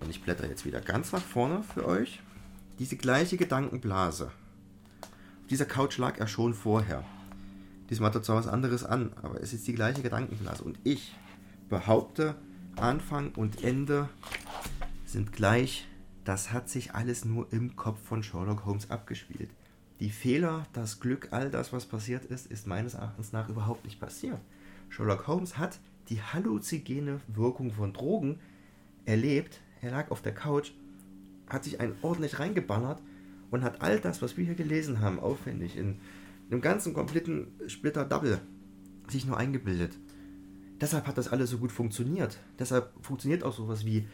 Und ich blätter jetzt wieder ganz nach vorne für euch. Diese gleiche Gedankenblase. Auf dieser Couch lag er schon vorher. Diesmal hat er zwar was anderes an, aber es ist die gleiche Gedankenblase. Und ich behaupte, Anfang und Ende sind gleich. Das hat sich alles nur im Kopf von Sherlock Holmes abgespielt. Die Fehler, das Glück, all das, was passiert ist, ist meines Erachtens nach überhaupt nicht passiert. Sherlock Holmes hat die halluzigene Wirkung von Drogen erlebt. Er lag auf der Couch, hat sich einen ordentlich reingeballert und hat all das, was wir hier gelesen haben, aufwendig in einem ganzen kompletten Splitter-Double sich nur eingebildet. Deshalb hat das alles so gut funktioniert. Deshalb funktioniert auch sowas wie,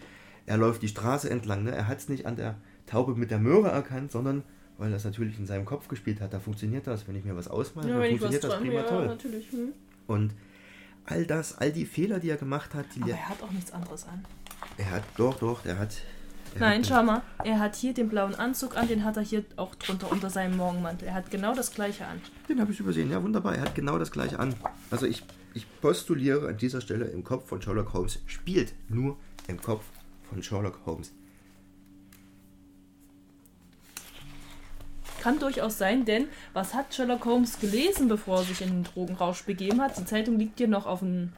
er läuft die Straße entlang. Ne? Er hat es nicht an der Taube mit der Möhre erkannt, sondern weil er es natürlich in seinem Kopf gespielt hat. Da funktioniert das. Wenn ich mir was ausmale, Ja, dann funktioniert das träume, prima ja, toll. natürlich. Hm. Und all das, all die Fehler, die er gemacht hat, die Aber er, er hat auch nichts anderes an. er hat, doch, doch, er hat. Er Nein, hat, schau mal. Er hat hier den blauen Anzug an, den hat er hier auch drunter unter seinem Morgenmantel. Er hat genau das gleiche an. Den habe ich übersehen. Ja, wunderbar. Er hat genau das gleiche an. Also ich, ich postuliere an dieser Stelle im Kopf von Sherlock Holmes. Spielt nur im Kopf von Sherlock Holmes. Kann durchaus sein, denn was hat Sherlock Holmes gelesen, bevor er sich in den Drogenrausch begeben hat? Die Zeitung liegt hier noch auf, dem,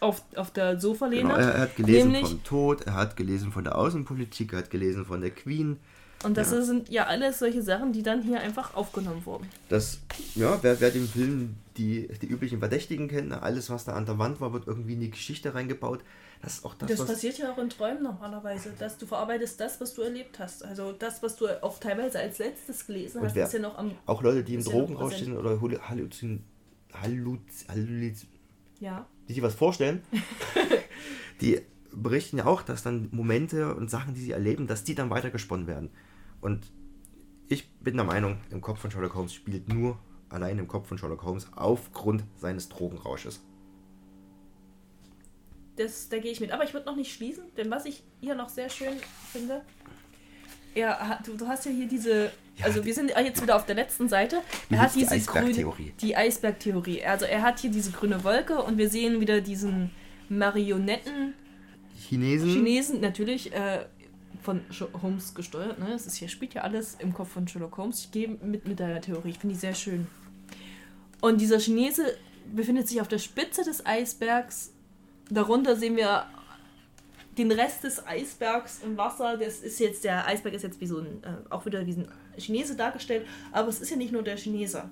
auf, auf der Sofalehne. Genau, er, er hat gelesen Nämlich- vom Tod, er hat gelesen von der Außenpolitik, er hat gelesen von der Queen. Und das Ja. sind ja alles solche Sachen, die dann hier einfach aufgenommen wurden. Das, ja, wer, wer den Film die, die üblichen Verdächtigen kennt, ne, alles was da an der Wand war, wird irgendwie in die Geschichte reingebaut. Das ist auch das, Das, was. passiert ja auch in Träumen normalerweise, dass du verarbeitest das, was du erlebt hast. Also das, was du auch teilweise als letztes gelesen Und hast, wer- ist ja noch am. Auch Leute, die im ja Drogenrausch präsent. sind oder Halluzin, Halluzin, Halluz, Halluz, Ja. die sich was vorstellen, die berichten ja auch, dass dann Momente und Sachen, die sie erleben, dass die dann weitergesponnen werden. Und ich bin der Meinung, im Kopf von Sherlock Holmes spielt nur allein im Kopf von Sherlock Holmes aufgrund seines Drogenrausches. Das, da gehe ich mit. Aber ich würde noch nicht schließen, denn was ich hier noch sehr schön finde, hat, du, du hast ja hier diese, Ja, also wir sind jetzt wieder auf der letzten Seite. Er hat hieß die diese Eisbergtheorie? grüne, die Eisbergtheorie. Also er hat hier diese grüne Wolke und wir sehen wieder diesen Marionetten Chinesen, Chinesen natürlich äh, von Holmes gesteuert. Ne? Es ist hier spielt ja alles im Kopf von Sherlock Holmes. Ich gehe mit mit der Theorie. Ich finde die sehr schön. Und dieser Chinese befindet sich auf der Spitze des Eisbergs. Darunter sehen wir den Rest des Eisbergs im Wasser. Das ist jetzt der Eisberg ist jetzt wie so ein äh, auch wieder wie ein Chinese dargestellt. Aber es ist ja nicht nur der Chinese,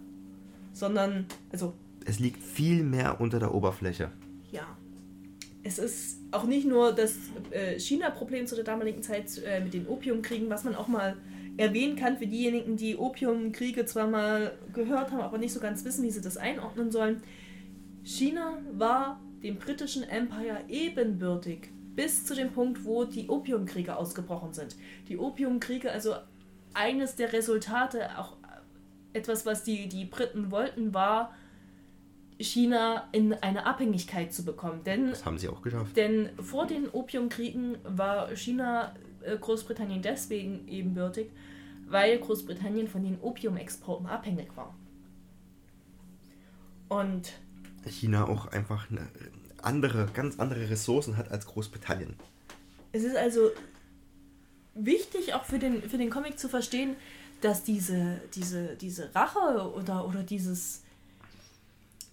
sondern also es liegt viel mehr unter der Oberfläche. ja. Es ist auch nicht nur das äh, China-Problem zu der damaligen Zeit äh, mit den Opiumkriegen, was man auch mal erwähnen kann für diejenigen, die Opiumkriege zwar mal gehört haben, aber nicht so ganz wissen, wie sie das einordnen sollen. China war dem britischen Empire ebenbürtig bis zu dem Punkt, wo die Opiumkriege ausgebrochen sind. Die Opiumkriege, also eines der Resultate, auch etwas, was die, die Briten wollten, war, China in eine Abhängigkeit zu bekommen. Denn, Das haben sie auch geschafft. denn vor den Opiumkriegen war China äh, Großbritannien deswegen ebenbürtig, weil Großbritannien von den Opiumexporten abhängig war. Und China auch einfach eine andere, ganz andere Ressourcen hat als Großbritannien. es ist also wichtig auch für den, für den Comic zu verstehen, dass diese, diese, diese Rache oder, oder dieses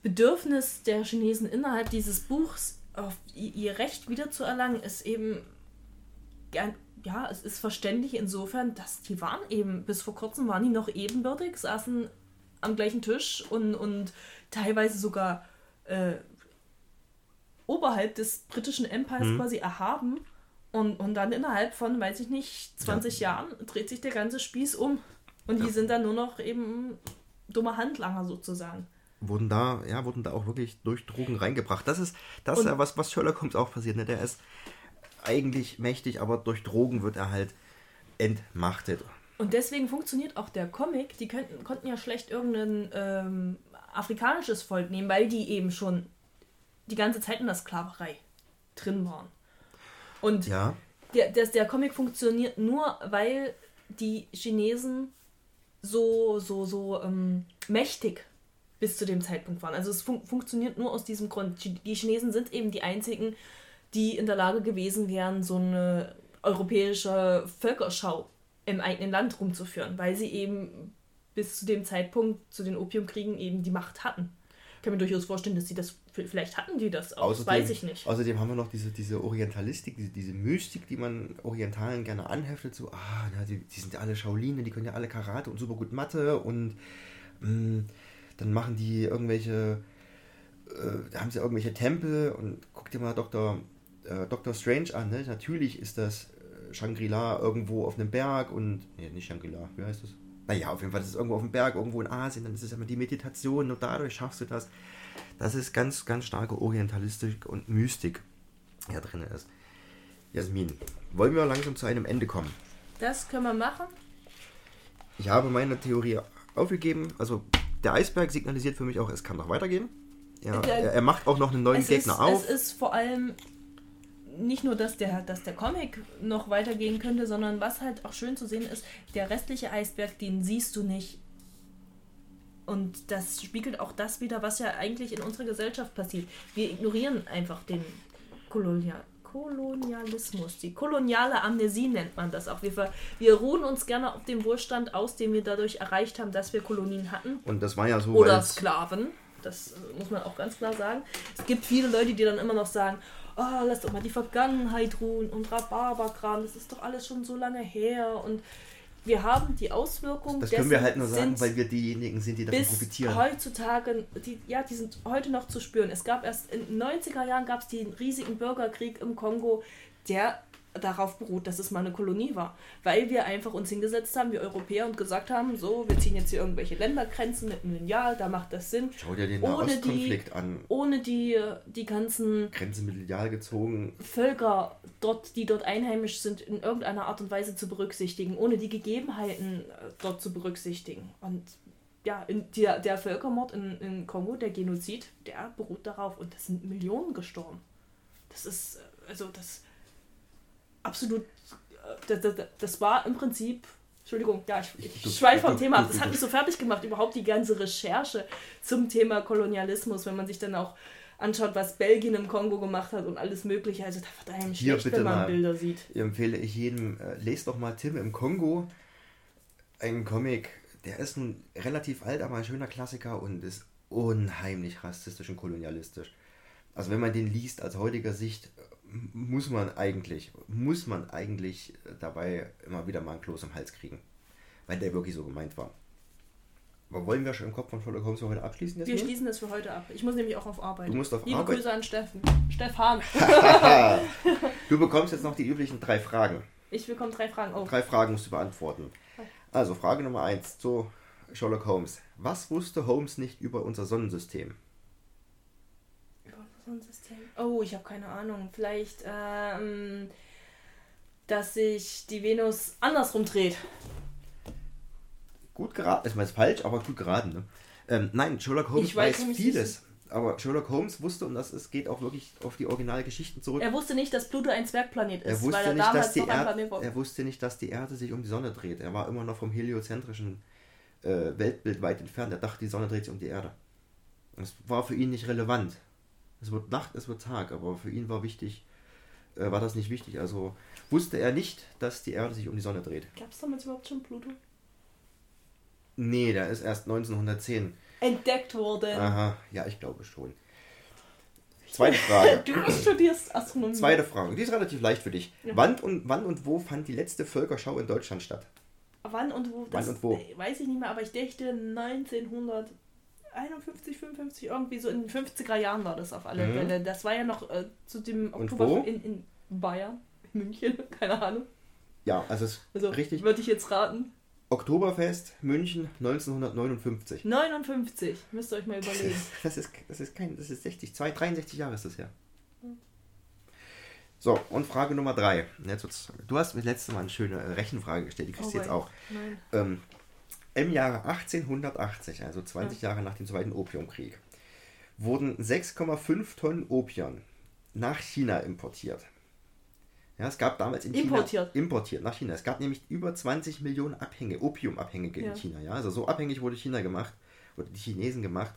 Bedürfnis der Chinesen innerhalb dieses Buchs auf ihr Recht wiederzuerlangen, ist eben ja, es ist verständlich insofern, dass die waren eben, bis vor kurzem waren die noch ebenbürtig, saßen am gleichen Tisch und, und teilweise sogar äh, oberhalb des britischen Empires mhm. quasi erhaben. Und, und dann innerhalb von, weiß ich nicht, 20 ja. Jahren dreht sich der ganze Spieß um. Und ja. die sind dann nur noch eben dumme Handlanger sozusagen. Wurden da, ja, wurden da auch wirklich durch Drogen reingebracht. Das ist das, ist ja was, was Sherlock Holmes auch passiert. Ne? Der ist eigentlich mächtig, aber durch Drogen wird er halt entmachtet. Und deswegen funktioniert auch der Comic. Die könnten, konnten ja schlecht irgendein ähm, afrikanisches Volk nehmen, weil die eben schon die ganze Zeit in der Sklaverei drin waren. Und ja. der, der, der Comic funktioniert nur, weil die Chinesen so, so, so ähm, mächtig bis zu dem Zeitpunkt waren. Also es fun funktioniert nur aus diesem Grund. Die Chinesen sind eben die einzigen, die in der Lage gewesen wären, so eine europäische Völkerschau im eigenen Land rumzuführen, weil sie eben bis zu dem Zeitpunkt, zu den Opiumkriegen, eben die Macht hatten. Ich kann mir durchaus vorstellen, dass sie das, vielleicht hatten die das auch, außerdem, weiß ich nicht. Außerdem haben wir noch diese, diese Orientalistik, diese, diese Mystik, die man Orientalen gerne anheftet, so, ah, na, die, die sind ja alle Shaolin, die können ja alle Karate und super gut Mathe und mh, mm, dann machen die irgendwelche, äh, haben sie irgendwelche Tempel und guck dir mal Dr äh, Doctor Strange an. Ne? Natürlich ist das äh, Shangri-La irgendwo auf einem Berg und. Nee, nicht Shangri-La, wie heißt das? Naja, auf jeden Fall ist es irgendwo auf dem Berg, irgendwo in Asien, dann ist es immer die Meditation und dadurch schaffst du das. Das ist ganz, ganz starke Orientalistik und Mystik, die da drin ist. Jasmin, wollen wir langsam zu einem Ende kommen? Das können wir machen. Ich habe meine Theorie aufgegeben. Also der Eisberg signalisiert für mich auch, es kann noch weitergehen. Er, er, er macht auch noch einen neuen Gegner ist, auf. Es ist vor allem nicht nur, dass der, dass der Comic noch weitergehen könnte, sondern was halt auch schön zu sehen ist, der restliche Eisberg, den siehst du nicht. Und das spiegelt auch das wieder, was ja eigentlich in unserer Gesellschaft passiert. Wir ignorieren einfach den Kolonial Kolonialismus, die koloniale Amnesie nennt man das auch. Wir, wir ruhen uns gerne auf dem Wohlstand aus, den wir dadurch erreicht haben, dass wir Kolonien hatten. Und das war ja so. Oder Sklaven. Das muss man auch ganz klar sagen. Es gibt viele Leute, die dann immer noch sagen, oh, lass doch mal die Vergangenheit ruhen und Rhabarberkram, das ist doch alles schon so lange her und wir haben die Auswirkungen. Das können wir halt nur sagen, weil wir diejenigen sind, die davon profitieren. Heutzutage, die, ja, die sind heute noch zu spüren. Es gab erst in den 90er Jahren gab es den riesigen Bürgerkrieg im Kongo, der darauf beruht, dass es mal eine Kolonie war. Weil wir einfach uns hingesetzt haben, wir Europäer, und gesagt haben, so, wir ziehen jetzt hier irgendwelche Ländergrenzen mit einem Lineal, da macht das Sinn. Schau dir den Nahostkonflikt an. Ohne die, die ganzen Grenzen mit Lineal gezogen. Völker, dort, die dort einheimisch sind, in irgendeiner Art und Weise zu berücksichtigen, ohne die Gegebenheiten äh, dort zu berücksichtigen. Und ja, in, der, der Völkermord in, in Kongo, der Genozid, der beruht darauf. Und das sind Millionen gestorben. Das ist, äh, also das absolut, äh, das, das, das war im Prinzip Entschuldigung, ja, ich, ich schweife vom Thema ab. Das hat mich so fertig gemacht, überhaupt die ganze Recherche zum Thema Kolonialismus, wenn man sich dann auch anschaut, was Belgien im Kongo gemacht hat und alles Mögliche. Also da wird einem Hier schlecht, wenn man mal, Bilder sieht. Hier empfehle ich jedem, äh, lest doch mal Tim im Kongo. Ein Comic, der ist ein relativ alt, aber ein schöner Klassiker und ist unheimlich rassistisch und kolonialistisch. Also wenn man den liest aus heutiger Sicht, muss man eigentlich, muss man eigentlich dabei immer wieder mal ein Kloß im Hals kriegen. Weil der wirklich so gemeint war. Aber wollen wir schon im Kopf von Sherlock Holmes für heute abschließen? Wir schließen das für heute ab. Ich muss nämlich auch auf Arbeit. Du musst auf Liebe Arbeit. Grüße an Steffen. Stefan. du bekommst jetzt noch die üblichen drei Fragen. Ich bekomme drei Fragen. Oh. Drei Fragen musst du beantworten. Also, Frage Nummer eins zu Sherlock Holmes. Was wusste Holmes nicht über unser Sonnensystem? Sonnensystem? Oh, ich habe keine Ahnung. Vielleicht, ähm, dass sich die Venus andersrum dreht. Gut geraten. Ich meine, ist falsch, aber gut geraten. Ne? Ähm, nein, Sherlock Holmes ich weiß, weiß vieles. Aber Sherlock Holmes wusste, und das es geht auch wirklich auf die Originalgeschichten zurück. Er wusste nicht, dass Pluto ein Zwergplanet ist, er wusste weil er nicht, damals dass die Erde, Er wusste nicht, dass die Erde sich um die Sonne dreht. Er war immer noch vom heliozentrischen äh, Weltbild weit entfernt. Er dachte, die Sonne dreht sich um die Erde. Das war für ihn nicht relevant. Es wird Nacht, es wird Tag, aber für ihn war wichtig, äh, war das nicht wichtig. Also wusste er nicht, dass die Erde sich um die Sonne dreht. Gab es damals überhaupt schon Pluto? Nee, der ist erst 1910. Entdeckt worden. Aha, ja, ich glaube schon. Zweite Frage. du studierst Astronomie. Zweite Frage, die ist relativ leicht für dich. Ja. Wann, und, wann und wo fand die letzte Völkerschau in Deutschland statt? Wann und wo? Wann und wo? Weiß ich nicht mehr, aber ich dächte 1900. 51, 55, irgendwie so in den 50er Jahren war das auf alle mhm. Fälle. Das war ja noch äh, zu dem Oktober in, in Bayern, München, keine Ahnung. Ja, also, es also richtig. Würde ich jetzt raten. Oktoberfest München 1959. 59, müsst ihr euch mal überlegen. Das ist, das ist, das ist kein, das ist 60, 2, 63 Jahre ist das her. So, und Frage Nummer 3. Du hast mir letztes Mal eine schöne Rechenfrage gestellt, die kriegst du oh jetzt auch. Nein. Ähm, im Jahre 1880, also 20 Jahre nach dem Zweiten Opiumkrieg, wurden 6,5 Tonnen Opium nach China importiert. Ja, es gab damals in Importiert? China importiert nach China. Es gab nämlich über 20 Millionen Abhänge, Opiumabhängige Ja. in China. Ja, also so abhängig wurde China gemacht, wurde die Chinesen gemacht,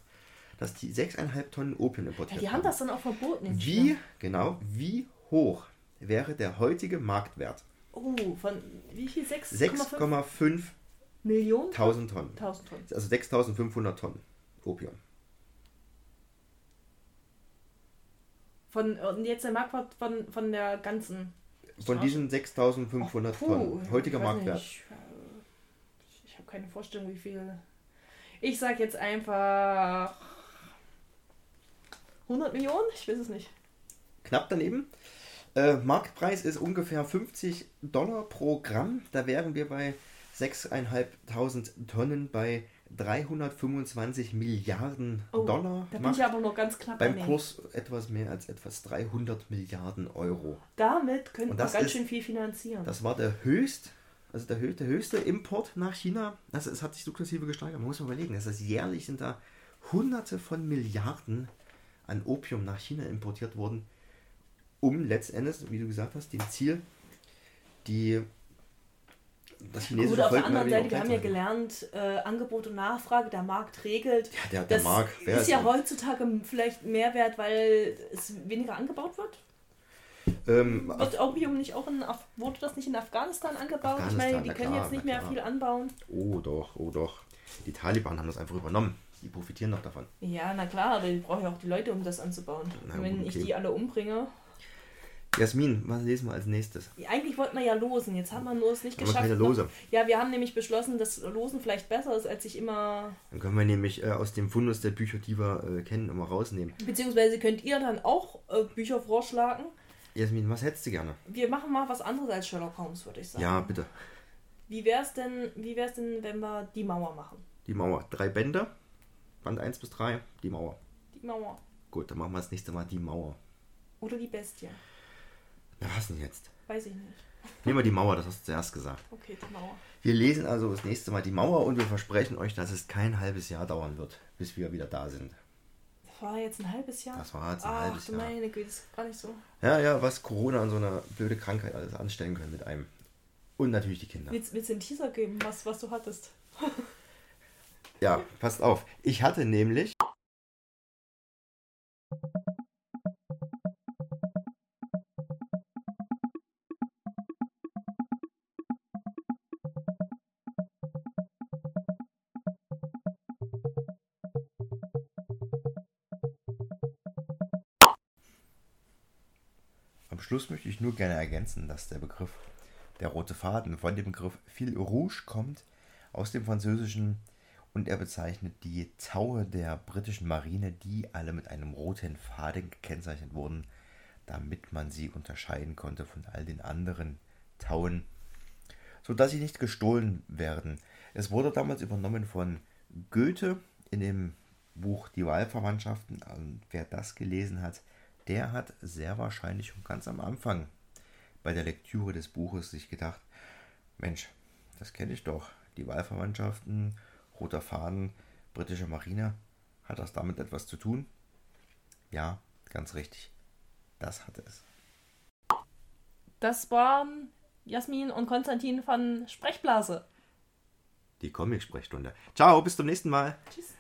dass die 6,5 Tonnen Opium Ja, importiert die haben das dann auch verboten. in Wie, China. genau, wie hoch wäre der heutige Marktwert? Oh, von wie viel? 6,5 6,5 Millionen? Tausend Tonnen. 1000 Tonnen. Also 6500 Tonnen Opium. Von, und jetzt der Marktwert von, von der ganzen. Von diesen 6500 Puh, Tonnen. Heutiger Marktwert. nicht. Ich, ich habe keine Vorstellung, wie viel. Ich sag jetzt einfach 100 Millionen? Ich weiß es nicht. Knapp daneben. Äh, Marktpreis ist ungefähr 50 Dollar pro Gramm. Da wären wir bei 6.500 Tonnen bei 325 Milliarden Dollar. Oh, Da bin ich aber nur ganz knapp beim. Kurs etwas mehr als etwas 300 Milliarden Euro. Damit könnte Und man das ganz ist- schön viel finanzieren. Das war der höchst, also der, der höchste Import nach China. Also es hat sich sukzessive gesteigert. Man muss mal überlegen, das ist jährlich sind da Hunderte von Milliarden an Opium nach China importiert worden, um letztendlich, wie du gesagt hast, dem Ziel, die das chinesische Gut, auf der Volk anderen Seite, wir haben ja gelernt, äh, Angebot und Nachfrage, der Markt regelt. Ja, der, der Das Markt, wer ist ja denn? heutzutage vielleicht mehr wert, weil es weniger angebaut wird. Ähm, Wird Opium nicht auch in Af wurde das nicht in Afghanistan angebaut? ich meine, Afghanistan, die können klar, jetzt nicht mehr viel anbauen. oh doch, oh doch. Die Taliban haben das einfach übernommen. Die profitieren noch davon. Ja, na klar, aber ich brauche ja auch die Leute, um das anzubauen. Na wenn gut, ich okay. die alle umbringe. Jasmin, was lesen wir als nächstes? Eigentlich wollten wir ja losen, jetzt haben wir nur es nicht geschafft. keine Lose. Ja, wir haben nämlich beschlossen, dass Losen vielleicht besser ist, als sich immer. Dann können wir nämlich äh, aus dem Fundus der Bücher, die wir äh, kennen, immer rausnehmen. Beziehungsweise könnt ihr dann auch äh, Bücher vorschlagen. Jasmin, was hättest du gerne? Wir machen mal was anderes als Sherlock Holmes, würde ich sagen. Ja, bitte. Wie wär's denn, wie wär's denn, wenn wir die Mauer machen? Die Mauer. Drei Bände. Band 1 bis 3. Die Mauer. Die Mauer. Gut, dann machen wir das nächste Mal die Mauer. Oder die Bestie. Na, was denn jetzt? Weiß ich nicht. Nehmen wir die Mauer, das hast du zuerst gesagt. Okay, die Mauer. Wir lesen also das nächste Mal die Mauer und wir versprechen euch, dass es kein halbes Jahr dauern wird, bis wir wieder da sind. Das war jetzt ein halbes Jahr. Das war jetzt ein Ach, halbes Jahr. meine Güte, das gar nicht so. Ja, ja, was Corona und so eine blöde Krankheit alles anstellen können mit einem. Und natürlich die Kinder. Willst, willst du einen Teaser geben, was, was du hattest? Ja, passt auf. Ich hatte nämlich. Schluss möchte ich nur gerne ergänzen, dass der Begriff der rote Faden von dem Begriff Fil Rouge kommt aus dem Französischen und er bezeichnet die Taue der britischen Marine, die alle mit einem roten Faden gekennzeichnet wurden, damit man sie unterscheiden konnte von all den anderen Tauen, sodass sie nicht gestohlen werden. Es wurde damals übernommen von Goethe in dem Buch Die Wahlverwandtschaften. Und wer das gelesen hat, der hat sehr wahrscheinlich schon ganz am Anfang bei der Lektüre des Buches sich gedacht, Mensch, das kenne ich doch. Die Wahlverwandtschaften, roter Faden, britische Marine. Hat das damit etwas zu tun? Ja, ganz richtig. Das hatte es. Das waren Jasmin und Konstantin von Sprechblase. Die Comic-Sprechstunde. Ciao, bis zum nächsten Mal. Tschüss.